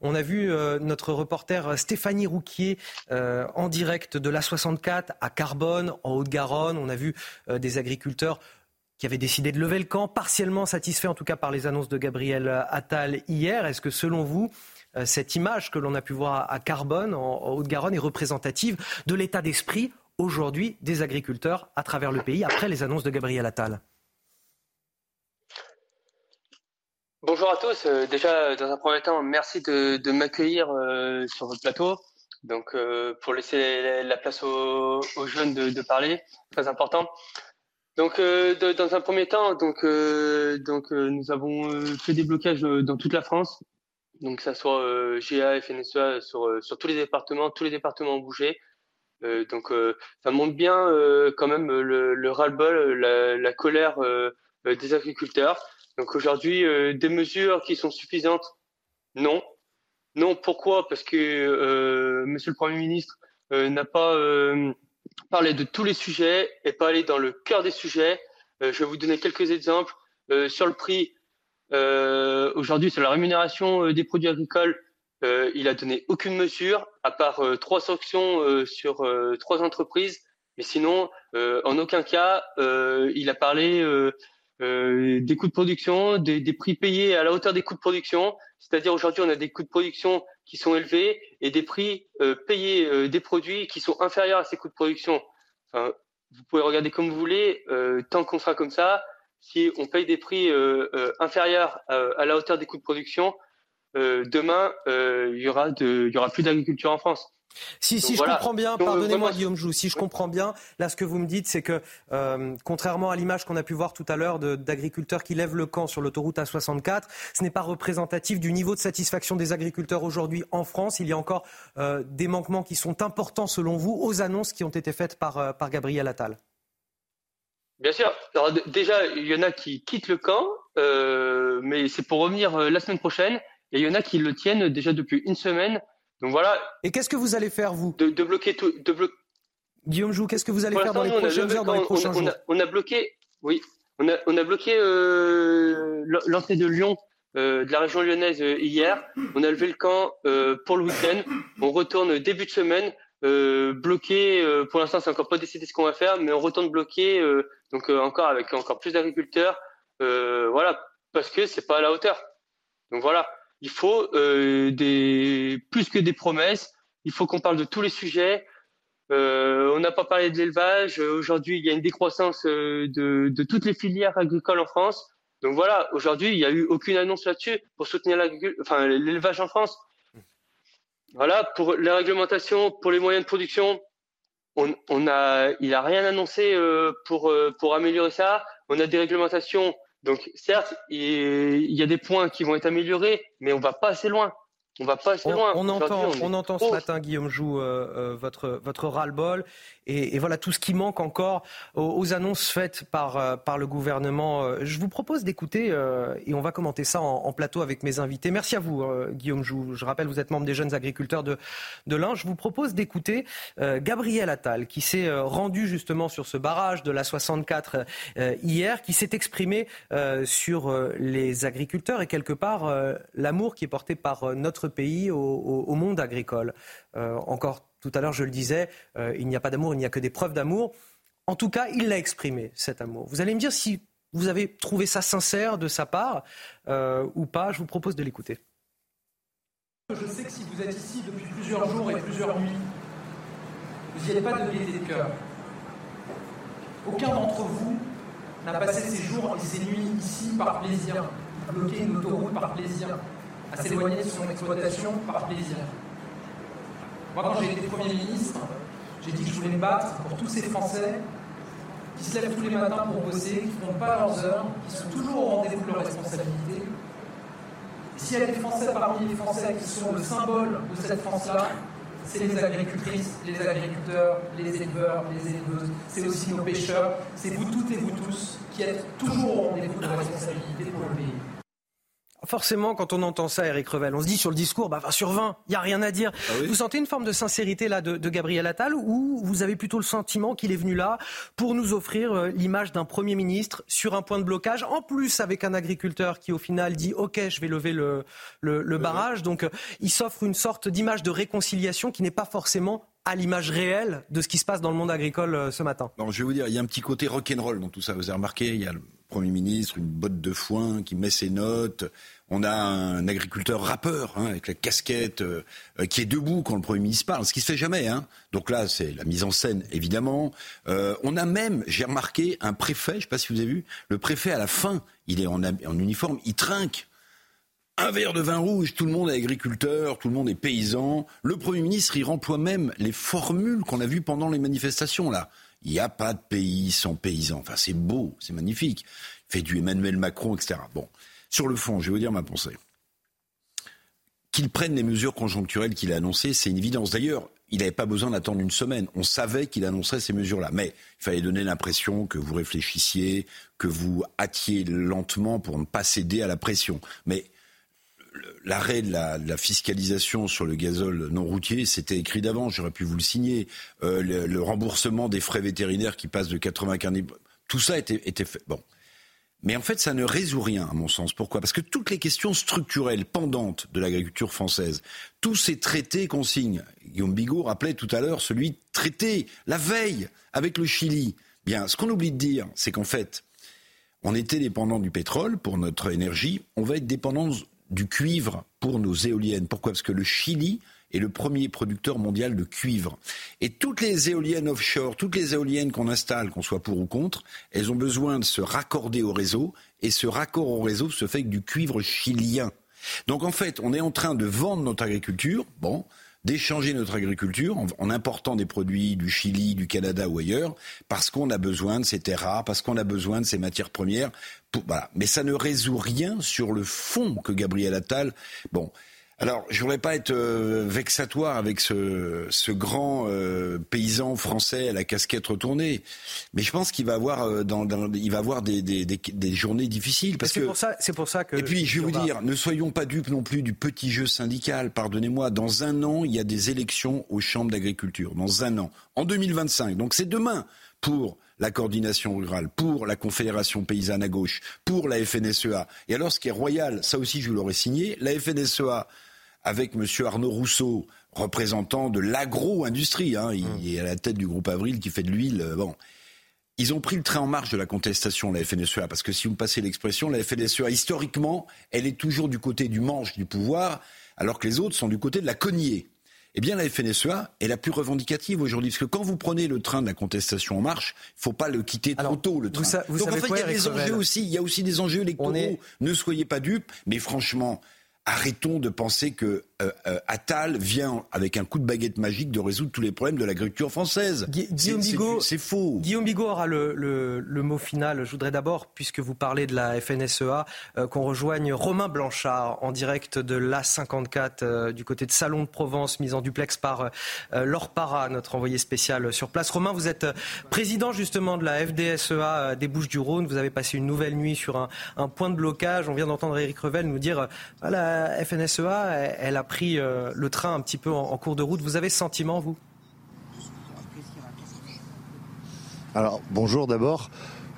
on a vu notre reporter Stéphanie Rouquier en direct de la 64 à Carbone, en Haute-Garonne. On a vu des agriculteurs qui avaient décidé de lever le camp, partiellement satisfaits en tout cas par les annonces de Gabriel Attal hier. Est-ce que selon vous, cette image que l'on a pu voir à Carbone, en Haute-Garonne, est représentative de l'état d'esprit aujourd'hui des agriculteurs à travers le pays après les annonces de Gabriel Attal Bonjour à tous. Euh, déjà, dans un premier temps, merci de, m'accueillir euh, sur votre plateau. Donc, pour laisser la place aux, jeunes de, parler, très important. Donc, dans un premier temps, donc, donc, nous avons fait des blocages dans toute la France donc ça soit euh, GA, FNSEA sur, euh, sur tous les départements, tous les départements ont bougé. Euh, donc ça montre bien quand même le, le ras-le-bol, la, la, colère des agriculteurs. Donc aujourd'hui, des mesures qui sont suffisantes Non. Non, pourquoi? Parce que Monsieur le Premier ministre n'a pas parlé de tous les sujets et pas allé dans le cœur des sujets. je vais vous donner quelques exemples. sur le prix, euh, aujourd'hui, sur la rémunération euh, des produits agricoles, euh, il a donné aucune mesure, à part trois sanctions sur trois entreprises. Mais sinon, en aucun cas, il a parlé des coûts de production, des, des, prix payés à la hauteur des coûts de production. C'est-à-dire aujourd'hui, on a des coûts de production qui sont élevés et des prix payés des produits qui sont inférieurs à ces coûts de production. Enfin, vous pouvez regarder comme vous voulez. tant qu'on sera comme ça, si on paye des prix euh, euh, inférieurs euh, à la hauteur des coûts de production, demain, il y aura de, il y aura plus d'agriculture en France. Si, si je comprends bien, pardonnez-moi Guillaume Jou, si je comprends bien, là ce que vous me dites, c'est que contrairement à l'image qu'on a pu voir tout à l'heure d'agriculteurs qui lèvent le camp sur l'autoroute A64, ce n'est pas représentatif du niveau de satisfaction des agriculteurs aujourd'hui en France. Il y a encore des manquements qui sont importants selon vous aux annonces qui ont été faites par, par Gabriel Attal. Bien sûr. Alors, déjà, il y en a qui quittent le camp, euh, mais c'est pour revenir euh, la semaine prochaine. Et il y en a qui le tiennent déjà depuis une semaine. Donc voilà. Et qu'est-ce que vous allez faire, vous? De, bloquer tout. De blo... Guillaume Jou, qu'est-ce que vous allez faire dans les prochaines heures, dans les prochains jours? on a, bloqué, oui, on a, on a bloqué euh, l'entrée de Lyon, euh, de la région lyonnaise euh, hier. On a levé le camp euh, pour le week-end. On retourne début de semaine. Euh, bloqué. Euh, pour l'instant, c'est encore pas décidé ce qu'on va faire, mais on retourne bloqué, euh, donc encore avec encore plus d'agriculteurs, voilà, parce que c'est pas à la hauteur. Donc voilà. il faut euh, des plus que des promesses. Il faut qu'on parle de tous les sujets. Euh, on n'a pas parlé de l'élevage. Aujourd'hui, il y a une décroissance euh, de, de, toutes les filières agricoles en France. Donc voilà, aujourd'hui, il n'y a eu aucune annonce là-dessus pour soutenir enfin, l'élevage en France. Voilà, pour les réglementations, pour les moyens de production, on, on a, il n'a rien annoncé euh, pour, euh, pour améliorer ça. On a des réglementations. Donc certes, il y a des points qui vont être améliorés, mais on va pas assez loin. On va pas assez loin. On, entend, on, entend ce matin, Guillaume Joux, euh, euh, votre, votre ras-le-bol. Et, et, voilà tout ce qui manque encore aux, annonces faites par, euh, par le gouvernement. Je vous propose d'écouter, et on va commenter ça en, en, plateau avec mes invités. Merci à vous, Guillaume Joux. Je rappelle, vous êtes membre des jeunes agriculteurs de, de l'Ain. Je vous propose d'écouter Gabriel Attal, qui s'est rendu justement sur ce barrage de la 64 hier, qui s'est exprimé sur les agriculteurs et quelque part l'amour qui est porté par notre pays au, monde agricole. Euh, encore tout à l'heure, je le disais, euh, il n'y a pas d'amour, il n'y a que des preuves d'amour. En tout cas, il l'a exprimé, cet amour. Vous allez me dire si vous avez trouvé ça sincère de sa part euh, ou pas. Je vous propose de l'écouter. Je sais que si vous êtes ici depuis plusieurs jours et plusieurs nuits, vous n'y êtes pas de gaieté de cœur. Aucun d'entre vous n'a passé ses jours et ses nuits ici par plaisir, bloqué une autoroute par plaisir, à s'éloigner de son exploitation par plaisir. Moi, quand j'ai été Premier ministre, j'ai dit que je voulais me battre pour tous ces Français qui se lèvent tous les matins pour bosser, qui ne font pas leurs heures, qui sont toujours au rendez-vous de leurs responsabilités. S'il y a des Français parmi les Français qui sont le symbole de cette France-là, c'est les agricultrices, les agriculteurs, les éleveurs, les éleveuses, c'est aussi nos pêcheurs, c'est vous toutes et vous tous qui êtes toujours au rendez-vous de leurs responsabilités pour le pays. Forcément, quand on entend ça, Eric Revel, on se dit sur le discours, bah, 20 sur 20, il n'y a rien à dire. Ah vous sentez une forme de sincérité là de, Gabriel Attal ou vous avez plutôt le sentiment qu'il est venu là pour nous offrir euh, l'image d'un Premier ministre sur un point de blocage, en plus avec un agriculteur qui au final dit OK, je vais lever le, le, barrage. Donc euh, il s'offre une sorte d'image de réconciliation qui n'est pas forcément à l'image réelle de ce qui se passe dans le monde agricole euh, ce matin. Non, je vais vous dire, il y a un petit côté rock'n'roll dans tout ça. Vous avez remarqué, il y a le Premier ministre, une botte de foin qui met ses notes. On a un agriculteur rappeur hein, avec la casquette euh, euh, qui est debout quand le Premier ministre parle, ce qui se fait jamais. Hein. Donc là, c'est la mise en scène, évidemment. Euh, on a même, j'ai remarqué, un préfet, je ne sais pas si vous avez vu, le préfet à la fin, il est en, uniforme, il trinque un verre de vin rouge, tout le monde est agriculteur, tout le monde est paysan. Le Premier ministre, il remploie même les formules qu'on a vues pendant les manifestations, là. Il n'y a pas de pays sans paysans. Enfin, c'est beau, c'est magnifique. Il fait du Emmanuel Macron, etc. Bon. Sur le fond, je vais vous dire ma pensée. Qu'il prenne les mesures conjoncturelles qu'il a annoncées, c'est une évidence. D'ailleurs, il n'avait pas besoin d'attendre une semaine. On savait qu'il annoncerait ces mesures-là. Mais il fallait donner l'impression que vous réfléchissiez, que vous hâtiez lentement pour ne pas céder à la pression. Mais l'arrêt de la, fiscalisation sur le gazole non routier, c'était écrit d'avant, j'aurais pu vous le signer. Euh, le, remboursement des frais vétérinaires qui passe de 95 tout ça était, était fait. Bon. Mais en fait, ça ne résout rien, à mon sens. Pourquoi? Parce que toutes les questions structurelles pendantes de l'agriculture française, tous ces traités qu'on signe, Guillaume Bigot rappelait tout à l'heure celui traité la veille avec le Chili. Bien, ce qu'on oublie de dire, c'est qu'en fait, on était dépendant du pétrole pour notre énergie, on va être dépendant du cuivre pour nos éoliennes. Pourquoi? Parce que le Chili est le premier producteur mondial de cuivre. Et toutes les éoliennes offshore, toutes les éoliennes qu'on installe, qu'on soit pour ou contre, elles ont besoin de se raccorder au réseau. Et ce raccord au réseau se fait avec du cuivre chilien. Donc en fait, on est en train de vendre notre agriculture, bon, d'échanger notre agriculture en, important des produits du Chili, du Canada ou ailleurs, parce qu'on a besoin de ces terres rares, parce qu'on a besoin de ces matières premières. voilà. Mais ça ne résout rien sur le fond que Gabriel Attal. Bon, alors, je voudrais pas être euh, vexatoire avec ce, ce grand euh, paysan français à la casquette retournée, mais je pense qu'il va avoir, euh, dans, dans, il va avoir des, des, des, des journées difficiles. Parce c'est pour ça, c'est pour ça que. Et puis, je vais vous dire, ne soyons pas dupes non plus du petit jeu syndical. Pardonnez-moi, dans un an, il y a des élections aux chambres d'agriculture. Dans un an, en 2025. Donc, c'est demain pour la coordination rurale, pour la Confédération paysanne à gauche, pour la FNSEA. Et alors, ce qui est royal, ça aussi, je vous l'aurais signé, la FNSEA avec M. Arnaud Rousseau, représentant de l'agro-industrie. Hein. Il mmh. est à la tête du groupe Avril qui fait de l'huile. Euh, bon. ils ont pris le train en marche de la contestation, la FNSEA, parce que si vous me passez l'expression, la FNSEA, historiquement, elle est toujours du côté du manche du pouvoir, alors que les autres sont du côté de la cognée. Eh bien, la FNSEA est la plus revendicative aujourd'hui, parce que quand vous prenez le train de la contestation en marche, il ne faut pas le quitter trop tôt, le train. Donc, en fait, il y a des enjeux aussi, il y a aussi des enjeux électoraux. Ne soyez pas dupes, mais franchement, arrêtons de penser que euh, euh, Attal vient avec un coup de baguette magique de résoudre tous les problèmes de l'agriculture française. Guillaume Bigot, c'est faux. Guillaume Bigot aura le, le, le, mot final. Je voudrais d'abord, puisque vous parlez de la FNSEA, euh, qu'on rejoigne Romain Blanchard en direct de l'A54 euh, du côté de Salon de Provence, mise en duplex par Laure Para, notre envoyé spécial sur place. Romain, vous êtes président justement de la FDSEA des Bouches-du-Rhône. Vous avez passé une nouvelle nuit sur un, un point de blocage. On vient d'entendre Éric Revel nous dire ah, la FNSEA, elle, elle a pris euh, le train un petit peu en, cours de route. Vous avez ce sentiment, vous? Alors, bonjour d'abord.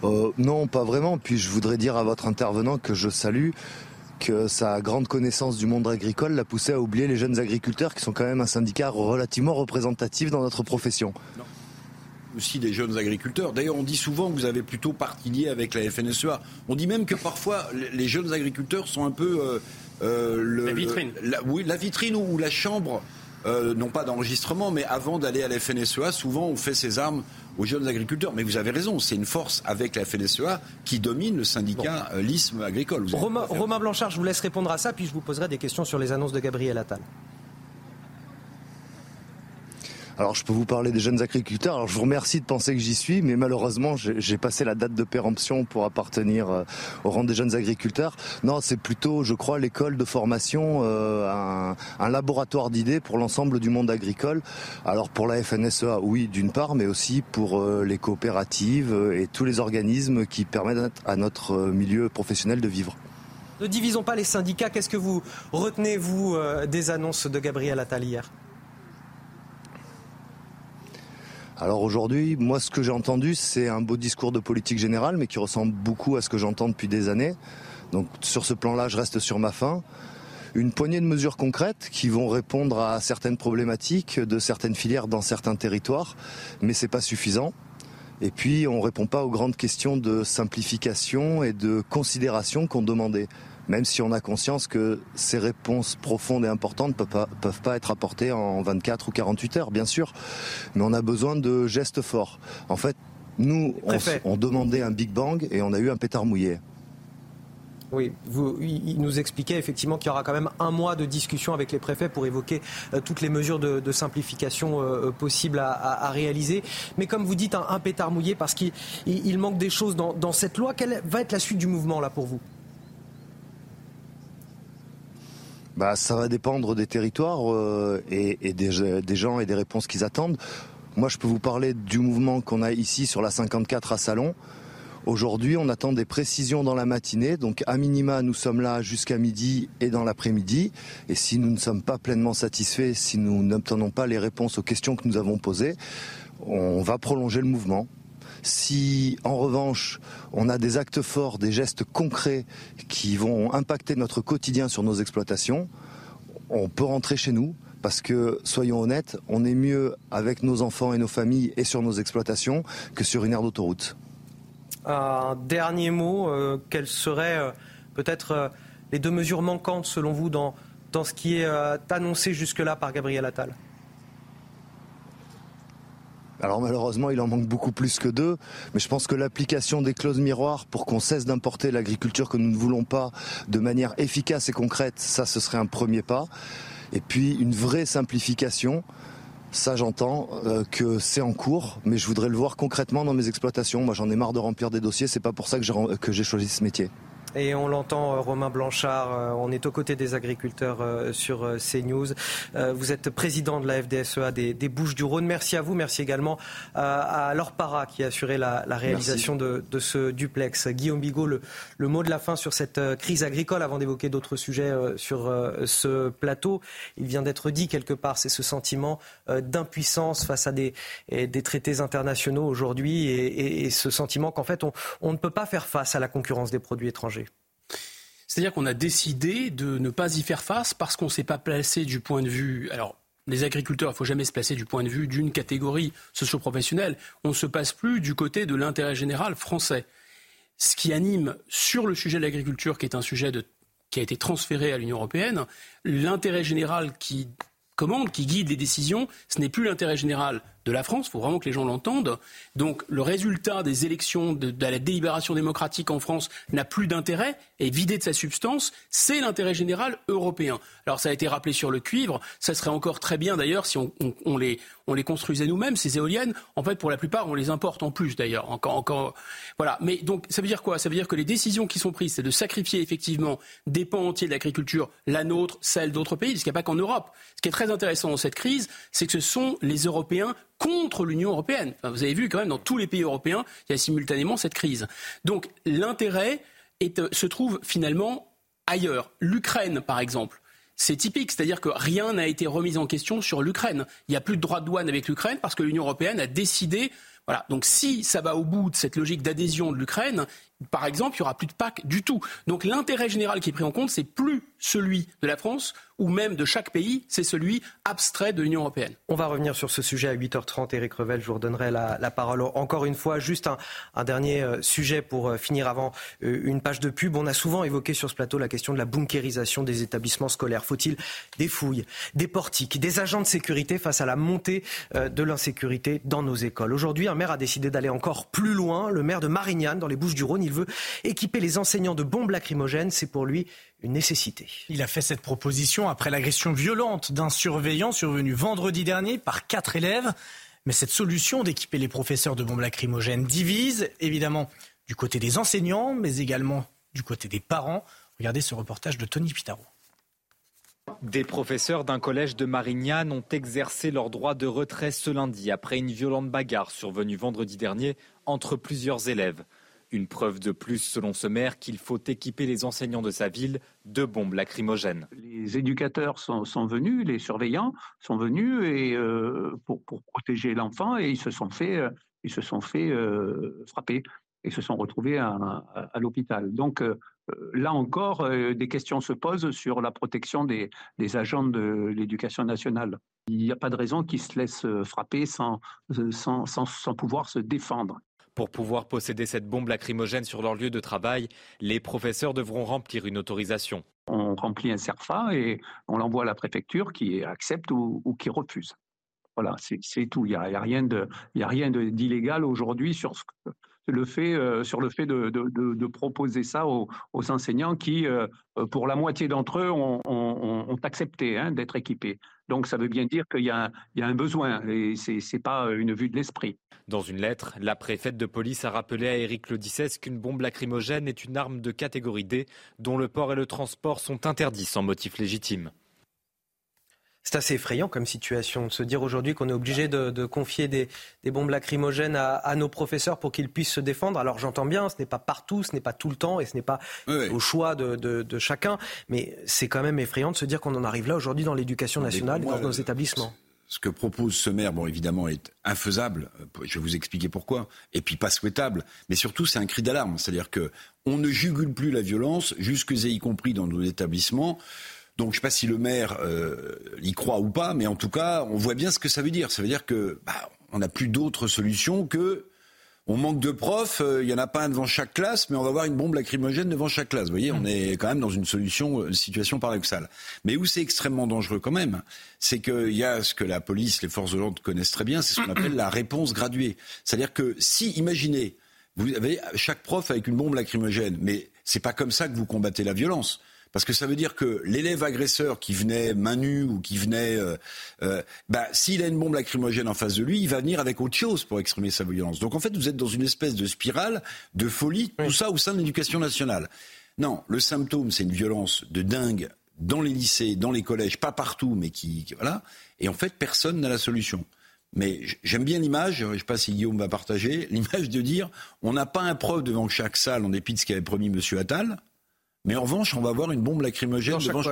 Euh, non, pas vraiment. Puis je voudrais dire à votre intervenant que je salue que sa grande connaissance du monde agricole l'a poussé à oublier les jeunes agriculteurs qui sont quand même un syndicat relativement représentatif dans notre profession. aussi des jeunes agriculteurs. D'ailleurs, on dit souvent que vous avez plutôt parti avec la FNSEA. On dit même que parfois les jeunes agriculteurs sont un peu euh, euh, la vitrine. oui, la vitrine ou la chambre. Euh, non pas d'enregistrement, mais avant d'aller à la FNSEA, souvent on fait ses armes aux jeunes agriculteurs. Mais vous avez raison, c'est une force avec la FNSEA qui domine le syndicat euh, l'ISM agricole. Romain, Romain, Blanchard, je vous laisse répondre à ça, puis je vous poserai des questions sur les annonces de Gabriel Attal. Alors je peux vous parler des jeunes agriculteurs. Alors je vous remercie de penser que j'y suis, mais malheureusement j'ai passé la date de péremption pour appartenir euh, au rang des jeunes agriculteurs. Non, c'est plutôt, je crois, l'école de formation, euh, un, laboratoire d'idées pour l'ensemble du monde agricole. Alors pour la FNSEA, oui, d'une part, mais aussi pour euh, les coopératives et tous les organismes qui permettent à notre milieu professionnel de vivre. Ne divisons pas les syndicats. Qu'est-ce que vous retenez, vous, des annonces de Gabriel Attal Alors aujourd'hui, moi ce que j'ai entendu, c'est un beau discours de politique générale, mais qui ressemble beaucoup à ce que j'entends depuis des années. Donc sur ce plan-là, je reste sur ma faim. Une poignée de mesures concrètes qui vont répondre à certaines problématiques de certaines filières dans certains territoires, mais c'est pas suffisant. Et puis on répond pas aux grandes questions de simplification et de considération qu'on demandait même si on a conscience que ces réponses profondes et importantes ne peuvent, peuvent pas, être apportées en 24 ou 48 heures, bien sûr. Mais on a besoin de gestes forts. En fait, nous, on, demandait un Big Bang et on a eu un pétard mouillé. Oui, vous, il nous expliquait effectivement qu'il y aura quand même un mois de discussion avec les préfets pour évoquer euh, toutes les mesures de, simplification euh, possibles à, réaliser. Mais comme vous dites, un, pétard mouillé parce qu'il manque des choses dans, dans cette loi. Quelle va être la suite du mouvement là pour vous? Bah, Ça va dépendre des territoires euh, et, des, des, gens et des réponses qu'ils attendent. Moi, je peux vous parler du mouvement qu'on a ici sur la 54 à Salon. Aujourd'hui, on attend des précisions dans la matinée. Donc, à minima, nous sommes là jusqu'à midi et dans l'après-midi. Et si nous ne sommes pas pleinement satisfaits, si nous n'obtenons pas les réponses aux questions que nous avons posées, on va prolonger le mouvement. Si en revanche on a des actes forts, des gestes concrets qui vont impacter notre quotidien sur nos exploitations, on peut rentrer chez nous parce que, soyons honnêtes, on est mieux avec nos enfants et nos familles et sur nos exploitations que sur une aire d'autoroute. Un dernier mot, euh, quelles seraient euh, peut-être euh, les deux mesures manquantes selon vous dans, dans ce qui est annoncé jusque-là par Gabriel Attal? Alors malheureusement, il en manque beaucoup plus que deux, mais je pense que l'application des clauses miroirs pour qu'on cesse d'importer l'agriculture que nous ne voulons pas de manière efficace et concrète, ça ce serait un premier pas. Et puis une vraie simplification, ça j'entends euh, que c'est en cours, mais je voudrais le voir concrètement dans mes exploitations. Moi j'en ai marre de remplir des dossiers, c'est pas pour ça que j'ai choisi ce métier. Et on l'entend, euh, Romain Blanchard, euh, on est aux côtés des agriculteurs euh, sur CNews. Vous êtes président de la FDSEA des, Bouches-du-Rhône. Merci à vous. Merci également à Laure qui a assuré la, réalisation de, ce duplex. Guillaume Bigot, le, mot de la fin sur cette crise agricole avant d'évoquer d'autres sujets sur ce plateau. Il vient d'être dit quelque part, c'est ce sentiment d'impuissance face à des, des, traités internationaux aujourd'hui et, ce sentiment qu'en fait on ne peut pas faire face à la concurrence des produits étrangers. C'est-à-dire qu'on a décidé de ne pas y faire face parce qu'on ne s'est pas placé du point de vue. Alors, les agriculteurs, il ne faut jamais se placer du point de vue d'une catégorie socio-professionnelle. On ne se passe plus du côté de l'intérêt général français. Ce qui anime sur le sujet de l'agriculture, qui est un sujet qui a été transféré à l'Union européenne, l'intérêt général qui commande, qui guide les décisions, ce n'est plus l'intérêt général de la France, il faut vraiment que les gens l'entendent. Donc le résultat des élections, de, la délibération démocratique en France n'a plus d'intérêt, est vidé de sa substance, c'est l'intérêt général européen. Alors ça a été rappelé sur le cuivre, ça serait encore très bien d'ailleurs si on, les, on construisait nous-mêmes, ces éoliennes. En fait, pour la plupart, on les importe en plus d'ailleurs. Encore, encore, voilà. Mais donc, ça veut dire quoi? Ça veut dire que les décisions qui sont prises, c'est de sacrifier effectivement des pans entiers de l'agriculture, la nôtre, celle d'autres pays, parce qu'il n'y a pas qu'en Europe. Ce qui est très intéressant dans cette crise, c'est que ce sont les Européens contre l'Union européenne. vous avez vu quand même dans tous les pays européens, il y a simultanément cette crise. Donc l'intérêt euh, se trouve finalement ailleurs. L'Ukraine, par exemple. C'est typique, c'est-à-dire que rien n'a été remis en question sur l'Ukraine. Il n'y a plus de droit de douane avec l'Ukraine parce que l'Union européenne a décidé voilà. Donc si ça va au bout de cette logique d'adhésion de l'Ukraine, par exemple, il n'y aura plus de PAC du tout. Donc l'intérêt général qui est pris en compte, c'est plus celui de la France ou même de chaque pays, c'est celui abstrait de l'Union européenne. On va revenir sur ce sujet à 8h30. Éric Revel, je vous redonnerai la, parole encore une fois. Juste un, dernier euh, sujet pour euh, finir avant euh, une page de pub. On a souvent évoqué sur ce plateau la question de la bunkérisation des établissements scolaires. Faut-il des fouilles, des portiques, des agents de sécurité face à la montée de l'insécurité dans nos écoles? Aujourd'hui, un maire a décidé d'aller encore plus loin. Le maire de Marignane, dans les Bouches-du-Rhône, il veut équiper les enseignants de bombes lacrymogènes. C'est pour lui une nécessité. Il a fait cette proposition après l'agression violente d'un surveillant survenu vendredi dernier par quatre élèves. Mais cette solution d'équiper les professeurs de bombes lacrymogènes divise, évidemment, du côté des enseignants, mais également du côté des parents. Regardez ce reportage de Tony Pitaro. Des professeurs d'un collège de Marignane ont exercé leur droit de retrait ce lundi après une violente bagarre survenue vendredi dernier entre plusieurs élèves. Une preuve de plus, selon ce maire, qu'il faut équiper les enseignants de sa ville de bombes lacrymogènes. Les éducateurs sont, venus, les surveillants sont venus et, euh, pour, protéger l'enfant et ils se sont fait, euh, ils se sont euh, frapper et se sont retrouvés à, l'hôpital. Donc là encore, des questions se posent sur la protection des, agents de l'éducation nationale. Il n'y a pas de raison qu'ils se laissent frapper sans, sans pouvoir se défendre. Pour pouvoir posséder cette bombe lacrymogène sur leur lieu de travail, les professeurs devront remplir une autorisation. On remplit un CERFA et on l'envoie à la préfecture qui accepte ou, qui refuse. Voilà, c'est tout. Il n'y a, rien d'illégal aujourd'hui sur le fait, euh, sur le fait de, proposer ça aux, enseignants qui, euh, pour la moitié d'entre eux, ont, accepté hein, d'être équipés. Donc ça veut bien dire qu'il y, a un besoin et ce n'est pas une vue de l'esprit. Dans une lettre, la préfète de police a rappelé à Éric Lodissès qu'une bombe lacrymogène est une arme de catégorie D dont le port et le transport sont interdits sans motif légitime. C'est assez effrayant comme situation de se dire aujourd'hui qu'on est obligé de, confier des, bombes lacrymogènes à, nos professeurs pour qu'ils puissent se défendre. Alors j'entends bien, ce n'est pas partout, ce n'est pas tout le temps et ce n'est pas au choix de, chacun, mais c'est quand même effrayant de se dire qu'on en arrive là aujourd'hui dans l'éducation nationale et dans nos établissements ce que propose ce maire, bon, évidemment, est infaisable. Euh, je vais vous expliquer pourquoi. Et puis pas souhaitable. Mais surtout, c'est un cri d'alarme. C'est-à-dire que on ne jugule plus la violence, jusque et y compris dans nos établissements. Donc, je ne sais pas si le maire euh, y croit ou pas, mais en tout cas, on voit bien ce que ça veut dire. Ça veut dire que bah, on n'a plus d'autre solution que on manque de profs, euh, il n'y en a pas un devant chaque classe, mais on va avoir une bombe lacrymogène devant chaque classe. Vous voyez, on est quand même dans une solution, une situation paradoxale. Mais où c'est extrêmement dangereux quand même, c'est qu'il y a ce que la police, les forces de l'ordre connaissent très bien, c'est ce qu'on appelle la réponse graduée. C'est-à-dire que si, imaginez, vous avez chaque prof avec une bombe lacrymogène, mais c'est pas comme ça que vous combattez la violence. Parce que ça veut dire que l'élève agresseur qui venait main nue ou qui venait, euh, euh, bah, s'il a une bombe lacrymogène en face de lui, il va venir avec autre chose pour exprimer sa violence. Donc en fait, vous êtes dans une espèce de spirale de folie, tout ça au sein de l'éducation nationale. Non, le symptôme, c'est une violence de dingue dans les lycées, dans les collèges, pas partout, mais qui, voilà. Et en fait, personne n'a la solution. Mais j'aime bien l'image, je ne sais pas si Guillaume va partager, l'image de dire on n'a pas un prof devant chaque salle en dépit de ce qu'avait promis M. Attal, mais en revanche, on va avoir une bombe lacrymogène devant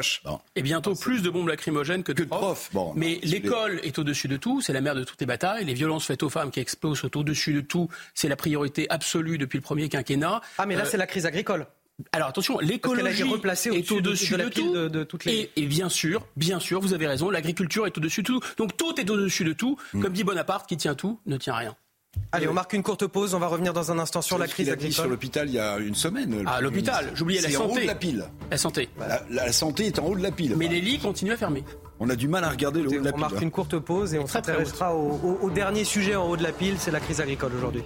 Et bientôt plus de bombes lacrymogènes que de, profs. mais l'école est au-dessus de tout, c'est la mère de toutes les batailles. Les violences faites aux femmes qui explosent au-dessus de tout, c'est la priorité absolue depuis le premier quinquennat. Ah, mais là, euh, c'est la crise agricole. alors attention, l'écologie est au-dessus de, tout. et, bien sûr, bien sûr, vous avez raison, l'agriculture est au-dessus de tout. Donc tout est au-dessus de tout. Mm. Comme dit Bonaparte, qui tient tout ne tient rien. Allez, on marque une courte pause. On va revenir dans un instant sur la crise agricole. sur l'hôpital il y a une semaine. Ah, l'hôpital. J'oubliais la santé. en haut de la pile. La santé. La, santé est en haut de la pile. Mais les lits continuent à fermer. On a du mal à regarder le haut de la pile. On marque une courte pause et on s'intéressera au dernier sujet en haut de la pile, c'est la crise agricole aujourd'hui.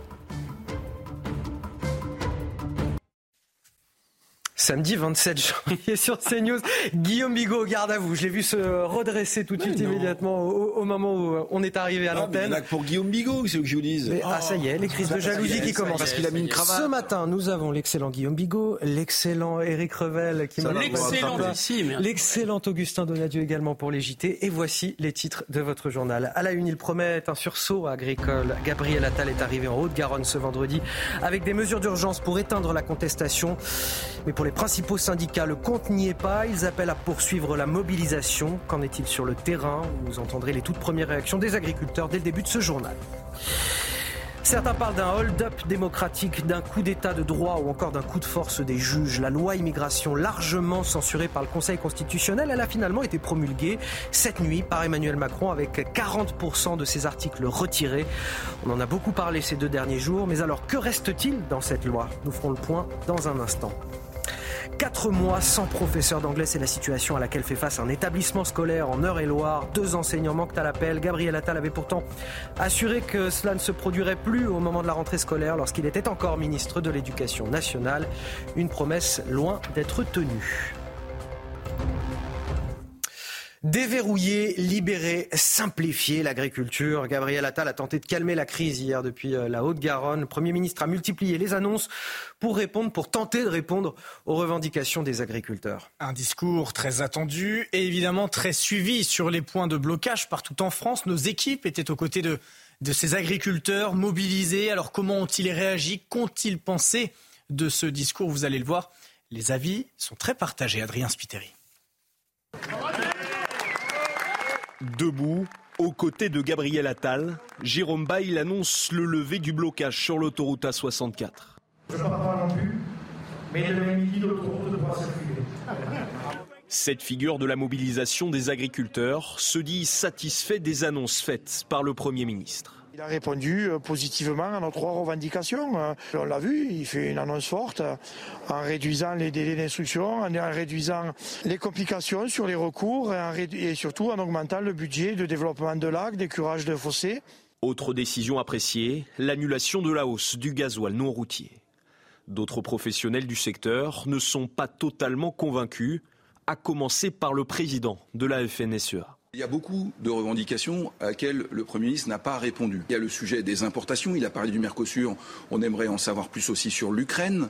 Samedi 27 janvier sur CNews, Guillaume Bigot, garde à vous. Je l'ai vu se redresser tout de suite immédiatement au, moment où euh, on est arrivé à ah, l'antenne. pour Guillaume Bigot, c'est ce que je vous dis. ah, ça y est, les crises de jalousie qui commencent. Parce qu'il a mis une cravate. Ce matin, nous avons l'excellent Guillaume Bigot, l'excellent Eric Revel qui m'a L'excellent L'excellent Augustin Donadieu également pour les JT. Et voici les titres de votre journal. À la une, il promet un sursaut agricole. Gabriel Attal est arrivé en Haute-Garonne ce vendredi avec des mesures d'urgence pour éteindre la contestation. Mais pour les principaux syndicats, le compte n'y est pas. Ils appellent à poursuivre la mobilisation. Qu'en est-il sur le terrain? Vous entendrez les toutes premières réactions des agriculteurs dès le début de ce journal. Certains parlent d'un hold-up démocratique, d'un coup d'état de droit ou encore d'un coup de force des juges. La loi immigration, largement censurée par le Conseil constitutionnel, elle a finalement été promulguée cette nuit par Emmanuel Macron avec 40% de ses articles retirés. On en a beaucoup parlé ces deux derniers jours, mais alors que reste-t-il dans cette loi? Nous ferons le point dans un instant. Quatre mois sans professeur d'anglais, c'est la situation à laquelle fait face un établissement scolaire en Eure-et-Loire. Deux enseignants manquent à l'appel. Gabriel Attal avait pourtant assuré que cela ne se produirait plus au moment de la rentrée scolaire lorsqu'il était encore ministre de l'Éducation nationale. Une promesse loin d'être tenue. Déverrouiller, libérer, simplifier l'agriculture. Gabriel Attal a tenté de calmer la crise hier depuis euh, la Haute-Garonne. Le Premier ministre a multiplié les annonces pour répondre, pour tenter de répondre aux revendications des agriculteurs. Un discours très attendu et évidemment très suivi sur les points de blocage partout en France. Nos équipes étaient aux côtés de, de ces agriculteurs mobilisés. Alors comment ont-ils réagi? Qu'ont-ils pensé de ce discours? Vous allez le voir. Les avis sont très partagés. Adrien Spiteri. Debout, aux côtés de Gabriel Attal, Jérôme Bail annonce le lever du blocage sur l'autoroute A64. Cette figure de la mobilisation des agriculteurs se dit satisfait des annonces faites par le Premier ministre. Il a répondu euh, positivement à nos trois revendications. Euh, on l'a vu, il fait une annonce forte euh, en réduisant les délais d'instruction, en réduisant les complications sur les recours et surtout en augmentant le budget de développement de lacs, des curages de fossés. Autre décision appréciée, l'annulation de la hausse du gasoil non routier. D'autres professionnels du secteur ne sont pas totalement convaincus, à commencer par le président de la FNSEA. Il y a beaucoup de revendications à laquelle le Premier ministre n'a pas répondu. Il y a le sujet des importations, il a parlé du Mercosur, on aimerait en savoir plus aussi sur l'Ukraine.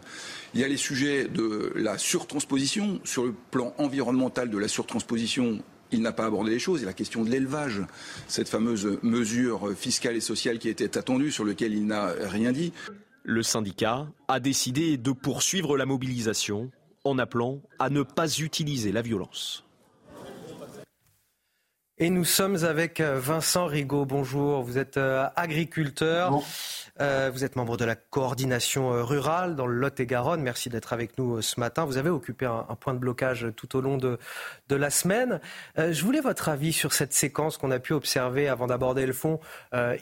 Il y a les sujets de la surtransposition, sur le plan environnemental de la surtransposition, il n'a pas abordé les choses. Il y a la question de l'élevage, cette fameuse mesure fiscale et sociale qui était attendue, sur laquelle il n'a rien dit. Le syndicat a décidé de poursuivre la mobilisation en appelant à ne pas utiliser la violence. Et nous sommes avec euh, Vincent Rigaud. Bonjour, vous êtes euh, agriculteur. Euh, vous êtes membre de la coordination rurale dans le Lot-et-Garonne. Merci d'être avec nous ce matin. Vous avez occupé un, point de blocage tout au long de, de la semaine. je voulais votre avis sur cette séquence qu'on a pu observer avant d'aborder le fond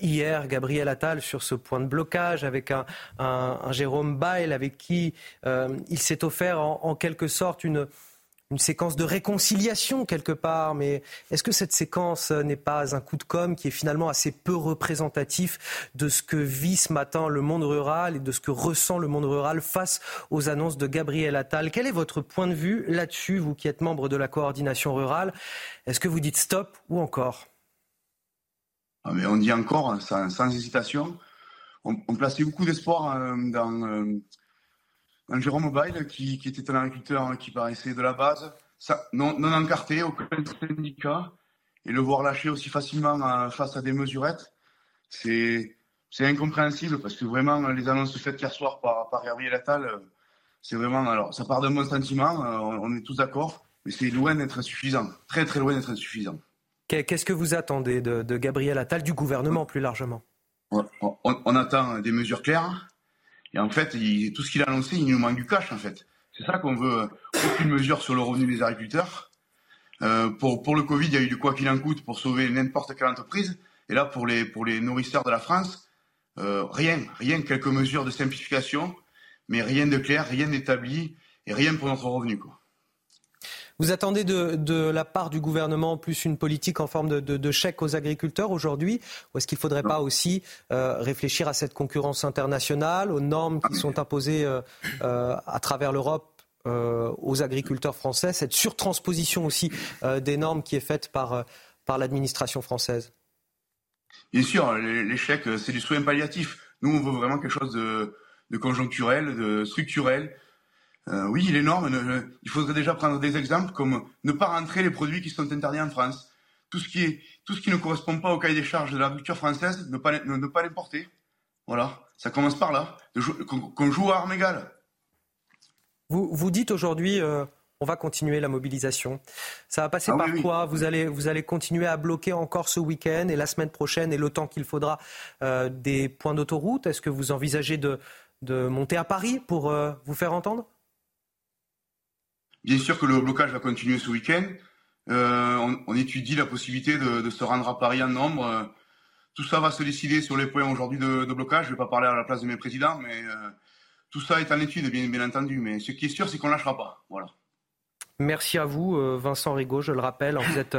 hier. Gabriel Attal sur ce point de blocage avec un, un, Jérôme Bail avec qui il s'est offert en, en quelque sorte une une séquence de réconciliation quelque part, mais est-ce que cette séquence n'est pas un coup de com' qui est finalement assez peu représentatif de ce que vit ce matin le monde rural et de ce que ressent le monde rural face aux annonces de Gabriel Attal? Quel est votre point de vue là-dessus, vous qui êtes membre de la coordination rurale? Est-ce que vous dites stop ou encore? Ah, On dit encore, hein, sans, hésitation. On, on plaçait beaucoup d'espoir euh, dans euh, un Jérôme Bail qui, qui, était un agriculteur qui paraissait de la base, ça, non, non encarté, aucun syndicat, et le voir lâcher aussi facilement euh, face à des mesurettes, c'est c'est incompréhensible parce que vraiment les annonces faites hier soir par, par Gabriel Attal, euh, c'est vraiment alors ça part d'un bon sentiment, euh, on est tous d'accord, mais c'est loin d'être insuffisant, très très loin d'être insuffisant. Qu'est-ce que vous attendez de, de, Gabriel Attal, du gouvernement plus largement? On, on, attend des mesures claires, et en fait, tout ce qu'il a annoncé, il nous manque du cash, en fait. C'est ça qu'on veut. Aucune mesure sur le revenu des agriculteurs. Euh, pour, pour le Covid, il y a eu du quoi qu'il en coûte pour sauver n'importe quelle entreprise. Et là, pour les, pour les nourrisseurs de la France, euh, rien, rien, quelques mesures de simplification, mais rien de clair, rien d'établi et rien pour notre revenu. Quoi. Vous attendez de, de, la part du gouvernement plus une politique en forme de, de, de chèque aux agriculteurs aujourd'hui Ou est-ce qu'il ne faudrait pas aussi euh, réfléchir à cette concurrence internationale, aux normes qui sont imposées euh, euh, à travers l'Europe aux agriculteurs français, cette surtransposition aussi des normes qui est faite par, par l'administration française? Bien sûr, les, chèques, c'est du soin palliatif. Nous, on veut vraiment quelque chose de conjoncturel, de structurel, euh, oui, il est énorme. il faudrait déjà prendre des exemples comme ne pas rentrer les produits qui sont interdits en France. Tout ce qui, est, tout ce qui ne correspond pas au cahier des charges de l'agriculture française, ne pas, ne, pas l'importer. Voilà, ça commence par là, qu'on joue à armes égales. Vous, vous dites aujourd'hui, euh, on va continuer la mobilisation. Ça va passer Ah par oui, oui. quoi? Vous allez, vous allez continuer à bloquer encore ce week-end et la semaine prochaine et le temps qu'il faudra euh, des points d'autoroute? Est-ce que vous envisagez de, de monter à Paris pour euh, vous faire entendre? Bien sûr que le blocage va continuer ce week-end. Euh, on, étudie la possibilité de, se rendre à Paris en nombre. Tout ça va se décider sur les points aujourd'hui de, blocage. Je ne vais pas parler à la place de mes présidents, mais euh, tout ça est en étude, bien, entendu. Mais ce qui est sûr, c'est qu'on ne lâchera pas. Voilà. Merci à vous, euh, Vincent Rigaud, je le rappelle. Vous êtes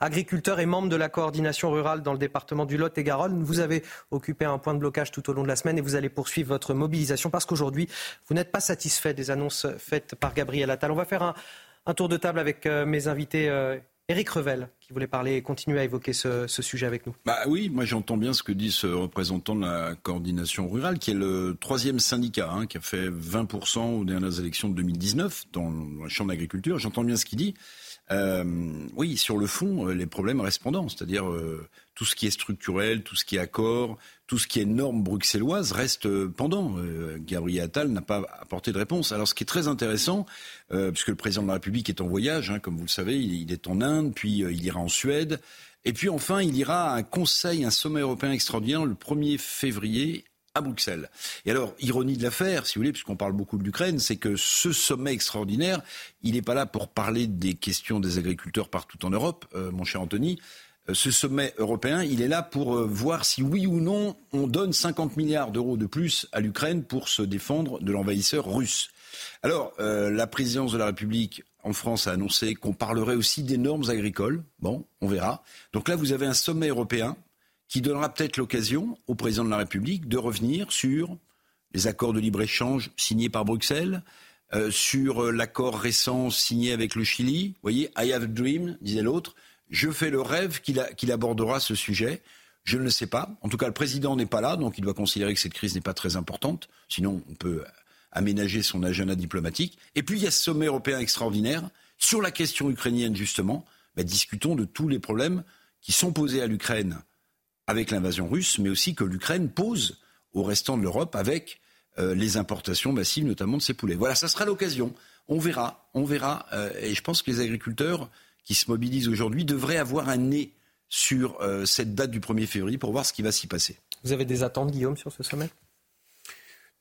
agriculteur et membre de la coordination rurale dans le département du Lot et Garonne. Vous avez occupé un point de blocage tout au long de la semaine et vous allez poursuivre votre mobilisation parce qu'aujourd'hui, vous n'êtes pas satisfait des annonces faites par Gabriel Attal. On va faire un, tour de table avec euh, mes invités. Euh, Éric Revel, qui voulait parler et continuer à évoquer ce, ce sujet avec nous. Bah oui, moi j'entends bien ce que dit ce représentant de la coordination rurale, qui est le troisième syndicat, hein, qui a fait 20% aux dernières élections de 2019 dans la Chambre d'agriculture. J'entends bien ce qu'il dit. Euh, oui, sur le fond, euh, les problèmes répondants, c'est-à-dire euh, tout ce qui est structurel, tout ce qui est accord, tout ce qui est normes bruxelloises reste pendant. Euh, Gabriel Attal n'a pas apporté de réponse. Alors, ce qui est très intéressant, puisque le président de la République est en voyage, hein, comme vous le savez, il, il est en Inde, puis il ira en Suède, et puis enfin, il ira à un conseil, un sommet européen extraordinaire le 1er février à Bruxelles. Et alors, ironie de l'affaire, si vous voulez, puisqu'on parle beaucoup de l'Ukraine, c'est que ce sommet extraordinaire, il n'est pas là pour parler des questions des agriculteurs partout en Europe, euh, mon cher Anthony. Euh, Ce sommet européen, il est là pour euh, voir si oui ou non on donne 50 milliards d'euros de plus à l'Ukraine pour se défendre de l'envahisseur russe. Alors, euh, la présidence de la République en France a annoncé qu'on parlerait aussi des normes agricoles. Bon, on verra. Donc là, vous avez un sommet européen qui donnera peut-être l'occasion au président de la République de revenir sur les accords de libre-échange signés par Bruxelles, euh, sur euh, l'accord récent signé avec le Chili. Vous voyez, I have a dream, disait l'autre. Je fais le rêve qu'il abordera ce sujet. Je ne le sais pas. En tout cas, le président n'est pas là, donc il doit considérer que cette crise n'est pas très importante. Sinon, on peut aménager son agenda diplomatique. Et puis, il y a ce sommet européen extraordinaire sur la question ukrainienne, justement. Ben, discutons de tous les problèmes qui sont posés à l'Ukraine avec l'invasion russe, mais aussi que l'Ukraine pose au restant de l'Europe avec euh, les importations massives, notamment de ces poulets. Voilà, ça sera l'occasion. On verra, on verra. euh, et je pense que les agriculteurs qui se mobilisent aujourd'hui devraient avoir un nez sur euh, cette date du 1er février pour voir ce qui va s'y passer. Vous avez des attentes, Guillaume, sur ce sommet?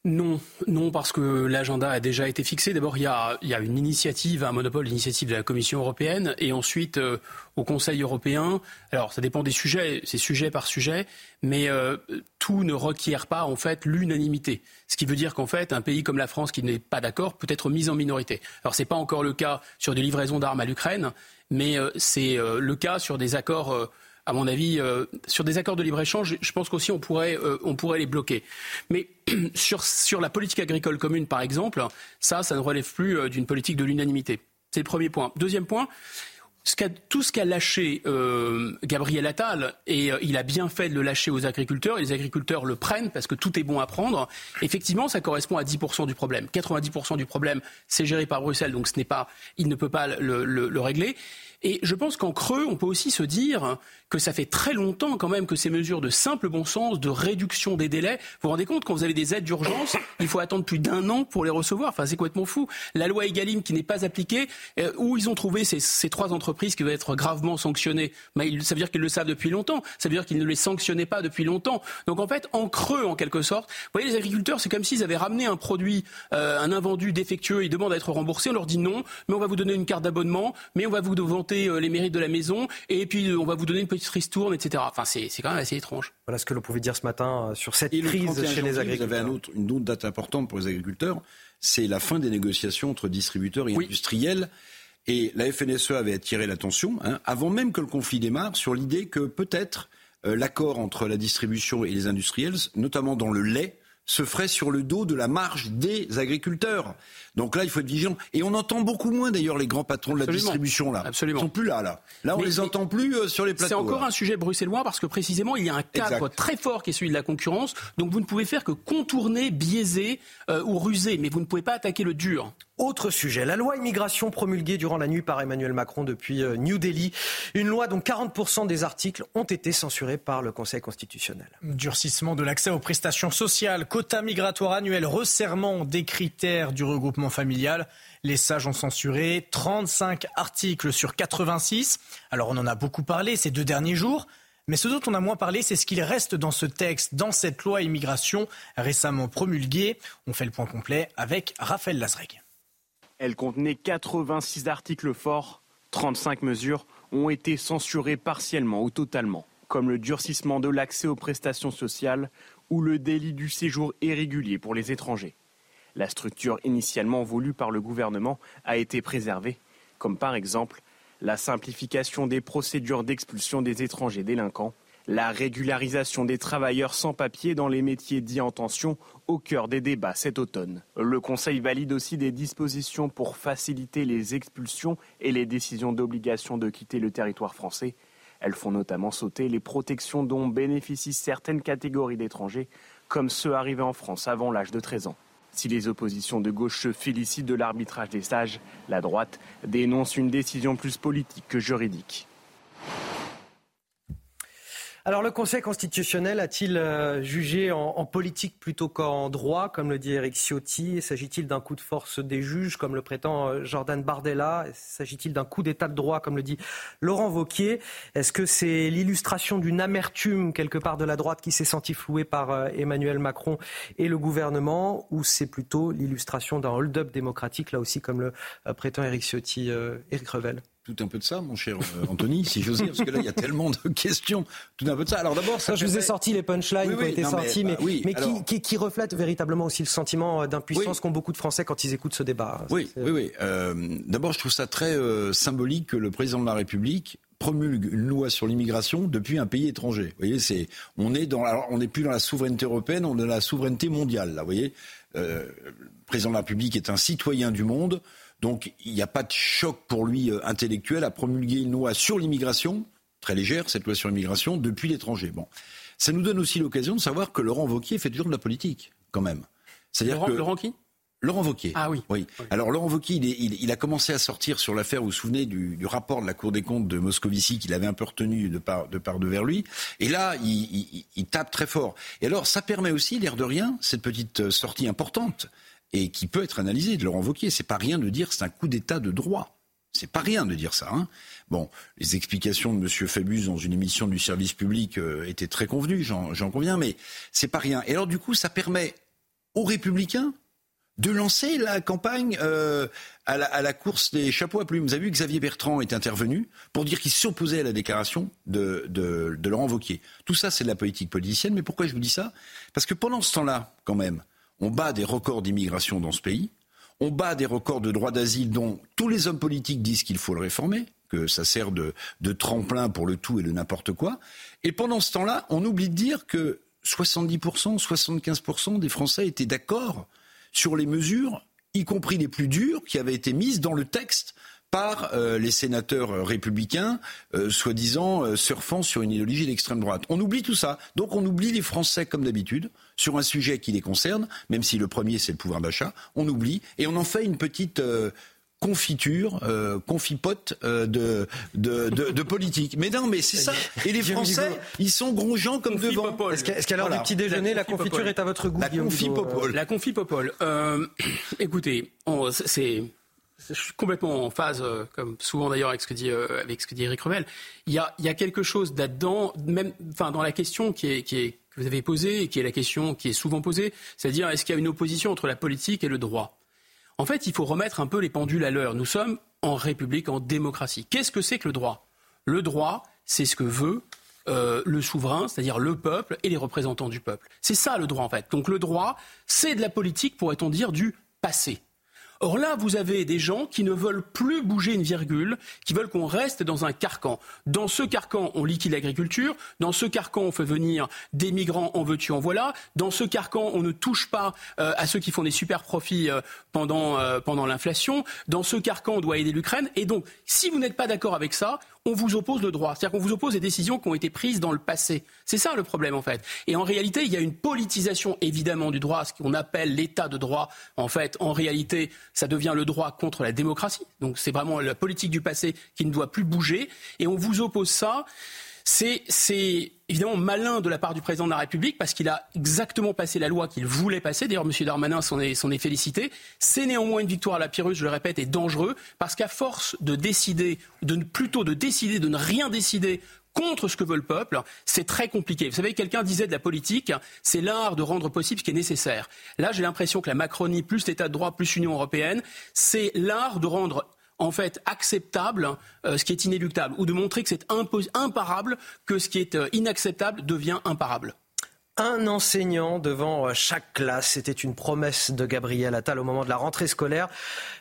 Non, non, parce que l'agenda a déjà été fixé. D'abord, il y a, une initiative, un monopole, l'initiative de la Commission européenne, et ensuite euh, au Conseil européen. Alors, ça dépend des sujets, c'est sujet par sujet, mais euh, tout ne requiert pas en fait l'unanimité. Ce qui veut dire qu'en fait, un pays comme la France qui n'est pas d'accord peut être mis en minorité. Alors, c'est pas encore le cas sur des livraisons d'armes à l'Ukraine, mais euh, c'est euh, le cas sur des accords. À mon avis, euh, sur des accords de libre-échange, je pense qu'aussi on pourrait, euh, on pourrait les bloquer. Mais sur, sur la politique agricole commune, par exemple, ça, ça ne relève plus euh, d'une politique de l'unanimité. C'est le premier point. Deuxième point, tout ce qu'a lâché Gabriel Attal, et il a bien fait de le lâcher aux agriculteurs, et les agriculteurs le prennent parce que tout est bon à prendre, effectivement, ça correspond à 10% du problème. 90% du problème, c'est géré par Bruxelles, donc ce pas, il ne peut pas le régler. Et je pense qu'en creux, on peut aussi se dire que ça fait très longtemps quand même que ces mesures de simple bon sens, de réduction des délais, vous vous rendez compte, quand vous avez des aides d'urgence, il faut attendre plus d'un an pour les recevoir. Enfin, c'est complètement fou. La loi Egalim qui n'est pas appliquée, euh, où ils ont trouvé ces, trois entreprises qui doivent être gravement sanctionnées. Ça veut dire qu'ils le savent depuis longtemps. Ça veut dire qu'ils ne les sanctionnaient pas depuis longtemps. Donc en fait, en creux, en quelque sorte, vous voyez, les agriculteurs, c'est comme s'ils avaient ramené un produit, euh, un invendu défectueux, ils demandent à être remboursés. On leur dit non, mais on va vous donner une carte d'abonnement, mais on va vous vanter euh, les mérites de la maison, et puis on va vous donner une petite ristourne, etc. Enfin, c'est quand même assez étrange. Voilà ce que l'on pouvait dire ce matin sur cette crise chez les agriculteurs. Vous avez un autre, une autre date importante pour les agriculteurs, c'est la fin des négociations entre distributeurs et industriels. Et la FNSE avait attiré l'attention, hein, avant même que le conflit démarre, sur l'idée que peut-être euh, l'accord entre la distribution et les industriels, notamment dans le lait, se ferait sur le dos de la marge des agriculteurs. Donc là, il faut être vigilant. Et on entend beaucoup moins d'ailleurs les grands patrons de la distribution là. Absolument. Ils sont plus là là. Là, on les entend plus euh, sur les plateaux. C'est encore là. un sujet bruxellois parce que précisément, il y a un cadre très fort qui est celui de la concurrence. Donc vous ne pouvez faire que contourner, biaiser euh, ou ruser, mais vous ne pouvez pas attaquer le dur. Autre sujet, la loi immigration promulguée durant la nuit par Emmanuel Macron depuis euh, New Delhi. Une loi dont 40% des articles ont été censurés par le Conseil constitutionnel. Durcissement de l'accès aux prestations sociales, quota migratoire annuel, resserrement des critères du regroupement familial. Les sages ont censuré 35 articles sur 86. Alors on en a beaucoup parlé ces deux derniers jours. Mais ce dont on a moins parlé, c'est ce qu'il reste dans ce texte, dans cette loi immigration récemment promulguée. On fait le point complet avec Raphaël Lazreg. Elle contenait 86 articles forts, 35 mesures ont été censurées partiellement ou totalement, comme le durcissement de l'accès aux prestations sociales ou le délit du séjour irrégulier pour les étrangers. La structure initialement voulue par le gouvernement a été préservée, comme par exemple la simplification des procédures d'expulsion des étrangers délinquants, la régularisation des travailleurs sans papier dans les métiers dits en tension au cœur des débats cet automne. Le Conseil valide aussi des dispositions pour faciliter les expulsions et les décisions d'obligation de quitter le territoire français. Elles font notamment sauter les protections dont bénéficient certaines catégories d'étrangers, comme ceux arrivés en France avant l'âge de 13 ans. Si les oppositions de gauche se félicitent de l'arbitrage des sages, la droite dénonce une décision plus politique que juridique. Alors le Conseil constitutionnel a-t-il euh, jugé en, politique plutôt qu'en droit, comme le dit Eric Ciotti? S'agit-il d'un coup de force des juges, comme le prétend euh, Jordan Bardella? S'agit-il d'un coup d'état de droit, comme le dit Laurent Vauquier? Est-ce que c'est l'illustration d'une amertume quelque part de la droite qui s'est sentie flouée par euh, Emmanuel Macron et le gouvernement? Ou c'est plutôt l'illustration d'un hold-up démocratique, là aussi, comme le prétend Eric Ciotti, Eric Revel? Tout un peu de ça, mon cher euh, Anthony, si j'ose dire, parce que là, il y a tellement de questions. Tout un peu de ça. Alors d'abord, ça. Je vous ai sorti les punchlines oui, qui ont été sortis, mais, bah, oui, mais alors... qui, qui, qui, reflètent véritablement aussi le sentiment d'impuissance qu'ont beaucoup de Français quand ils écoutent ce débat. Oui, oui, oui. Euh, d'abord, je trouve ça très euh, symbolique que le président de la République promulgue une loi sur l'immigration depuis un pays étranger. Vous voyez, c'est on est dans on n'est plus dans la souveraineté européenne, on est dans la souveraineté mondiale. Là, vous voyez, euh, le président de la République est un citoyen du monde. Donc il n'y a pas de choc pour lui euh, intellectuel à promulguer une loi sur l'immigration, très légère cette loi sur l'immigration, depuis l'étranger. Bon. Ça nous donne aussi l'occasion de savoir que Laurent Wauquiez fait toujours de la politique, quand même. C'est-à-dire Laurent, que... Laurent qui? Laurent Wauquiez. Ah oui. oui. Alors Laurent Wauquiez, il, il, il, a commencé à sortir sur l'affaire, vous vous souvenez du, du, rapport de la Cour des comptes de Moscovici qu'il avait un peu retenu de part de, part de vers lui. Et là, il, il, tape très fort. Et alors, ça permet aussi, l'air de rien, cette petite euh, sortie importante et qui peut être analysé de Laurent Wauquiez. C'est pas rien de dire c'est un coup d'état de droit. C'est pas rien de dire ça. Hein. Bon, les explications de M. Fabius dans une émission du service public euh, étaient très convenues, j'en conviens, mais c'est pas rien. Et alors du coup, ça permet aux républicains de lancer la campagne euh, à, la, à, la, course des chapeaux à plumes. Vous avez vu Xavier Bertrand est intervenu pour dire qu'il s'opposait à la déclaration de, de, de Laurent Wauquiez. Tout ça, c'est de la politique politicienne. Mais pourquoi je vous dis ça? Parce que pendant ce temps-là, quand même, on bat des records d'immigration dans ce pays. On bat des records de droit d'asile dont tous les hommes politiques disent qu'il faut le réformer, que ça sert de, tremplin pour le tout et le n'importe quoi. Et pendant ce temps-là, on oublie de dire que 70%, 75% des Français étaient d'accord sur les mesures, y compris les plus dures, qui avaient été mises dans le texte par euh, les sénateurs républicains, euh, soi-disant euh, surfant sur une idéologie d'extrême droite. On oublie tout ça. Donc on oublie les Français comme d'habitude sur un sujet qui les concerne, même si le premier c'est le pouvoir d'achat. On oublie et on en fait une petite confiture, euh, confipote euh, de, de, de, de, politique. Mais non, mais c'est ça. Et les Français, ils sont grongeants comme devant. Est-ce qu'à est l'heure voilà. du petit déjeuner, la, la confiture est à votre goût La confipopole. La confipopole. Euh, écoutez, c'est je suis complètement en phase, euh, comme souvent d'ailleurs avec ce que dit euh, avec ce que dit Eric Revel. Il y a, il y a quelque chose là-dedans, même, enfin dans la question qui est, qui est vous avez posée et qui est la question qui est souvent posée, c'est-à-dire est-ce qu'il y a une opposition entre la politique et le droit? En fait, il faut remettre un peu les pendules à l'heure. Nous sommes en République, en démocratie. Qu'est-ce que c'est que le droit? Le droit, c'est ce que veut euh, le souverain, c'est-à-dire le peuple et les représentants du peuple. C'est ça le droit en fait. Donc le droit, c'est de la politique, pourrait-on dire, du passé. Or là, vous avez des gens qui ne veulent plus bouger une virgule, qui veulent qu'on reste dans un carcan. Dans ce carcan, on liquide l'agriculture. Dans ce carcan, on fait venir des migrants en veux-tu, en voilà. Dans ce carcan, on ne touche pas euh, à ceux qui font des super profits euh, pendant, euh, pendant l'inflation. Dans ce carcan, on doit aider l'Ukraine. Et donc, si vous n'êtes pas d'accord avec ça, on vous oppose le droit. C'est-à-dire qu'on vous oppose des décisions qui ont été prises dans le passé. C'est ça le problème en fait. Et en réalité, il y a une politisation évidemment du droit, ce qu'on appelle l'état de droit. En fait, en réalité, ça devient le droit contre la démocratie. Donc c'est vraiment la politique du passé qui ne doit plus bouger. Et on vous oppose ça. C'est évidemment malin de la part du président de la République parce qu'il a exactement passé la loi qu'il voulait passer. D'ailleurs, M. Darmanin s'en est, est, félicité. C'est néanmoins une victoire à la Pyrrhus, je le répète, et dangereux parce qu'à force de décider, de, plutôt de décider, de ne rien décider contre ce que veut le peuple, c'est très compliqué. Vous savez, quelqu'un disait de la politique, c'est l'art de rendre possible ce qui est nécessaire. Là, j'ai l'impression que la Macronie, plus l'État de droit, plus l'Union européenne, c'est l'art de rendre en fait acceptable euh, ce qui est inéluctable, ou de montrer que c'est imparable, que ce qui est euh, inacceptable devient imparable. Un enseignant devant euh, chaque classe, c'était une promesse de Gabriel Attal au moment de la rentrée scolaire,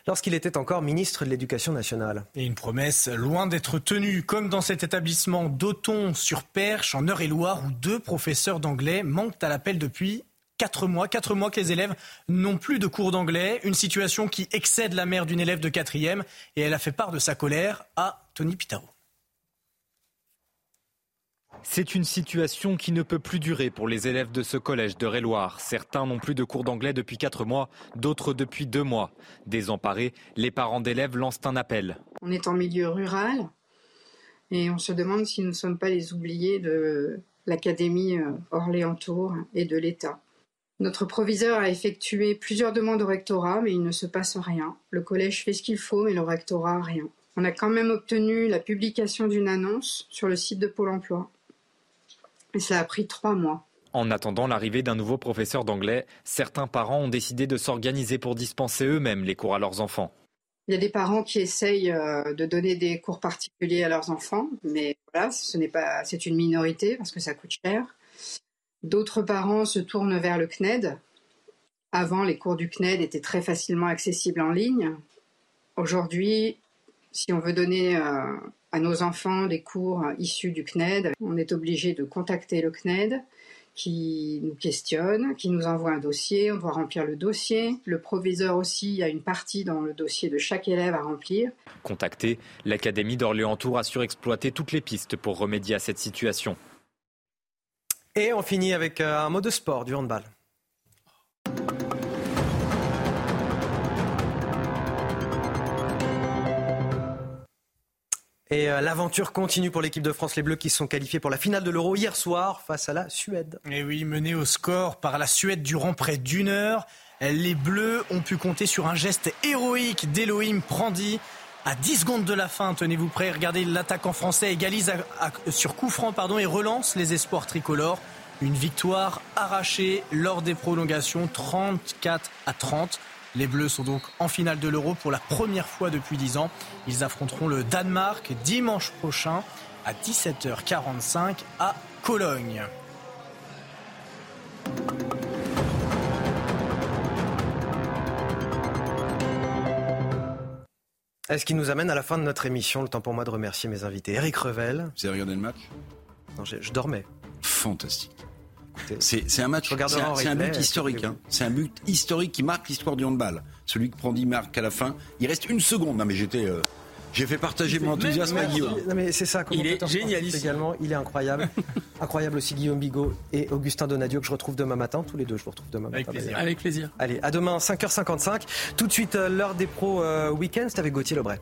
lorsqu'il était encore ministre de l'Éducation nationale. Et une promesse loin d'être tenue, comme dans cet établissement d'Auton sur Perche, en Eure-et-Loire, où deux professeurs d'anglais manquent à l'appel depuis quatre mois, quatre mois que les élèves n'ont plus de cours d'anglais, une situation qui excède la mère d'une élève de quatrième, et elle a fait part de sa colère à Tony Pitaro. C'est une situation qui ne peut plus durer pour les élèves de ce collège de Réloir. Certains n'ont plus de cours d'anglais depuis quatre mois, d'autres depuis deux mois. Désemparés, les parents d'élèves lancent un appel. On est en milieu rural et on se demande si nous ne sommes pas les oubliés de l'Académie euh, Orléans-Tours et de l'État. Notre proviseur a effectué plusieurs demandes au rectorat, mais il ne se passe rien. Le collège fait ce qu'il faut, mais le rectorat rien. On a quand même obtenu la publication d'une annonce sur le site de Pôle emploi. Et ça a pris trois mois. En attendant l'arrivée d'un nouveau professeur d'anglais, certains parents ont décidé de s'organiser pour dispenser eux-mêmes les cours à leurs enfants. Il y a des parents qui essayent euh, de donner des cours particuliers à leurs enfants, mais voilà, ce n'est pas, c'est une minorité parce que ça coûte cher. D'autres parents se tournent vers le CNED. Avant, les cours du CNED étaient très facilement accessibles en ligne. Aujourd'hui, si on veut donner euh, à nos enfants des cours issus du CNED, on est obligé de contacter le CNED qui nous questionne, qui nous envoie un dossier, on doit remplir le dossier. Le proviseur aussi a une partie dans le dossier de chaque élève à remplir. Contacté, l'Académie d'Orléans-Tours a surexploité toutes les pistes pour remédier à cette situation. Et on finit avec euh, un mot de sport, du handball. Et euh, l'aventure continue pour l'équipe de France, les Bleus qui sont qualifiés pour la finale de l'Euro hier soir face à la Suède. Et oui, mené au score par la Suède durant près d'une heure, les Bleus ont pu compter sur un geste héroïque d'Elohim Prandi. À 10 secondes de la fin, tenez-vous prêts, regardez l'attaquant français égalise sur coup franc et relance les espoirs tricolores. Une victoire arrachée lors des prolongations 34 à 30. Les Bleus sont donc en finale de l'Euro pour la première fois depuis 10 ans. Ils affronteront le Danemark dimanche prochain à 17h45 à Cologne. Est-ce qui nous amène à la fin de notre émission Le temps pour moi de remercier mes invités. Eric Revel. Vous avez regardé le match? Non, je, dormais. Fantastique. C'est un match, c'est un, but historique. Hein. C'est un but historique qui marque l'histoire du handball. Celui que Prandi marque à la fin. Il reste une seconde. Non mais j'étais... Euh, j'ai fait partager mon enthousiasme à Guillaume. Non mais c'est ça. Il est génial également. Il est incroyable. incroyable aussi Guillaume Bigot et Augustin Donadio que je retrouve demain matin. Tous les deux, je vous retrouve demain Avec matin. Plaisir. Avec plaisir. Allez, à demain 5h55. Tout de suite euh, l'heure des pros euh, week-end. C'est avec Gauthier Lebray.